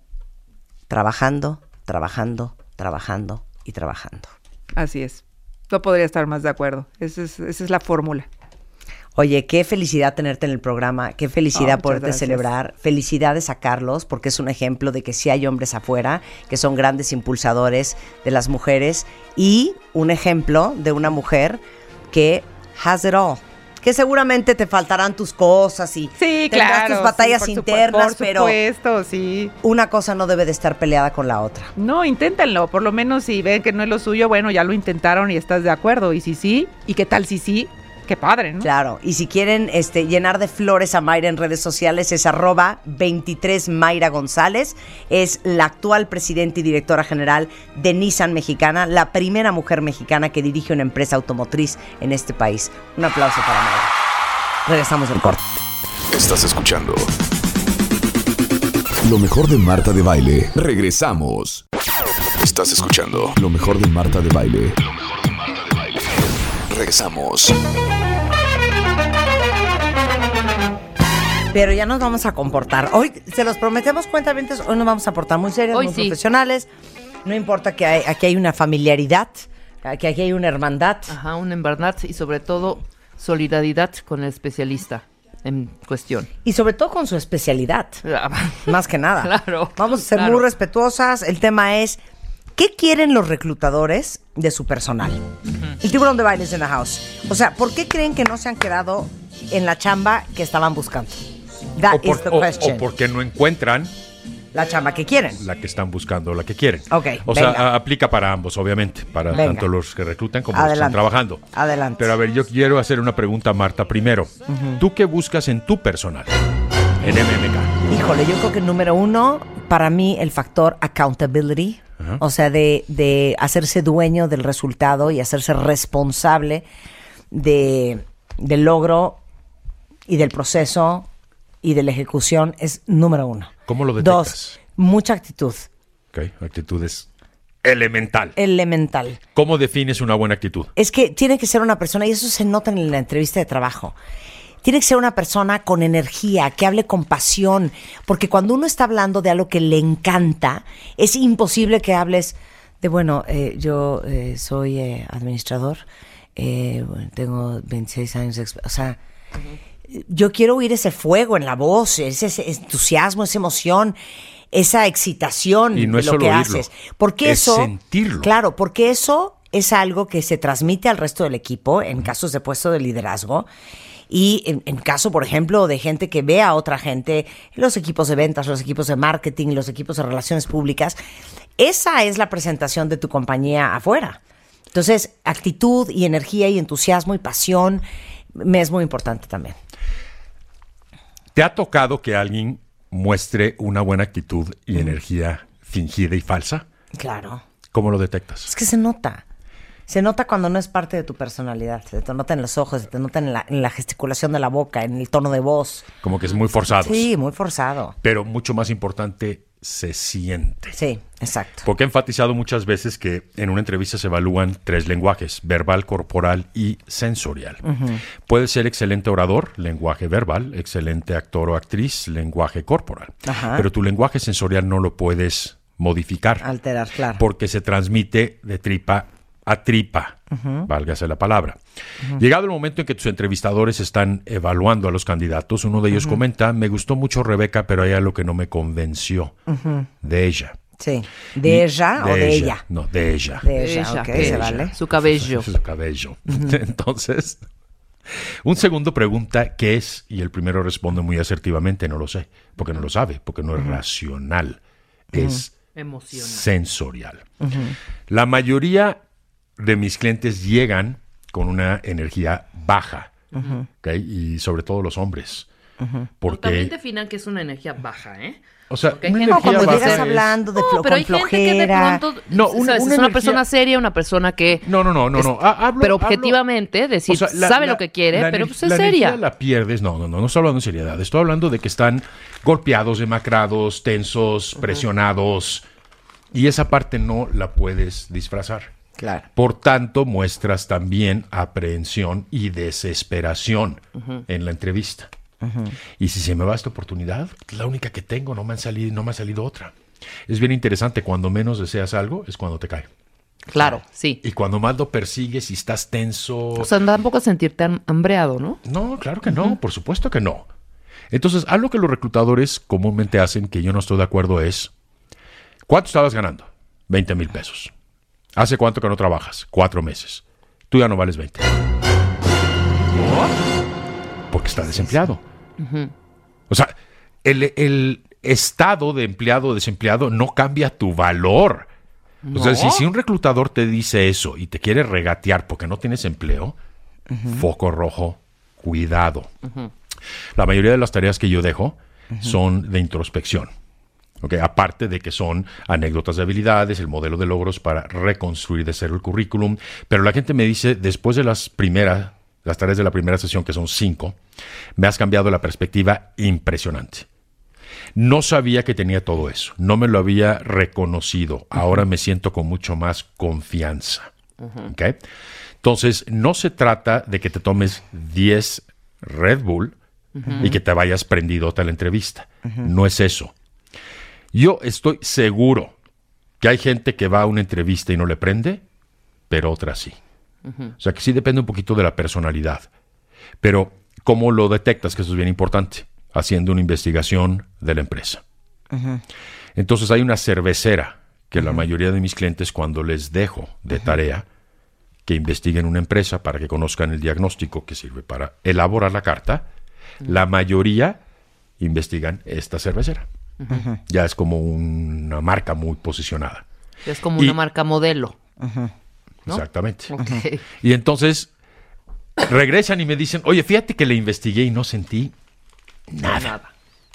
trabajando, trabajando, trabajando y trabajando. Así es. No podría estar más de acuerdo. Esa es, esa es la fórmula. Oye, qué felicidad tenerte en el programa, qué felicidad muchas poderte gracias. celebrar, felicidades a Carlos, porque es un ejemplo de que sí hay hombres afuera que son grandes impulsadores de las mujeres y un ejemplo de una mujer que has it all. Que seguramente te faltarán tus cosas y Sí, tendrás claro. tus batallas sí, por internas, por pero supuesto, sí. una cosa no debe de estar peleada con la otra. No, inténtenlo. Por lo menos si ven que no es lo suyo, bueno, ya lo intentaron y estás de acuerdo. Y si sí, ¿y qué tal si sí? Qué padre, ¿no? Claro, y si quieren este, llenar de flores a Mayra en redes sociales es arroba 23 Mayra González, es la actual presidenta y directora general de Nissan Mexicana, la primera mujer mexicana que dirige una empresa automotriz en este país. Un aplauso para Mayra. Regresamos del corte. Estás escuchando lo mejor de Marta de Baile. Regresamos. Estás escuchando lo mejor de Marta de Baile. Lo mejor de Marta de Baile. Regresamos. Pero ya nos vamos a comportar. Hoy se los prometemos cuentavientes, hoy nos vamos a portar muy serios, Hoy muy sí. profesionales. No importa que hay- aquí hay una familiaridad, que aquí hay una hermandad. Ajá, una hermandad y sobre todo solidaridad con el especialista en cuestión. Y sobre todo con su especialidad. Más que nada. Claro, Vamos a ser claro. muy respetuosas. El tema es, ¿qué quieren los reclutadores de su personal? El tiburón de bailes en la house. O sea, ¿por qué creen que no se han quedado en la chamba que estaban buscando? That o, por- is the o- question. o porque no encuentran La chamba que quieren. la que están buscando, la que quieren. Ok, O sea, venga. a- aplica para ambos, obviamente, para Venga. tanto los que reclutan como los que están Adelante. trabajando. Adelante. Pero a ver, yo quiero hacer una pregunta a Marta primero. ¿Tú qué buscas en tu personal? En MMK. Híjole, yo creo que número uno, para mí, el factor accountability. O sea, de, de hacerse dueño del resultado y hacerse responsable de, del logro y del proceso y de la ejecución es número uno. ¿Cómo lo detectas? Dos, mucha actitud. Ok, actitud es elemental. Elemental. ¿Cómo defines una buena actitud? Es que tiene que ser una persona, y eso se nota en la entrevista de trabajo. Tiene que ser una persona con energía, que hable con pasión, porque cuando uno está hablando de algo que le encanta, es imposible que hables de, bueno, eh, yo eh, soy eh, administrador, eh, bueno, tengo 26 años de exp- O sea, yo quiero oír ese fuego en la voz, ese, ese entusiasmo, esa emoción, esa excitación Y no de es lo solo que oírlo, haces. Porque es eso, sentirlo. claro, porque eso es algo que se transmite al resto del equipo en casos de puesto de liderazgo. Y en, en caso, por ejemplo, de gente que ve a otra gente, los equipos de ventas, los equipos de marketing, los equipos de relaciones públicas, esa es la presentación de tu compañía afuera. Entonces, actitud y energía y entusiasmo y pasión me es muy importante también. ¿Te ha tocado que alguien muestre una buena actitud y energía fingida y falsa? Claro. ¿Cómo lo detectas? Es que se nota. Se nota cuando no es parte de tu personalidad. Se te nota en los ojos, se te nota en la, en la gesticulación de la boca, en el tono de voz. Como que es muy forzado. Sí, muy forzado. Pero mucho más importante, se siente. Sí, exacto. Porque he enfatizado muchas veces que en una entrevista se evalúan tres lenguajes, verbal, corporal y sensorial. Ujú. Puedes ser excelente orador, lenguaje verbal, excelente actor o actriz, lenguaje corporal. Ajá. Pero tu lenguaje sensorial no lo puedes modificar. Alterar, claro. Porque se transmite de tripa a tripa, Ujú. válgase la palabra. Llegado el momento en que tus entrevistadores están evaluando a los candidatos, uno de ellos comenta, me gustó mucho Rebeca, pero hay algo que no me convenció de ella. Sí. ¿De Y- ella o de ella? No, de ella. De ella, ok, se vale. Su cabello. Su cabello. Ujú. Entonces, un segundo pregunta qué es y el primero responde muy asertivamente, no lo sé, porque no lo sabe, porque no es racional, es Emocional. sensorial. La mayoría de mis clientes llegan con una energía baja, Ujú. ¿ok? y sobre todo los hombres, Pero porque también definan que es una energía baja, ¿eh? O sea, una gente ser- es- hablando de No, pero hay gente que de pronto No, ¿sabes? una- es una una energía- persona seria, una persona que No, no, no, no, no. Ha- hablo- pero hablo- objetivamente decir O sea, la- sabe la- lo que quiere, la pero pues es la seria. energía la pierdes. No, no, no, no estoy hablando de seriedad. Estoy hablando de que están golpeados, demacrados, tensos, presionados. Y esa parte no la puedes disfrazar. Claro. Por tanto, muestras también aprehensión y desesperación en la entrevista. Y si se me va esta oportunidad, es la única que tengo, no me, han salido, no me ha salido otra. Es bien interesante, cuando menos deseas algo es cuando te cae. Claro, sí. Y cuando más lo persigues y estás tenso. O sea, tampoco sentirte ham- hambreado, ¿no? No, claro que no, por supuesto que no. Entonces, algo que los reclutadores comúnmente hacen, que yo no estoy de acuerdo, es, ¿cuánto estabas ganando? 20 mil pesos. ¿Hace cuánto que no trabajas? Cuatro meses. Tú ya no vales 20. Porque estás desempleado. O sea, el, el estado de empleado o desempleado no cambia tu valor. O sea, No. si, si un reclutador te dice eso y te quiere regatear porque no tienes empleo, foco rojo, cuidado. La mayoría de las tareas que yo dejo son de introspección. Aparte de que son anécdotas de habilidades, el modelo de logros para reconstruir de cero el currículum. Pero la gente me dice, después de las primeras, las tareas de la primera sesión, que son cinco, me has cambiado la perspectiva impresionante. No sabía que tenía todo eso, no me lo había reconocido. Ahora me siento con mucho más confianza. ¿ok? Entonces, no se trata de que te tomes 10 Red Bull y que te vayas prendido a la entrevista. No es eso. Yo estoy seguro Que hay gente que va a una entrevista y no le prende, pero otra sí. O sea que sí depende un poquito de la personalidad. Pero, ¿cómo lo detectas? Que eso es bien importante. Haciendo una investigación de la empresa. Entonces hay una cervecera que la mayoría de mis clientes cuando les dejo de tarea que investiguen una empresa para que conozcan el diagnóstico que sirve para elaborar la carta, la mayoría investigan esta cervecera. Ya es como una marca muy posicionada. Es como Y- una marca modelo. ¿no? Exactamente. Y entonces regresan y me dicen, oye, fíjate que le investigué y no sentí nada.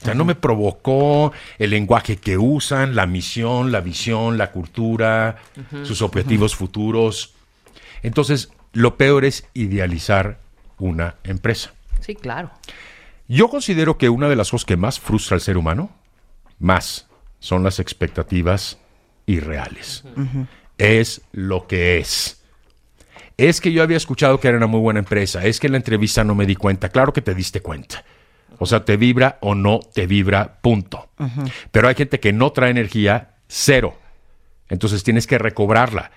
O sea, no me provocó el lenguaje que usan, la misión, la visión, la cultura, sus objetivos futuros. Entonces, lo peor es idealizar una empresa. Sí, claro. Yo considero que una de las cosas que más frustra al ser humano, más, son las expectativas irreales. Es lo que es. Es que yo había escuchado que era una muy buena empresa. Es que en la entrevista no me di cuenta. Claro que te diste cuenta. O sea, te vibra o no te vibra, punto. Pero hay gente que no trae energía, cero. Entonces tienes que recobrarla.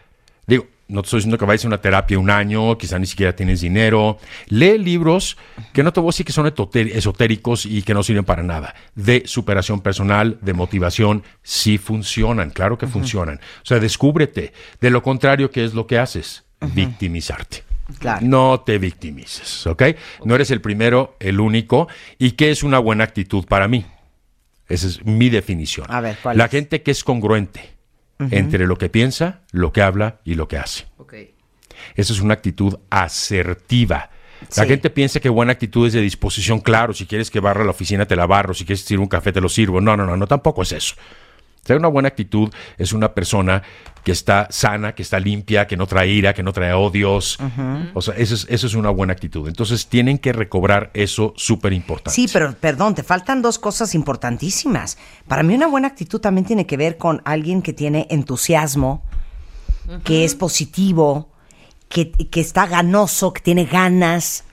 Digo, no te estoy diciendo que vayas a una terapia un año, quizá ni siquiera tienes dinero. Lee libros que no te voy a decir que son esotéricos y que no sirven para nada. De superación personal, de motivación, sí funcionan, claro que funcionan. O sea, descúbrete. De lo contrario, ¿qué es lo que haces? Victimizarte. No te victimices, ¿ok? No eres el primero, el único. ¿Y qué es una buena actitud para mí? Esa es mi definición. A ver, ¿cuál La es? gente que es congruente Entre lo que piensa, lo que habla y lo que hace. Esa es una actitud asertiva. La Sí. gente piensa que buena actitud es de disposición, claro, si quieres que barra la oficina te la barro, si quieres que sirva un café te lo sirvo. No, no, no, no, tampoco es eso. O sea, una buena actitud es una persona que está sana, que está limpia, que no trae ira, que no trae odios. O sea, eso es, eso es una buena actitud. Entonces tienen que recobrar eso súper importante. Sí, pero perdón, te faltan dos cosas importantísimas. Para mí una buena actitud también tiene que ver con alguien que tiene entusiasmo, que es positivo, que, que está ganoso, que tiene ganas,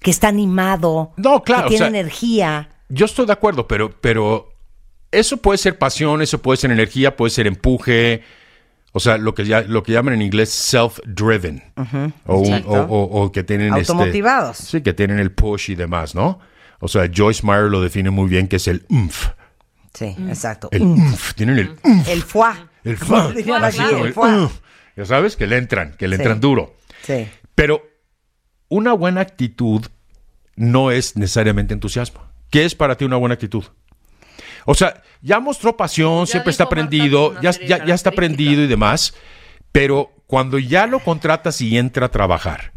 que está animado, No, claro, que o tiene sea, energía. Yo estoy de acuerdo, pero, pero eso puede ser pasión, eso puede ser energía, puede ser empuje. O sea, lo que, ya, lo que llaman en inglés self-driven. O, un- exacto. o- o- o que tienen este- Automotivados. sí, que tienen el push y demás, ¿no? O sea, Joyce Meyer lo define muy bien, que es el umf. Sí, exacto. El Mm. umf. Tienen el umf. El foie. El foie. el. Ya sabes, que le entran, que le Sí. entran duro. Sí. Pero una buena actitud no es necesariamente entusiasmo. ¿Qué es para ti una buena actitud? O sea, ya mostró pasión, siempre está prendido, ya, ya, ya está prendido y demás, pero cuando ya lo contratas y entra a trabajar,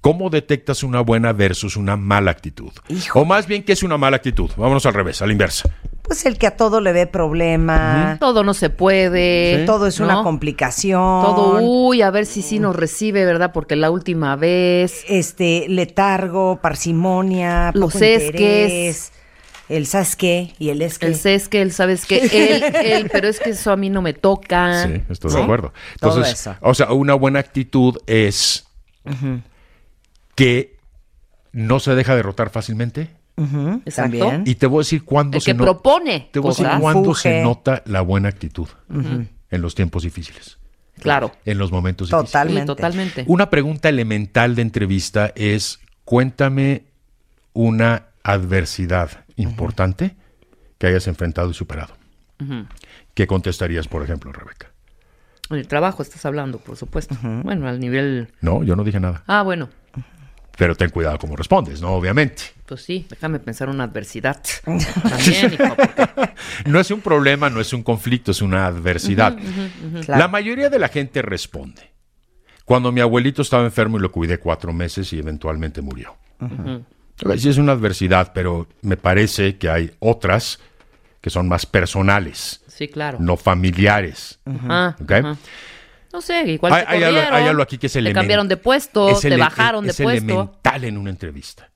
¿cómo detectas una buena versus una mala actitud? O más bien, ¿qué es una mala actitud? Vámonos al revés, a la inversa. Pues el que a todo le ve problema. Todo no se puede. Todo es ¿no? una complicación. Todo, uy, a ver si sí nos recibe, ¿verdad? Porque la última vez. Este, letargo, parsimonia, Los poco esques. interés, El sabes qué y el es que. El sé es que él, sabes que él, él, pero es que eso a mí no me toca. Sí, estoy de acuerdo. Todo Entonces, eso. o sea, una buena actitud es que no se deja derrotar fácilmente. Exacto. También. Y te voy a decir cuándo El se que no- propone Te voy a decir cuándo se nota la buena actitud en los tiempos difíciles. Claro. En los momentos Totalmente. Sí, totalmente. Una pregunta elemental de entrevista es: cuéntame una adversidad importante que hayas enfrentado y superado. ¿Qué contestarías, por ejemplo, Rebeca? En el trabajo estás hablando, por supuesto. Bueno, al nivel. No, yo no dije nada. Ah, bueno. Pero ten cuidado cómo respondes, ¿no? Obviamente. Pues sí, déjame pensar una adversidad. También, hijo, porque- No es un problema, no es un conflicto, es una adversidad. La mayoría de la gente responde. Cuando mi abuelito estaba enfermo y lo cuidé cuatro meses y eventualmente murió. Ok, Sí es una adversidad, pero me parece que hay otras que son más personales, Sí, claro. no familiares. Ajá, ¿Ok? ajá. No sé, igual Hay- te hay algo- hay algo aquí que es te elemen- cambiaron de puesto, es te ele- bajaron es de puesto. elemental en una entrevista.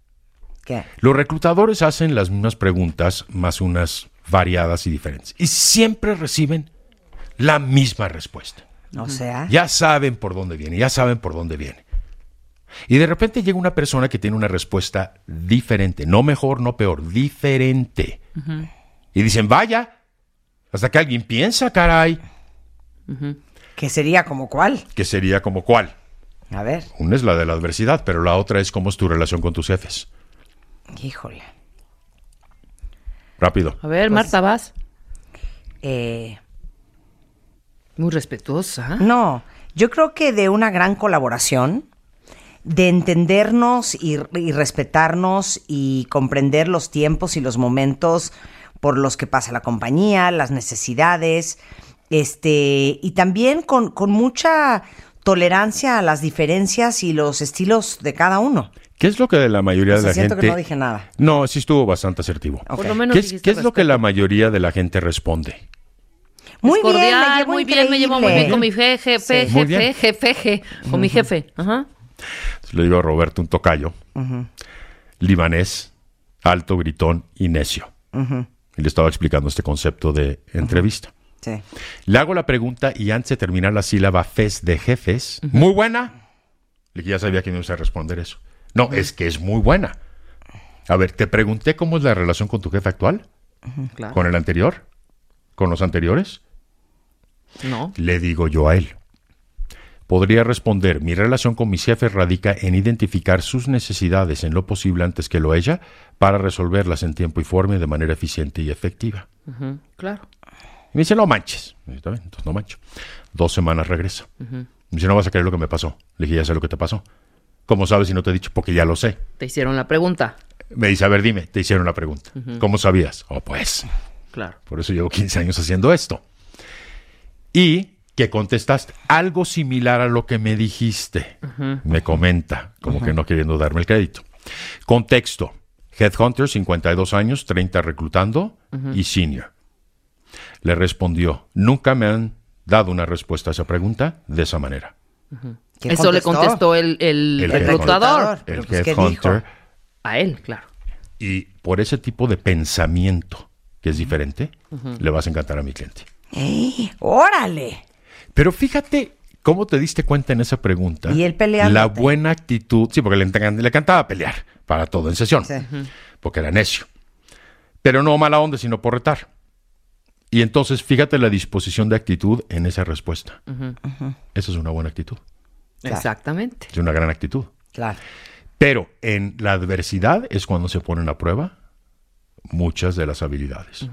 ¿Qué? Los reclutadores hacen las mismas preguntas, más unas variadas y diferentes. Y siempre reciben la misma respuesta. O sea. Ya saben por dónde viene, ya saben por dónde viene. Y de repente llega una persona que tiene una respuesta diferente, no mejor, no peor, diferente. Y dicen, vaya, hasta que alguien piensa, caray. Que sería como cuál. que sería como cuál. A ver, Una es la de la adversidad, pero la otra es cómo es tu relación con tus jefes. híjole. Rápido. A ver, Marta, vas. Eh, Muy respetuosa. No, yo creo que de una gran colaboración, de entendernos y, y respetarnos y comprender los tiempos y los momentos por los que pasa la compañía, las necesidades, este, y también con, con mucha tolerancia a las diferencias y los estilos de cada uno. ¿Qué es lo que la mayoría O de la siento gente... que no dije nada. No, sí estuvo bastante asertivo. Por lo menos ¿Qué es, qué es lo que la mayoría de la gente responde? Muy Es bien, me cordial, llevo muy bien, me llevo muy bien con mi jefe, jefe, jefe, jefe, con mi jefe. Ajá. Le digo a Roberto, un tocayo, libanés, alto, gritón y necio. Y le estaba explicando este concepto de entrevista. Sí. Le hago la pregunta y antes de terminar la sílaba fes de jefes, muy buena. Le dije, ya sabía que me iba a responder eso. No, es que es muy buena. A ver, te pregunté cómo es la relación con tu jefe actual, Claro. con el anterior, con los anteriores. No. Le digo yo a él. Podría responder, mi relación con mis jefes radica en identificar sus necesidades en lo posible antes que lo ella para resolverlas en tiempo y forma y de manera eficiente y efectiva. Claro. Y me dice, no manches. Y yo, "Está bien, entonces no mancho. Dos semanas regresa. Me dice, no vas a creer lo que me pasó. Le dije, ya sé lo que te pasó. ¿Cómo sabes si no te he dicho? Porque ya lo sé. Te hicieron la pregunta. Me dice, a ver, dime, te hicieron la pregunta. ¿Cómo sabías? Oh, pues. Claro. Por eso llevo 15 años haciendo esto. Y que contestaste algo similar a lo que me dijiste. Me comenta, como que no queriendo darme el crédito. Contexto. Headhunter, 52 años, 30 reclutando y senior. Le respondió, nunca me han dado una respuesta a esa pregunta de esa manera. ¿Quién Eso le contestó? el- el El reclutador. El pues, ¿qué headhunter. A él, claro. Y por ese tipo de pensamiento que es diferente, le vas a encantar a mi cliente. ¡Ey! ¡Órale! Pero fíjate cómo te diste cuenta en esa pregunta. Y él peleándote. La buena actitud. Sí, porque le, le encantaba pelear para todo en sesión. Sí. Porque era necio. Pero no mala onda, sino por retar. Y entonces, fíjate la disposición de actitud en esa respuesta. Esa es una buena actitud. Exactamente. Es una gran actitud. Claro. Pero en la adversidad es cuando se ponen a prueba muchas de las habilidades.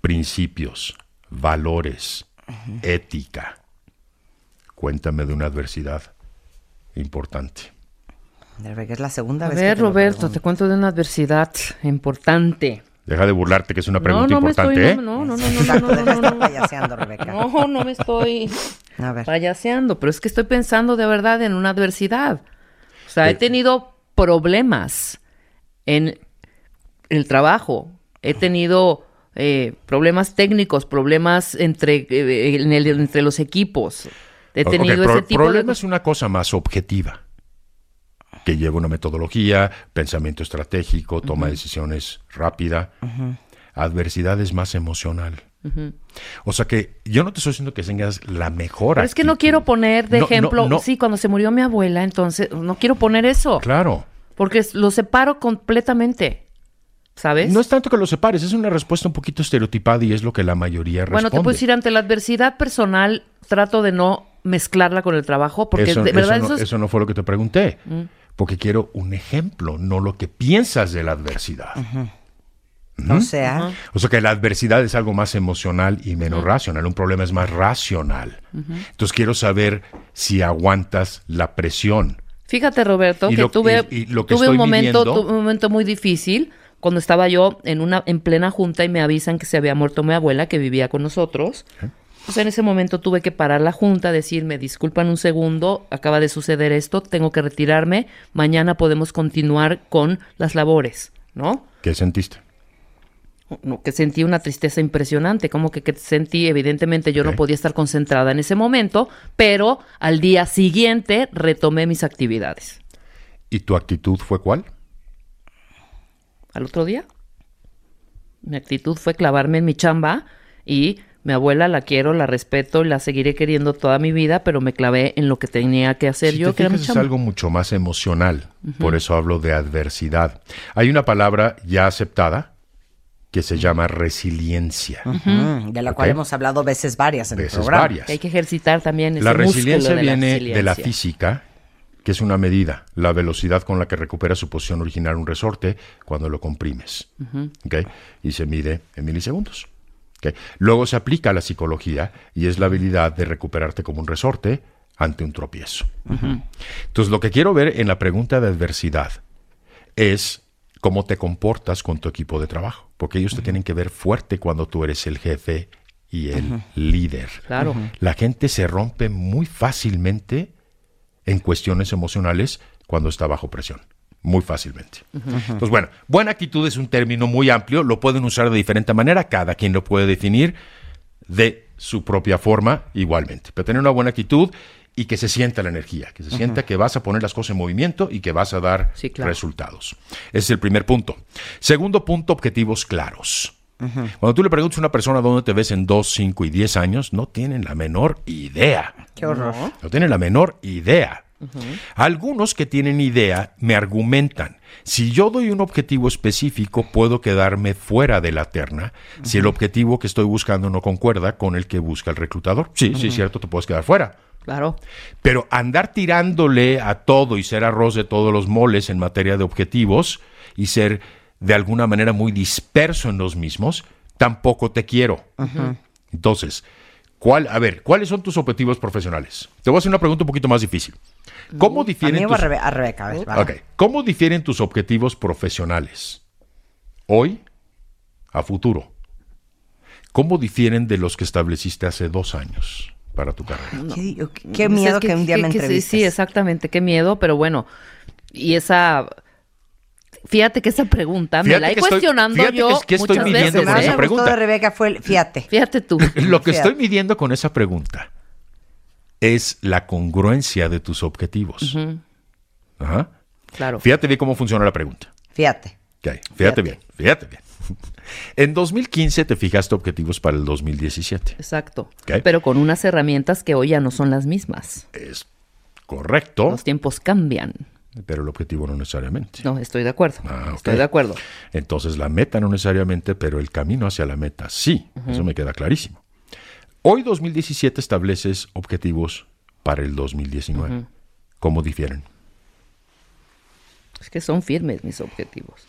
Principios, valores, ética. Cuéntame de una adversidad importante. Es la segunda A vez ver, que te Roberto, te cuento de una adversidad importante. Deja de burlarte, que es una pregunta no, no me importante, estoy, ¿eh? no, no, no, no, no, no, no, no. payaseando, Rebeca. No, no me estoy A ver. payaseando, pero es que estoy pensando de verdad en una adversidad. O sea, he tenido problemas en el trabajo, he tenido eh, problemas técnicos, problemas entre, eh, en el- entre los equipos. He tenido pro- ese tipo problema de... es una cosa más objetiva, que lleva una metodología, pensamiento estratégico, toma de decisiones rápida. Adversidad es más emocional. O sea que yo no te estoy diciendo que tengas la mejor Pero es que no quiero poner de No, ejemplo, no. sí, cuando se murió mi abuela, entonces no quiero poner eso. Claro. Porque lo separo completamente. ¿Sabes? No es tanto que lo separes, es una respuesta un poquito estereotipada y es lo que la mayoría responde. Bueno, te puedo decir, ante la adversidad personal, trato de no mezclarla con el trabajo, porque eso, de verdad eso eso, no, es... eso no fue lo que te pregunté, Mm. porque quiero un ejemplo, no lo que piensas de la adversidad. Ujú. O sea, O sea que la adversidad es algo más emocional y menos racional, un problema es más racional. Entonces quiero saber si aguantas la presión. Fíjate, Roberto, Y que lo- tuve, y- y lo que tuve un momento, viviendo- un momento muy difícil cuando estaba yo en una en plena junta y me avisan que se había muerto mi abuela que vivía con nosotros. Sea, en ese momento tuve que parar la junta, decirme, disculpan un segundo, acaba de suceder esto, tengo que retirarme, mañana podemos continuar con las labores, ¿no? ¿Qué sentiste? No, que sentí una tristeza impresionante, como que, que sentí, evidentemente yo no podía estar concentrada en ese momento, pero al día siguiente retomé mis actividades. ¿Y tu actitud fue cuál? Al otro día, mi actitud fue clavarme en mi chamba y mi abuela la quiero, la respeto y la seguiré queriendo toda mi vida, pero me clavé en lo que tenía que hacer Si yo, te que era mi fijas, es algo mucho más emocional. Por eso hablo de adversidad. Hay una palabra ya aceptada, que se llama resiliencia. De la cual hemos hablado veces varias en Veces el programa. varias. Que hay que ejercitar también ese La músculo resiliencia de la viene de la física, que es una medida, la velocidad con la que recupera su posición original un resorte cuando lo comprimes. Y se mide en milisegundos. Luego se aplica a la psicología y es la habilidad de recuperarte como un resorte ante un tropiezo. Entonces, lo que quiero ver en la pregunta de adversidad es cómo te comportas con tu equipo de trabajo, porque ellos te tienen que ver fuerte cuando tú eres el jefe y el líder. Claro. La gente se rompe muy fácilmente en cuestiones emocionales cuando está bajo presión. Muy fácilmente. Entonces, bueno, buena actitud es un término muy amplio, lo pueden usar de diferente manera, cada quien lo puede definir de su propia forma igualmente. Pero tener una buena actitud y que se sienta la energía, que se sienta que vas a poner las cosas en movimiento y que vas a dar claro. resultados. Ese es el primer punto. Segundo punto, objetivos claros. Cuando tú le preguntas a una persona dónde te ves en 2, 5 y 10 años, no tienen la menor idea. Qué horror. No tienen la menor idea. Algunos que tienen idea me argumentan, si yo doy un objetivo específico, puedo quedarme fuera de la terna si el objetivo que estoy buscando no concuerda con el que busca el reclutador. Sí, sí, es Ujú. cierto, te puedes quedar fuera. Claro. Pero andar tirándole a todo y ser arroz de todos los moles en materia de objetivos y ser de alguna manera muy disperso en los mismos, tampoco te quiero. Entonces, ¿cuál, a ver, ¿cuáles son tus objetivos profesionales? Te voy a hacer una pregunta un poquito más difícil. ¿Cómo mí difieren tus... Rebe- a Rebeca, a ver, va. Ok. ¿Cómo difieren tus objetivos profesionales hoy a futuro? ¿Cómo difieren de los que estableciste hace dos años para tu carrera? Qué, qué- qué miedo que, un día me que sí, entrevistes. Sí, exactamente, qué miedo, pero bueno, y esa... Fíjate que esa pregunta me Fíjate la he estoy- cuestionando fíjate que yo es- que estoy midiendo veces. con esa gustó pregunta. de Rebeca fue el fíjate. Fíjate tú. Lo que Fíjate. estoy midiendo con esa pregunta es la congruencia de tus objetivos. Ajá. Claro. Fíjate bien cómo funciona la pregunta. Fíjate. Ok, Fíjate, bien, fíjate bien. En 2015 te fijaste objetivos para el 2017. Exacto. Ok. Pero con unas herramientas que hoy ya no son las mismas. Es correcto, Los tiempos cambian. Pero el objetivo no necesariamente. No, estoy de acuerdo. Ah. Estoy de acuerdo. Entonces la meta no necesariamente, pero el camino hacia la meta sí. Eso me queda clarísimo. Hoy 2017 estableces objetivos para el 2019. Ujú. ¿Cómo difieren? Es que son firmes mis objetivos.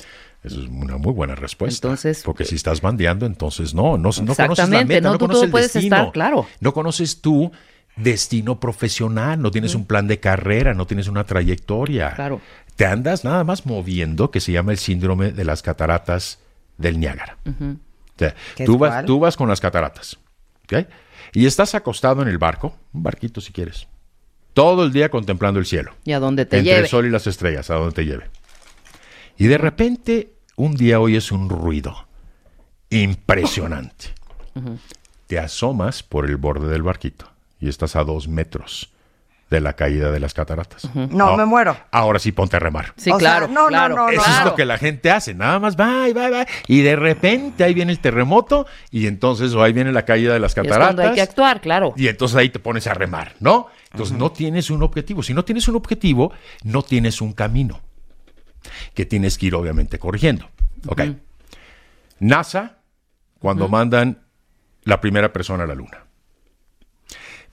Eso es una muy buena respuesta. Entonces, porque si estás bandeando, entonces no, no, no conoces la Exactamente, meta, no, no, tú- tú el puedes destino. estar, claro. No conoces tu destino profesional, no tienes un plan de carrera, no tienes una trayectoria. Claro. Te andas nada más moviendo, que se llama el síndrome de las cataratas del Niágara. Ujú. O sea, ¿Qué tú vas, tú vas con las cataratas, ¿ok? Y estás acostado en el barco, un barquito si quieres, todo el día contemplando el cielo. Y a dónde te entre lleve. el sol y las estrellas, a donde te lleve. Y de repente, un día oyes un ruido impresionante. Te asomas por el borde del barquito y estás a dos metros de la caída de las cataratas. No, me muero. Ahora sí ponte a remar. Sí, O sea, claro. no, no, claro. no, no. Eso es lo que la gente hace, nada más va y va y va. Y de repente ahí viene el terremoto y entonces o ahí viene la caída de las Y es cataratas. cuando hay que actuar, claro. Y entonces ahí te pones a remar, ¿no? Entonces no tienes un objetivo. Si no tienes un objetivo, no tienes un camino que tienes que ir obviamente corrigiendo. Ok. NASA, cuando mandan la primera persona a la luna.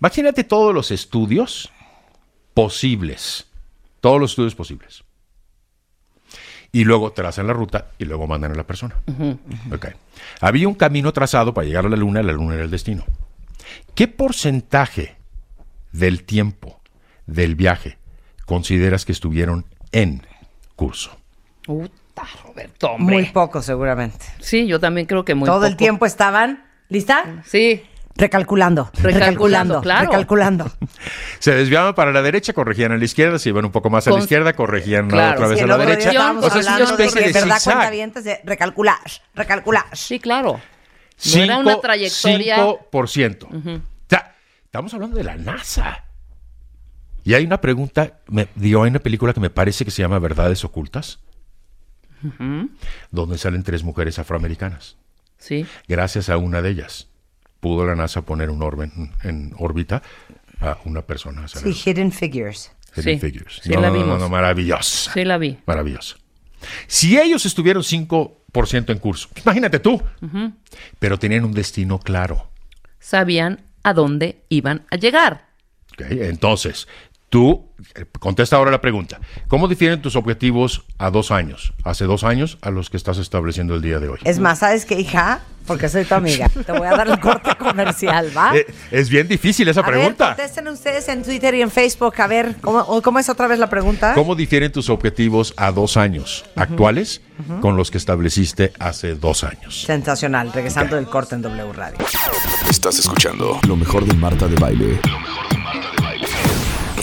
Imagínate todos los estudios posibles. Todos los estudios posibles. Y luego trazan la ruta y luego mandan a la persona. Ujú. Ok. Había un camino trazado para llegar a la luna, la luna era el destino. ¿Qué porcentaje del tiempo del viaje consideras que estuvieron en curso? Puta, Roberto, hombre. Muy poco, seguramente. Sí, yo también creo que muy Todo el poco. tiempo estaban. ¿Lista? Sí. Recalculando. Recalculando, Recalculando. claro. Recalculando. Se desviaban para la derecha, corregían a la izquierda, se iban un poco más a la izquierda, corregían Claro. otra vez Sí, a la derecha. O sea, es una de ¿verdad? zigzag. Cuentavientes de recalcular, recalcular. Sí, claro. No era una trayectoria. 5%. Ujú. O sea, estamos hablando de la NASA. Y hay una pregunta, me dio hay una película que me parece que se llama Verdades Ocultas, donde salen tres mujeres afroamericanas. Sí. Gracias a una de ellas, pudo la NASA poner un orbe en, en órbita a una persona. Sí, Hidden Figures. Hidden Sí, Figures. sí no, la no, no, vimos. no, maravilloso. Sí, la vi. Maravilloso. Si ellos estuvieron 5% 100% en curso. Imagínate tú. Pero tenían un destino claro. Sabían a dónde iban a llegar. ¿ok? Entonces, tú, eh, contesta ahora la pregunta. ¿Cómo difieren tus objetivos a dos años, hace dos años, a los que estás estableciendo el día de hoy? Es más, ¿sabes qué, hija? Porque soy tu amiga. Te voy a dar el corte comercial, ¿va? Eh, es bien difícil esa A ver, pregunta. contesten ustedes en Twitter y en Facebook. A ver, ¿cómo, o ¿cómo es otra vez la pregunta? ¿Cómo difieren tus objetivos a dos años actuales con los que estableciste hace dos años? Sensacional. Regresando del corte en W Radio. Estás escuchando lo mejor de Marta de Baile.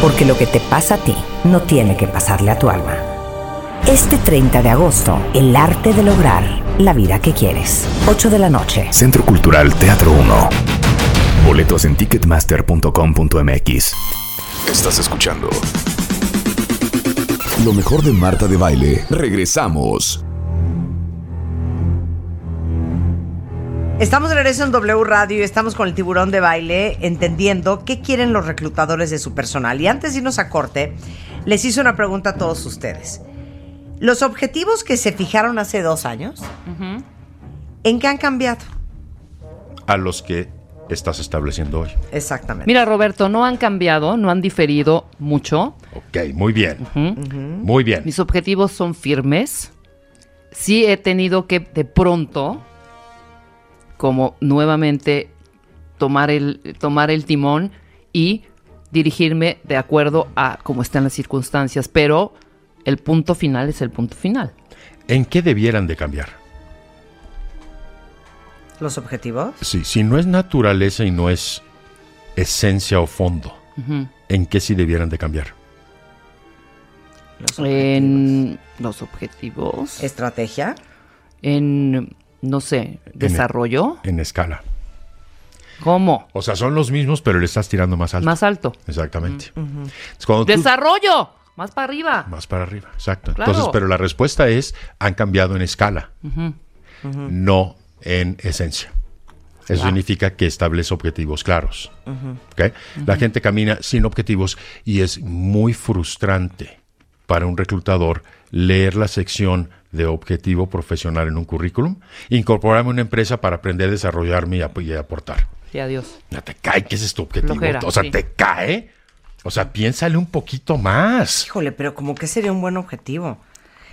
porque lo que te pasa a ti no tiene que pasarle a tu alma. Este 30 de agosto, el arte de lograr la vida que quieres. 8 de la noche. Centro Cultural Teatro 1. Boletos en ticketmaster.com.mx. Estás escuchando lo mejor de Marta de Baile. Regresamos. Estamos de regreso en W Radio y estamos con el tiburón de baile entendiendo qué quieren los reclutadores de su personal. Y antes de irnos a corte, les hice una pregunta a todos ustedes. Los objetivos que se fijaron hace dos años, ¿en qué han cambiado? A los que estás estableciendo hoy. Exactamente. Mira, Roberto, no han cambiado, no han diferido mucho. Ok, muy bien. Muy bien. Mis objetivos son firmes. Sí he tenido que de pronto, como nuevamente, tomar el, tomar el timón y dirigirme de acuerdo a cómo están las circunstancias, pero el punto final es el punto final. ¿En qué debieran de cambiar? ¿Los objetivos? Sí, si no es naturaleza y no es esencia o fondo. ¿en qué sí debieran de cambiar? En los objetivos. ¿Estrategia? En, no sé, desarrollo. En escala. ¿Cómo? O sea, son los mismos, pero le estás tirando más alto. Más alto. Exactamente. Tú- Desarrollo. Más para arriba. más para arriba, exacto. Claro. Entonces, pero la respuesta es, han cambiado en escala, no en esencia. Eso significa que establece objetivos claros. ¿ok? La gente camina sin objetivos y es muy frustrante para un reclutador leer la sección de objetivo profesional en un currículum, incorporarme a una empresa para aprender, desarrollarme y, ap- y aportar. Sí, adiós. Ya te cae que ese es tu objetivo. O sea, sí. te cae. O sea, piénsale un poquito más. Híjole, pero como que sería un buen objetivo.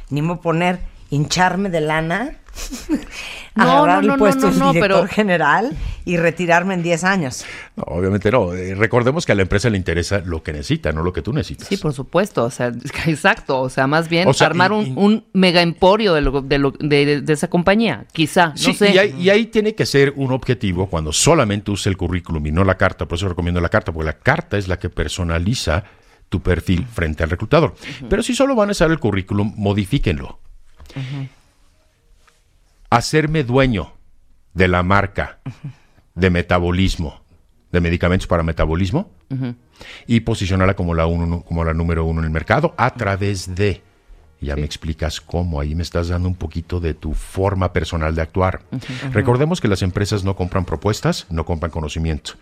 Ni me poner hincharme de lana, No, agarrar no, no, el puesto no, de no, director pero- general y retirarme en 10 años. No, obviamente no. Eh, recordemos que a la empresa le interesa lo que necesita, no lo que tú necesitas. Sí, por supuesto, o sea, exacto, o sea, más bien O sea, armar y- un, y- un mega emporio de, lo- de, lo- de- de esa compañía, quizá, no Sí, sé. y, ahí, y ahí tiene que ser un objetivo cuando solamente use el currículum y no la carta. Por eso recomiendo la carta, porque la carta es la que personaliza tu perfil frente al reclutador. Pero si solo van a usar el currículum, modifíquenlo. Hacerme dueño de la marca de metabolismo, de medicamentos para metabolismo, y posicionarla como la, uno, como la número uno en el mercado a través de. Ya me explicas cómo, ahí me estás dando un poquito de tu forma personal de actuar. Recordemos que las empresas no compran propuestas, no compran conocimiento,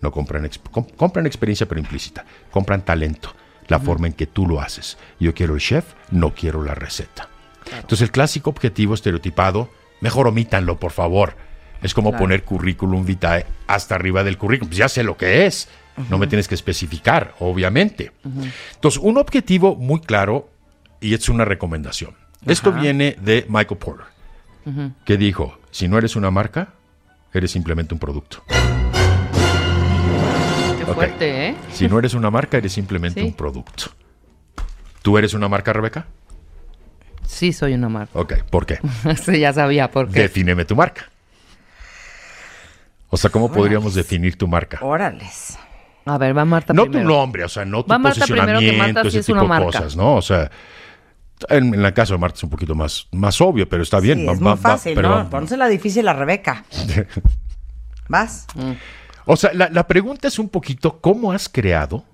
no compran, exp- compran experiencia pero implícita, compran talento, la forma en que tú lo haces. Yo quiero el chef, no quiero la receta. Entonces el clásico objetivo estereotipado, mejor omítanlo, por favor. Es como Claro. poner currículum vitae hasta arriba del currículum. Pues ya sé lo que es. No me tienes que especificar, obviamente. Entonces, un objetivo muy claro y es una recomendación. Esto viene de Michael Porter, que dijo, si no eres una marca, eres simplemente un producto. Qué fuerte, ¿eh? Si no eres una marca, eres simplemente Sí. un producto. ¿Tú eres una marca, Rebeca? Sí, soy una marca. Ok, ¿por qué? sí, ya sabía por qué. Defíneme tu marca. O sea, ¿cómo podríamos definir tu marca? Órales. A ver, va Marta No primero. tu nombre, o sea, no tu Va Marta primero, que posicionamiento, Marta sí ese es una tipo de marca. cosas, ¿no? O sea, En, en el caso de Marta es un poquito más, más obvio, pero está bien. Sí, va- es va- muy va- fácil, pero ¿no? va- Pónsela difícil a Rebeca. ¿Vas? O sea, la, la pregunta es un poquito, ¿cómo has creado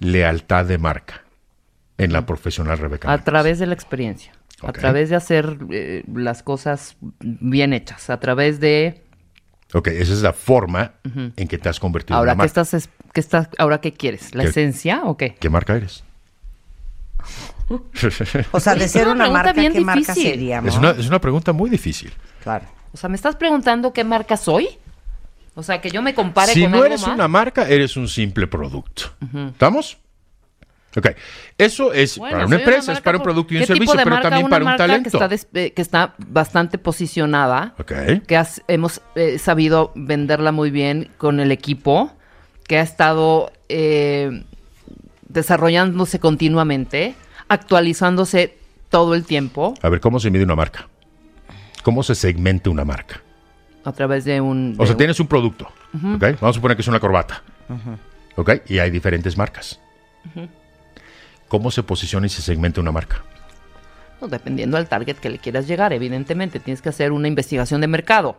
lealtad de marca en la profesional Rebeca? A través de la experiencia. A través de hacer eh, las cosas bien hechas. A través de. Ok, esa es la forma en que te has convertido Ahora, en ¿qué una marca. estás, es- qué estás, ahora qué quieres? ¿La ¿Qué- esencia o qué? ¿Qué marca eres? O sea, de Es ser una marca, bien ¿qué marca seríamos? Es una, es una pregunta muy difícil. Claro. O sea, ¿me estás preguntando qué marca soy? O sea, que yo me compare Si con no algo eres más. una marca, eres un simple producto. ¿Estamos? Ok. Eso es Bueno, para una empresa, es marca para un producto y un ¿qué tipo servicio, pero también Una para un talento. Que está, des- eh, que está bastante posicionada, Ok. que has- hemos eh, sabido venderla muy bien con el equipo, que ha estado eh, desarrollándose continuamente, actualizándose todo el tiempo A ver, ¿cómo se mide una marca? ¿Cómo se segmenta una marca? a través de un... O de sea, un- tienes un producto, Ujú. ¿ok? Vamos a suponer que es una corbata, ¿ok? Y hay diferentes marcas. Ujú. ¿Cómo se posiciona y se segmenta una marca? No, dependiendo del target que le quieras llegar, evidentemente, tienes que hacer una investigación de mercado.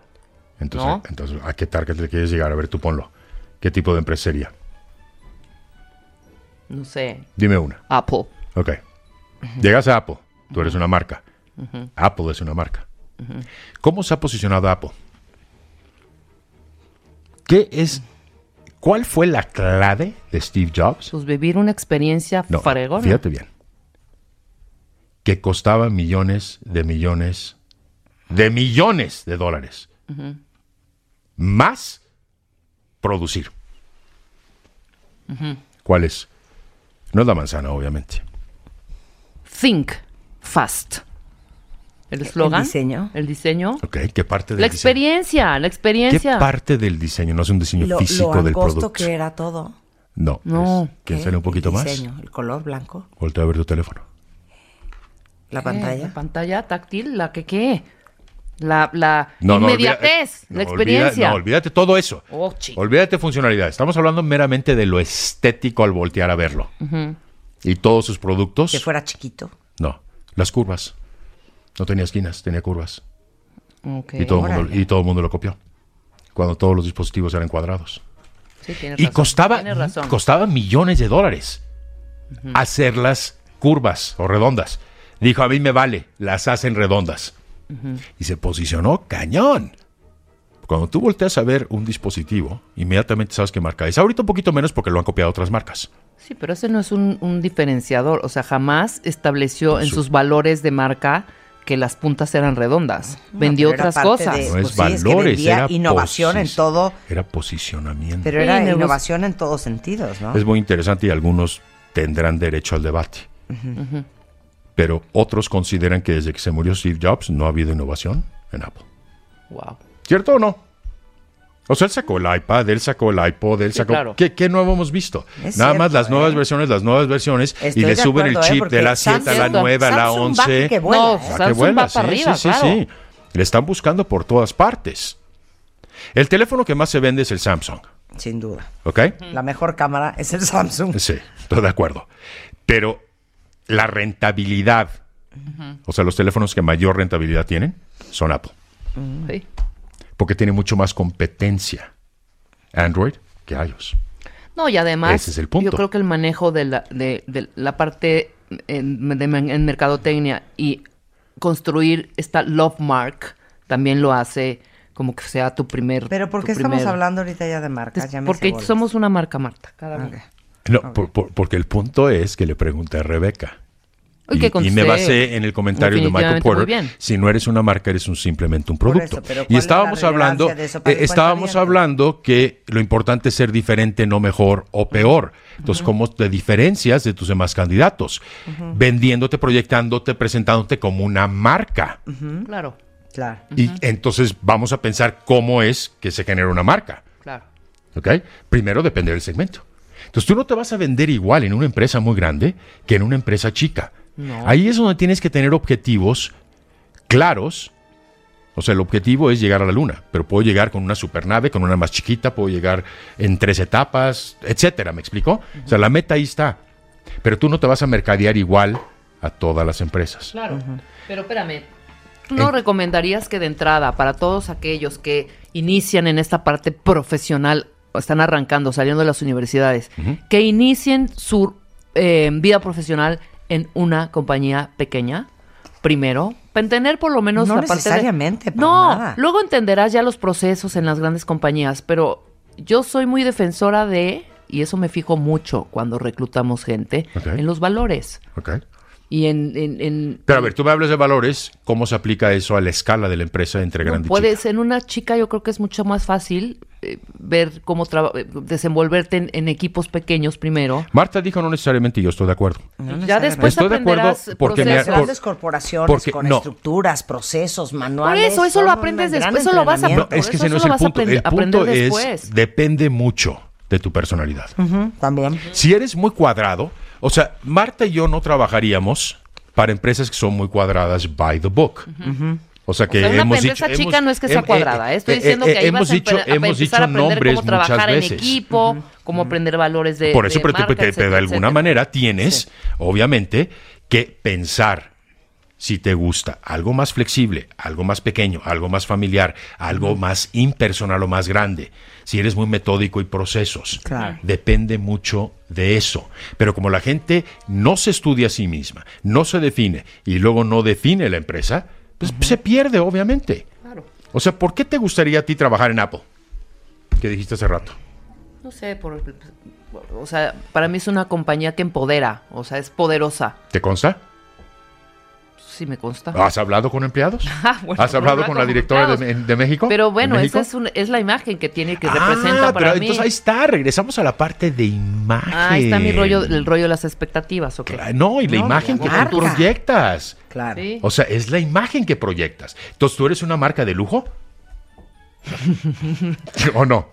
Entonces, ¿No? entonces, ¿a qué target le quieres llegar? A ver, tú ponlo. ¿Qué tipo de empresa sería? No sé, Dime una. Apple. Ok. Llegas a Apple, tú eres una marca. Ujú. Apple es una marca. ¿Cómo se ha posicionado Apple? ¿Qué es? ¿Cuál fue la clave de Steve Jobs? Pues vivir una experiencia No, fregona. fíjate bien. Que costaba millones de millones de millones de dólares más producir. Ujú. ¿Cuál es? No es la manzana, obviamente. Think fast. El eslogan. diseño. El diseño. Ok, ¿qué parte del La diseño? experiencia, la ¿Qué experiencia. parte del diseño? No es un diseño Lo, físico lo del angosto producto. que era todo. No. No. es- ¿Quién ¿Qué? sale un poquito el más? diseño, el color blanco, Voltea a ver tu teléfono. la ¿Qué? pantalla. La pantalla táctil, la que qué. La, la No, no, olvida- inmediatez, no, la olvida- experiencia. no, olvídate todo eso. Oh. Olvídate funcionalidad. Estamos hablando meramente de lo estético al voltear a verlo. Y todos sus productos. Que fuera chiquito. No. Las curvas. No tenía esquinas, tenía curvas. Y todo, el mundo, y todo el mundo lo copió. Cuando todos los dispositivos eran cuadrados. Sí, Y razón, costaba, costaba millones de dólares hacerlas curvas o redondas. Dijo, a mí me vale, las hacen redondas. Y se posicionó cañón. Cuando tú volteas a ver un dispositivo, inmediatamente sabes qué marca es. Ahorita un poquito menos porque lo han copiado otras marcas. Sí, pero ese no es un, un diferenciador. O sea, jamás estableció en sus valores de marca que las puntas eran redondas. Vendió pero era otras cosas. de- No pues es sí, es que valores, era innovación en todo. Era posicionamiento. Pero era Sí, innovación en todos sentidos, ¿no? Es muy interesante y algunos tendrán derecho al debate. Pero otros consideran que desde que se murió Steve Jobs no ha habido innovación en Apple. Wow. ¿Cierto o no? O sea, él sacó el iPad, él sacó el iPod, él Sí, sacó... claro. ¿Qué, qué nuevo hemos visto? Es Nada más las nuevas ¿eh? versiones, las nuevas versiones, Estoy y le suben el acuerdo, ¿eh? chip de la 7 a la Samsung- 9 a la Samsung va 11. que vuela, No, Samsung vuela, va para sí, arriba, sí, claro. sí. Le están buscando por todas partes. El teléfono que más se vende es el Samsung, Sin duda. ¿ok? La mejor cámara es el Samsung. Sí, estoy de acuerdo. Pero la rentabilidad, o sea, los teléfonos que mayor rentabilidad tienen son Apple, Sí. Porque tiene mucho más competencia Android que iOS. No, y además, Ese es el punto. yo creo que el manejo de la, de, de la parte en, de- en mercadotecnia y construir esta love mark también lo hace como que sea tu primer. Pero ¿por qué estamos primer- hablando ahorita ya de marcas? Es Ya me porque somos una marca, Marta. Cada uno. No, por- por- porque el punto es que le pregunté a Rebeca. Uy, Y, me basé en el comentario de Michael Porter. Si no eres una marca, eres un simplemente un producto. eso, pero y ¿cuál es estábamos la hablando, eso eh, estábamos hablando que lo importante es ser diferente, no mejor o peor. Entonces, ¿cómo te diferencias de tus demás candidatos? Vendiéndote, proyectándote, presentándote como una marca. Claro, Claro. Y entonces vamos a pensar cómo es que se genera una marca. claro. ¿Ok? Primero depende del segmento. Entonces tú no te vas a vender igual en una empresa muy grande que en una empresa chica. No. Ahí es donde tienes que tener objetivos claros. O sea, el objetivo es llegar a la luna, pero puedo llegar con una supernave, con una más chiquita, puedo llegar en tres etapas, etcétera, ¿me explico? O sea, la meta ahí está. Pero tú no te vas a mercadear igual a todas las empresas. Claro. Pero espérame, ¿tú no recomendarías que de entrada, para todos aquellos que inician en esta parte profesional, o están arrancando, saliendo de las universidades, que inicien su eh, vida profesional en una compañía pequeña? Primero, para entender por lo menos No la parte de- necesariamente, para No, nada. luego entenderás ya los procesos en las grandes compañías, pero yo soy muy defensora de, y eso me fijo mucho cuando reclutamos gente, en los valores. ¿ok? Y en, en- en- Pero a ver, tú me hablas de valores, ¿cómo se aplica eso a la escala de la empresa entre no grande y puedes, en una chica yo creo que es mucho más fácil eh, ver cómo eh, desenvolverte en, en equipos pequeños primero. Marta dijo no necesariamente y yo estoy de acuerdo. ya después Estoy de acuerdo porque me- procesos. por- Grandes corporaciones porque- con no. estructuras, procesos, Por manuales. eso, eso son lo aprendes después, eso lo vas a es que Por ese eso no es eso el lo vas a punto. aprender- El punto es, después. depende mucho de tu personalidad. Ujú, también. Si eres muy cuadrado, o sea, Marta y yo no trabajaríamos para empresas que son muy cuadradas by the book. O sea que O sea, una hemos empresa dicho, chica hemos- no es que sea cuadrada, eh, ¿eh? estoy eh, diciendo eh, que ahí hemos vas a, dicho, empe- a hemos empezar dicho a aprender nombres cómo muchas trabajar en equipo, cómo aprender valores de Por eso, de pero, marca, te- te- etcétera, de alguna etcétera. manera tienes, obviamente, que pensar si te gusta algo más flexible, algo más pequeño, algo más familiar, algo más impersonal o más grande. Si eres muy metódico y procesos, Claro. depende mucho de eso. Pero como la gente no se estudia a sí misma, no se define y luego no define la empresa, pues se pierde, obviamente. O sea, ¿por qué te gustaría a ti trabajar en Apple? Que dijiste hace rato. No sé, por, o sea, para mí es una compañía que empodera, o sea, es poderosa. ¿Te consta? Sí me consta. ¿Has hablado con empleados? Ah, bueno, ¿Has hablado con la directora de, México? Pero bueno, ¿De esa es, un- es la imagen que tiene, que Ah, representa para pero mí. entonces ahí está, regresamos a la parte de imagen. Ah, ahí está mi rollo, el rollo de las expectativas, ¿ok? No, y la imagen que tú proyectas. Claro. Sí. O sea, es la imagen que proyectas. Entonces, ¿tú eres una marca de lujo? ¿O no?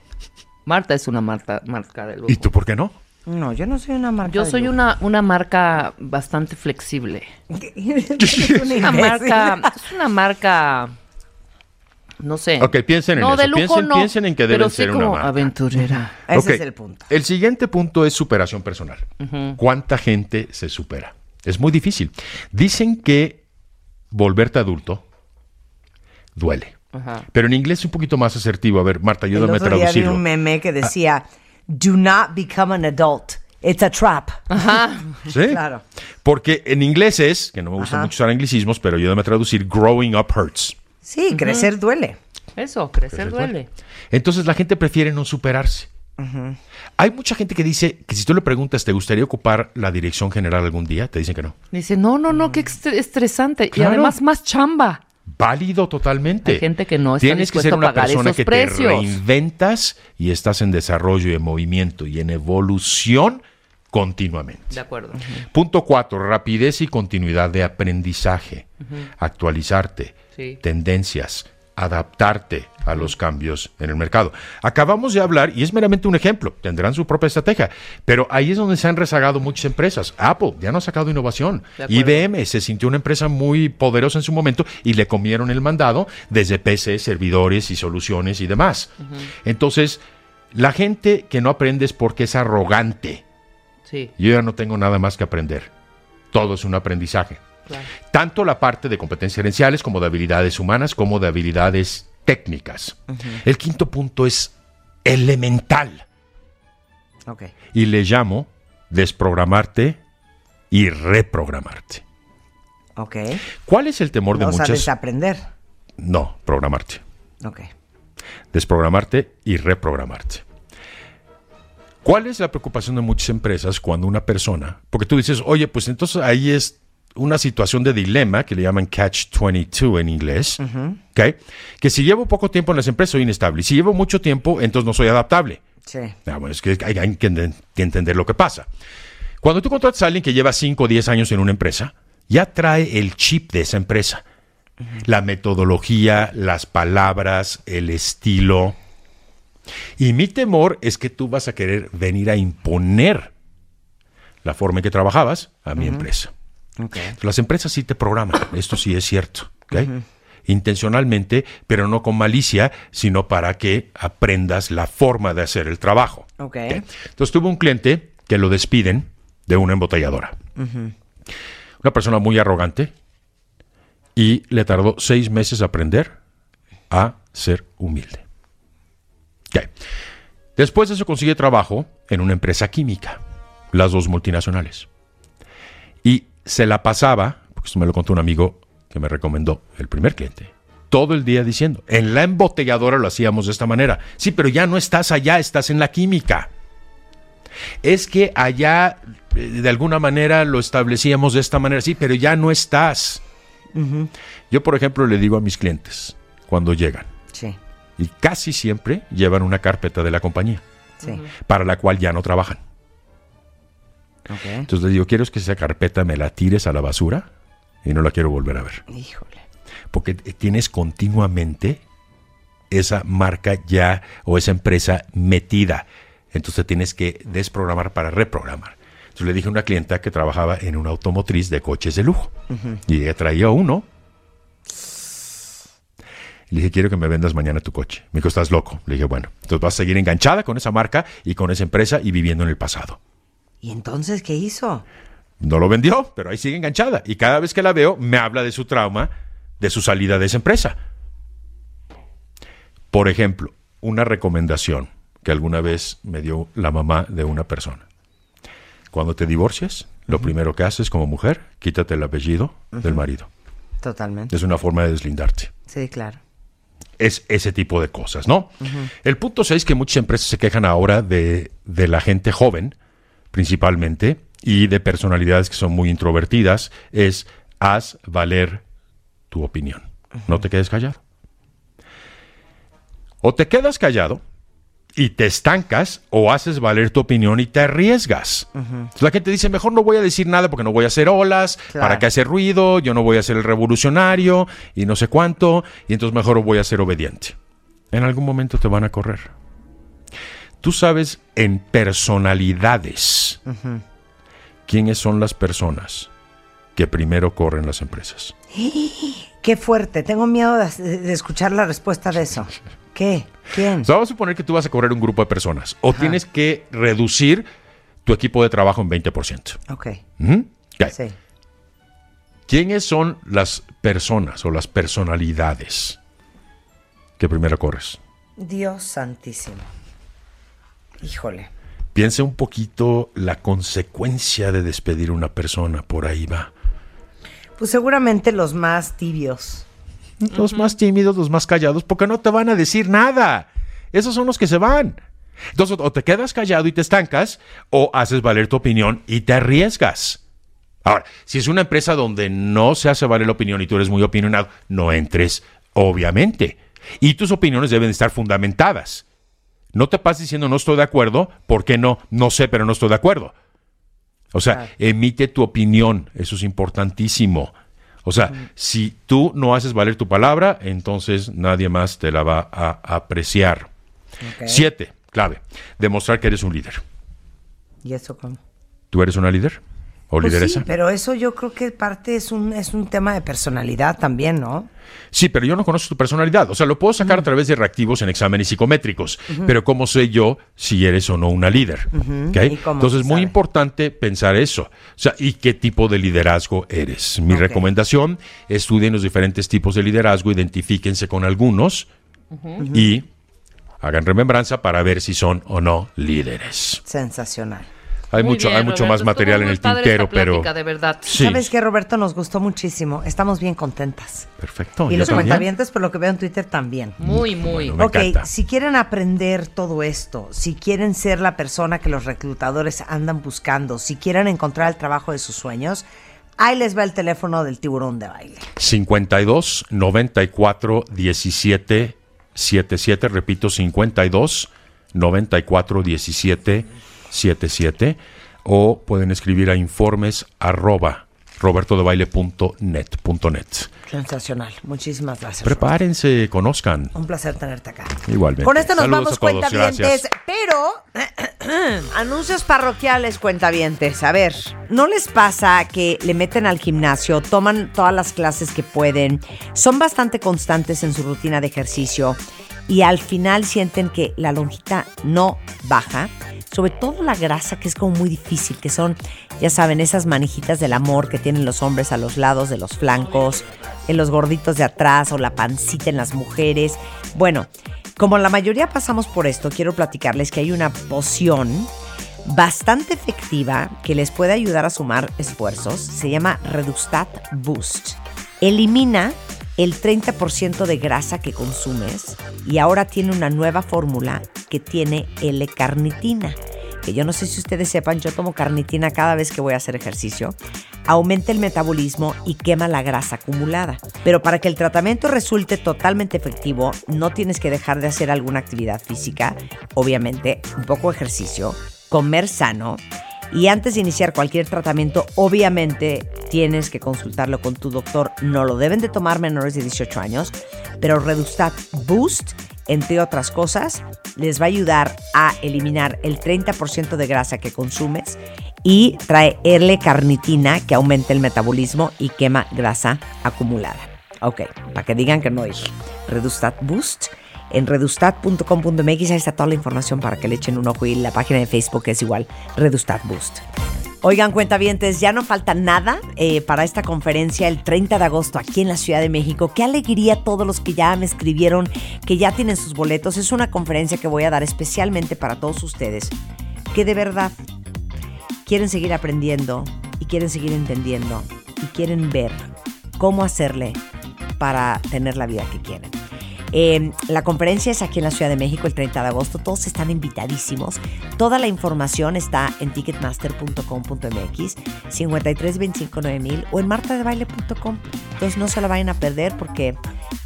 Marta es una marca, marca de lujo. ¿Y tú por qué no? No, yo no soy una marca. Yo soy una, una marca bastante flexible. Es una marca, es una marca, no sé. Ok, piensen en no, eso. de lujo piensen, no, piensen en que pero deben sí ser una marca. aventurera. Ese es el punto. El siguiente punto es superación personal. ¿Cuánta gente se supera? Es muy difícil. Dicen que volverte adulto duele. Ajá. Pero en inglés es un poquito más asertivo. A ver, Marta, ayúdame a otro día vi traducirlo. un meme que decía, do not become an adult. It's a trap. ¿Sí? Claro. Porque en inglés es, que no me gusta Ajá. mucho usar anglicismos, pero ayúdame a traducir, growing up hurts. Sí, crecer duele. Eso, crecer Crecer duele. Entonces la gente prefiere no superarse. Hay mucha gente que dice que si tú le preguntas, ¿te gustaría ocupar la dirección general algún día? Te dicen que no. Dice, no, no, no, qué estre- estresante. Claro. Y además más chamba. Válido totalmente. Hay gente que no está Tienes que ser una persona que precios. te reinventas y estás en desarrollo y en movimiento y en evolución continuamente. De acuerdo. Punto cuatro, rapidez y continuidad de aprendizaje. Actualizarte, Sí. tendencias, adaptarte a los cambios en el mercado. Acabamos de hablar, y es meramente un ejemplo, tendrán su propia estrategia, pero ahí es donde se han rezagado muchas empresas. Apple ya no ha sacado innovación. IBM se sintió una empresa muy poderosa en su momento y le comieron el mandado desde PC, servidores y soluciones y demás. Entonces, la gente que no aprende es porque es arrogante. Sí. Yo ya no tengo nada más que aprender. Todo es un aprendizaje. Claro. Tanto la parte de competencias gerenciales como de habilidades humanas como de habilidades técnicas. El quinto punto es elemental y le llamo desprogramarte y reprogramarte. Ok. ¿Cuál es el temor de o sea, muchas? desaprender. No, programarte. Ok. desprogramarte y reprogramarte. ¿Cuál es la preocupación de muchas empresas cuando una persona, porque tú dices, oye, pues entonces ahí es una situación de dilema que le llaman catch 22 en inglés, ¿ok? que si llevo poco tiempo en las empresas soy inestable y si llevo mucho tiempo entonces no soy adaptable. Sí. Ah, bueno, es que hay, hay que, enten- que entender lo que pasa. Cuando tú contratas a alguien que lleva 5 o 10 años en una empresa, ya trae el chip de esa empresa. La metodología, las palabras, el estilo. Y mi temor es que tú vas a querer venir a imponer la forma en que trabajabas a mi empresa. Las empresas sí te programan, esto sí es cierto. Intencionalmente, pero no con malicia, sino para que aprendas la forma de hacer el trabajo. Entonces tuve un cliente que lo despiden de una embotelladora. Una Una persona muy arrogante y le tardó seis meses aprender a ser humilde. Después de eso consigue trabajo en una empresa química, las dos multinacionales. Y se la pasaba, porque esto me lo contó un amigo que me recomendó, el primer cliente, todo el día diciendo, en la embotelladora lo hacíamos de esta manera. Sí, pero ya no estás allá, estás en la química. Es que allá eh, de alguna manera lo establecíamos de esta manera, sí, pero ya no estás. Yo, por ejemplo, le digo a mis clientes cuando llegan, Sí. y casi siempre llevan una carpeta de la compañía, Sí. para la cual ya no trabajan. Entonces les digo, ¿quieres que esa carpeta me la tires a la basura? Y no la quiero volver a ver. Híjole. Porque tienes continuamente esa marca ya o esa empresa metida. Entonces tienes que desprogramar para reprogramar. Entonces le dije a una clienta que trabajaba en una automotriz de coches de lujo. Y ella traía uno. Le dije, quiero que me vendas mañana tu coche. Me dijo, estás loco. Le dije, bueno, entonces vas a seguir enganchada con esa marca y con esa empresa y viviendo en el pasado. ¿Y entonces qué hizo? No lo vendió, pero ahí sigue enganchada. Y cada vez que la veo, me habla de su trauma, de su salida de esa empresa. Por ejemplo, una recomendación que alguna vez me dio la mamá de una persona. Cuando te divorcias, lo primero que haces como mujer, quítate el apellido del marido. Totalmente. Es una forma de deslindarte. Sí, claro. Es ese tipo de cosas, ¿no? El punto 6 que muchas empresas se quejan ahora de, de la gente joven, principalmente, y de personalidades que son muy introvertidas, es haz valer tu opinión. No te quedes callado. O te quedas callado y te estancas, o haces valer tu opinión y te arriesgas. Entonces, la gente dice, mejor no voy a decir nada porque no voy a hacer olas, Claro. para qué hacer ruido, yo no voy a ser el revolucionario y no sé cuánto, y entonces mejor voy a ser obediente. En algún momento te van a correr. Tú sabes en personalidades quiénes son las personas que primero corren las empresas. Qué fuerte. Tengo miedo de, de escuchar la respuesta de eso. ¿Qué? ¿Quién? O sea, vamos a suponer que tú vas a correr un grupo de personas o tienes que reducir tu equipo de trabajo en 20%. Ok. Sí. ¿Quiénes son las personas o las personalidades que primero corres? Dios santísimo. Híjole. Piensa un poquito la consecuencia de despedir a una persona, por ahí va. Pues seguramente los más tibios. Los más tímidos, los más callados, porque no te van a decir nada. Esos son los que se van. Entonces, o te quedas callado y te estancas, o haces valer tu opinión y te arriesgas. Ahora, si es una empresa donde no se hace valer la opinión y tú eres muy opinionado, no entres, obviamente. Y tus opiniones deben estar fundamentadas. No te pases diciendo no estoy de acuerdo, ¿por qué no? No sé, pero no estoy de acuerdo. O sea, emite tu opinión, eso es importantísimo. O sea, si tú no haces valer tu palabra, entonces nadie más te la va a apreciar. Siete, clave, demostrar que eres un líder. ¿Y eso cómo? ¿Tú eres una líder o Pues lideresa? sí, pero eso yo creo que parte es un, es un tema de personalidad también, ¿no? Sí, pero yo no conozco tu personalidad. O sea, lo puedo sacar a través de reactivos en exámenes psicométricos. Pero ¿cómo sé yo si eres o no una líder? Ujú. ¿Ok? ¿Y cómo Entonces muy importante pensar eso. O sea, ¿y qué tipo de liderazgo eres? Mi recomendación, estudien los diferentes tipos de liderazgo, identifíquense con algunos y hagan remembranza para ver si son o no líderes. Sensacional. Hay Muy mucho, bien, hay mucho Roberto, más material en el tintero, pero... de verdad. Sí, ¿Sabes qué, Roberto? Nos gustó muchísimo. Estamos bien contentas. perfecto. y los también. cuentavientes, por lo que veo en Twitter, también. Muy, muy. Me ok, encanta. si quieren aprender todo esto, si quieren ser la persona que los reclutadores andan buscando, si quieren encontrar el trabajo de sus sueños, ahí les va el teléfono del tiburón de baile. 52 94 17 77, repito, 52 94 17 77, o pueden escribir a informes arroba robertodebaile.net. punto net. Sensacional. Muchísimas gracias. Prepárense, conozcan. Un placer tenerte acá. Igualmente. Con esto nos Saludos vamos, cuentavientes. Pero, anuncios parroquiales, cuentavientes. A ver, ¿no les pasa que le meten al gimnasio, toman todas las clases que pueden, son bastante constantes en su rutina de ejercicio y al final sienten que la lonjita no baja? sobre todo la grasa que es como muy difícil, que son, ya saben, esas manijitas del amor que tienen los hombres a los lados de los flancos, en los gorditos de atrás o la pancita en las mujeres. Bueno, como la mayoría pasamos por esto, quiero platicarles que hay una poción bastante efectiva que les puede ayudar a sumar esfuerzos. Se llama Redustat Boost. Elimina el 30% de grasa que consumes y ahora tiene una nueva fórmula que tiene L-carnitina. Que yo no sé si ustedes sepan, yo tomo carnitina cada vez que voy a hacer ejercicio. Aumenta el metabolismo y quema la grasa acumulada. Pero para que el tratamiento resulte totalmente efectivo, no tienes que dejar de hacer alguna actividad física, obviamente, un poco de ejercicio, comer sano y antes de iniciar cualquier tratamiento, obviamente tienes que consultarlo con tu doctor. No lo deben de tomar menores de 18 años, pero Redustat Boost, entre otras cosas, les va a ayudar a eliminar el 30% de grasa que consumes y trae L-carnitina que aumenta el metabolismo y quema grasa acumulada. Ok, para que digan que no dije. Redustat Boost en redustat.com.mx. Ahí está toda la información para que le echen un ojo y la página de Facebook es igual, Redustat Boost. Oigan, cuentavientes, ya no falta nada eh, para esta conferencia el 30 de agosto aquí en la Ciudad de México. Qué alegría a todos los que ya me escribieron, que ya tienen sus boletos. Es una conferencia que voy a dar especialmente para todos ustedes, que de verdad quieren seguir aprendiendo y quieren seguir entendiendo y quieren ver cómo hacerle para tener la vida que quieren. Eh, la conferencia es aquí en la Ciudad de México el 30 de agosto. Todos están invitadísimos. Toda la información está en ticketmaster.com.mx, 53259000 o en martadebaile.com. Entonces no se la vayan a perder porque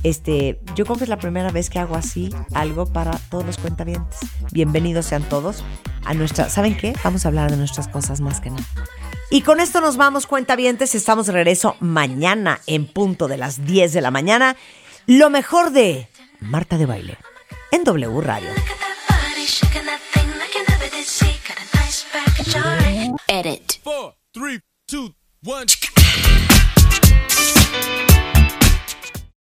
este, yo creo que es la primera vez que hago así algo para todos los cuentavientes. Bienvenidos sean todos a nuestra. ¿Saben qué? Vamos a hablar de nuestras cosas más que nada. Y con esto nos vamos, cuentavientes. Estamos de regreso mañana en punto de las 10 de la mañana lo mejor de Marta de Baile en W Radio. Edit. Four, three, two, one.